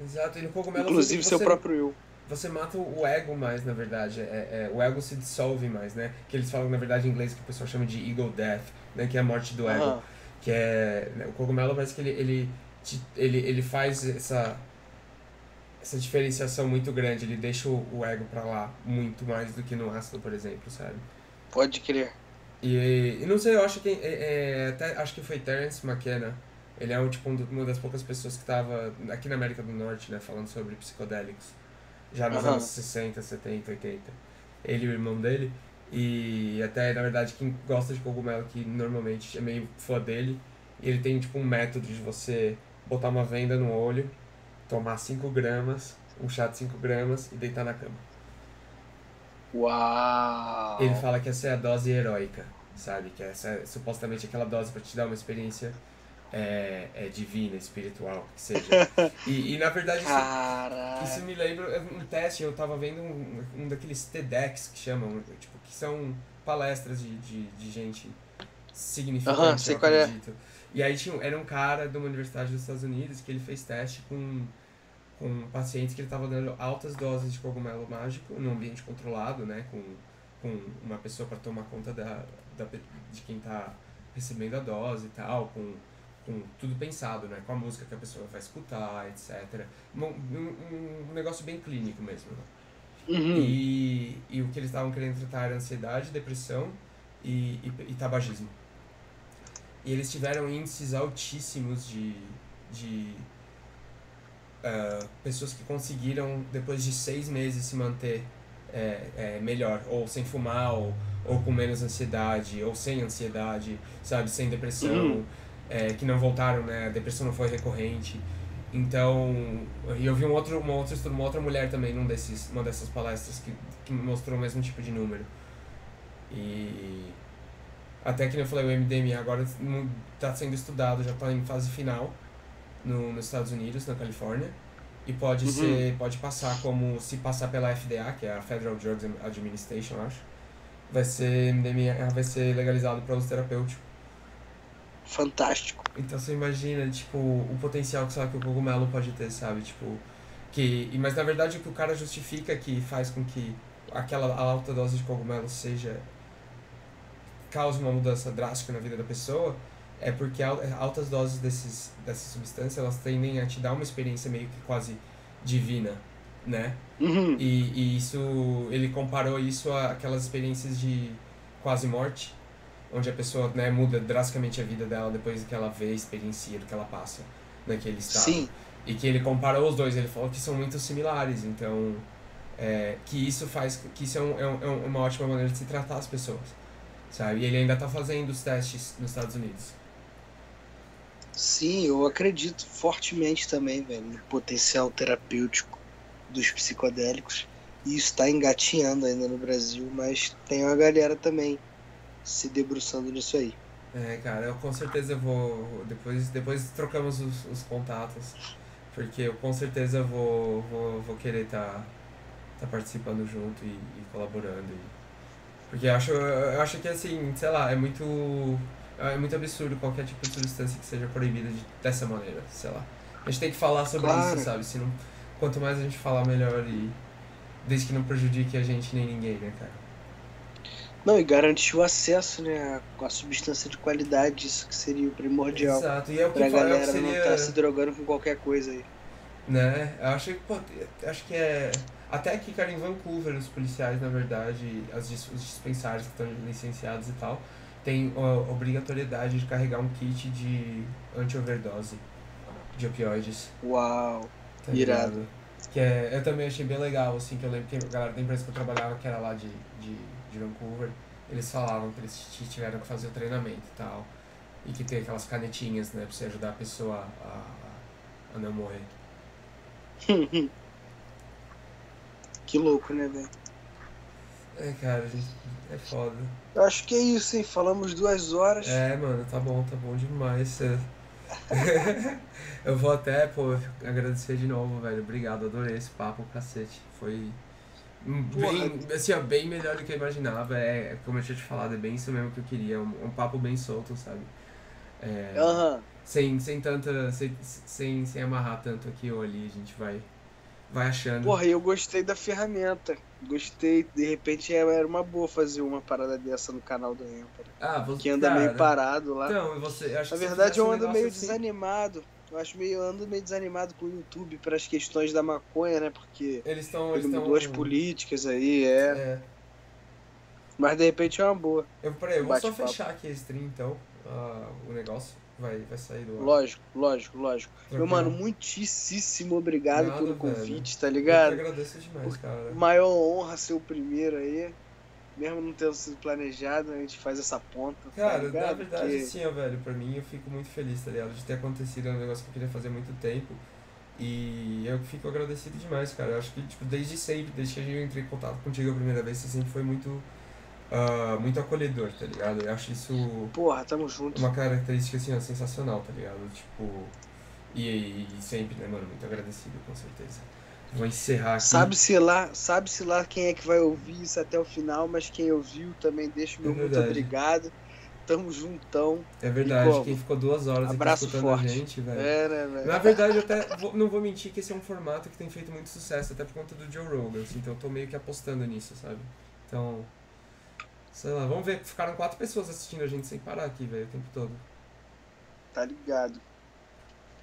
Exato, e no cogumelo Inclusive você, seu próprio eu. Você mata o ego mais, na verdade. É, é, o ego se dissolve mais, né? Que eles falam, na verdade, em inglês que o pessoal chama de ego death, né? Que é a morte do ego. Que é. Né? O cogumelo parece que ele, ele, ele, ele faz essa essa diferenciação muito grande. Ele deixa o, ego pra lá muito mais do que no ácido, por exemplo, sabe? Pode crer. E, e não sei, eu acho que. É, é, até, acho que foi Terence McKenna. Ele é um, tipo, um, uma das poucas pessoas que estava aqui na América do Norte, né, falando sobre psicodélicos. Já nos uhum. anos 60, 70, 80. Ele e o irmão dele. E até, na verdade, quem gosta de cogumelo, que normalmente é meio fã dele, ele tem tipo um método de você botar uma venda no olho tomar 5 gramas, um chá de 5 gramas e deitar na cama. Uau! Ele fala que essa é a dose heróica, sabe? Que essa é supostamente aquela dose para te dar uma experiência é, é divina, espiritual, que seja. E, e na verdade isso, isso, me lembra um teste, eu tava vendo um, um daqueles TEDx que chamam, tipo, que são palestras de, de, de gente significante, uhum, sei qual É. E aí tinha, era um cara de uma universidade dos Estados Unidos que ele fez teste com, com pacientes que ele estava dando altas doses de cogumelo mágico num ambiente controlado, né? Com, com uma pessoa para tomar conta da, da, de quem está recebendo a dose e tal, com, com tudo pensado, né? Com a música que a pessoa vai escutar, etc. Um, um, um negócio bem clínico mesmo, né? Uhum. E, e o que eles estavam querendo tratar era ansiedade, depressão e, e, e tabagismo. E eles tiveram índices altíssimos de, de uh, pessoas que conseguiram, depois de seis meses, se manter é, é, melhor, ou sem fumar, ou, ou com menos ansiedade, ou sem ansiedade, sabe, sem depressão, uhum. é, que não voltaram, né, a depressão não foi recorrente. Então, e eu vi um outro, uma, outra, uma outra mulher também num desses, uma dessas palestras que, que mostrou o mesmo tipo de número. E até que eu falei, o MDMA agora está sendo estudado, já está em fase final no, nos Estados Unidos, na Califórnia. E pode uhum. ser, pode passar como, se passar pela FDA, que é a Federal Drugs Administration, acho, vai ser MDMA, vai ser legalizado para uso terapêutico. Fantástico. Então você imagina, tipo, o potencial que, sabe, que o cogumelo pode ter, sabe? Tipo, que, mas na verdade o que o cara justifica que faz com que aquela alta dose de cogumelo seja causa uma mudança drástica na vida da pessoa, é porque altas doses desses, dessa substância elas tendem a te dar uma experiência meio que quase divina, né? Uhum. E, e isso, ele comparou isso a aquelas experiências de quase morte, onde a pessoa né, muda drasticamente a vida dela depois que ela vê, experiencia do que ela passa naquele estado. Sim. E que ele comparou os dois, ele falou que são muito similares, então é, que isso faz, que isso é, um, é, um, é uma ótima maneira de se tratar as pessoas, sabe? E ele ainda está fazendo os testes nos Estados Unidos. Sim, eu acredito fortemente também, velho, no potencial terapêutico dos psicodélicos. E isso está engatinhando ainda no Brasil, mas tem uma galera também se debruçando nisso aí. É, cara, eu com certeza vou. Depois, depois trocamos os, os contatos. Porque eu com certeza vou, vou, vou querer estar tá, tá participando junto e, e colaborando. E, porque eu acho, eu acho que assim, sei lá, é muito. É muito absurdo qualquer tipo de substância que seja proibida de, dessa maneira, sei lá. A gente tem que falar sobre claro. isso, sabe? Se não, quanto mais a gente falar, melhor e. Desde que não prejudique a gente nem ninguém, né, cara? Não, e garantir o acesso, né, a, a substância de qualidade, isso que seria o primordial. Exato, e é o que pra fala, galera é seria... não estar tá se drogando com qualquer coisa aí. Né, eu acho que, pô, acho que é... Até aqui, cara, em Vancouver, os policiais, na verdade, as, os dispensários que estão licenciados e tal, tem a obrigatoriedade de carregar um kit de anti-overdose de opioides. Uau, tá irado. Que é, eu também achei bem legal, assim, que eu lembro que a galera da empresa que eu trabalhava, que era lá de, de de Vancouver, eles falavam que eles tiveram que fazer o treinamento e tal. E que tem aquelas canetinhas, né, pra você ajudar a pessoa a, a não morrer. que louco, né, velho? É, cara, é foda. Eu acho que é isso, hein? Falamos duas horas. É, mano, tá bom, tá bom demais. eu vou até, pô, agradecer de novo, velho. Obrigado, adorei esse papo, cacete. Foi Bem, assim, ó, bem melhor do que eu imaginava. É, como eu tinha te falado, é bem isso mesmo que eu queria. Um, um papo bem solto, sabe? É, uhum. sem, sem tanta. Sem, sem, sem amarrar tanto aqui ou ali, a gente vai, vai achando. Porra, eu gostei da ferramenta. Gostei. De repente era uma boa fazer uma parada dessa no canal do Empire. Ah, você. Que anda cara, meio parado lá. Então, você. Acho Na verdade, eu ando meio assim, desanimado. Eu acho meio ando meio desanimado com o YouTube para as questões da maconha, né? Porque eles estão ele mudou as políticas aí, é. é. Mas de repente é uma boa. Eu, peraí, eu vou só fechar aqui a stream então, uh, o negócio vai, vai sair do ar. Lógico, lógico, lógico. Tranquilo. Meu mano, muitíssimo obrigado Nada, pelo convite, velho. tá ligado? Eu agradeço demais, cara. Maior honra ser o primeiro aí mesmo não tendo sido planejado, a gente faz essa ponta. Tá Cara, tá na verdade, Porque... sim, ó, velho, pra mim eu fico muito feliz, tá ligado? De ter acontecido, é um negócio que eu queria fazer há muito tempo. E eu fico agradecido demais, cara. Eu acho que, tipo, desde sempre, desde que eu entrei em contato contigo a primeira vez, você sempre foi muito, uh, muito acolhedor, tá ligado? Eu acho isso. Porra, tamo junto. Uma característica, assim, ó, sensacional, tá ligado? Tipo. E, e, e sempre, né, mano? Muito agradecido, com certeza. Vou encerrar aqui. Sabe-se lá, sabe-se lá quem é que vai ouvir isso até o final, mas quem ouviu também deixa o meu é muito obrigado. Tamo juntão. É verdade, quem ficou duas horas Abraço aqui escutando forte. a gente, velho. É, né, velho? Na verdade, eu até vou, não vou mentir que esse é um formato que tem feito muito sucesso, até por conta do Joe Rogan, assim, então eu tô meio que apostando nisso, sabe? Então, sei lá, vamos ver. Ficaram quatro pessoas assistindo a gente sem parar aqui, velho, o tempo todo. Tá ligado.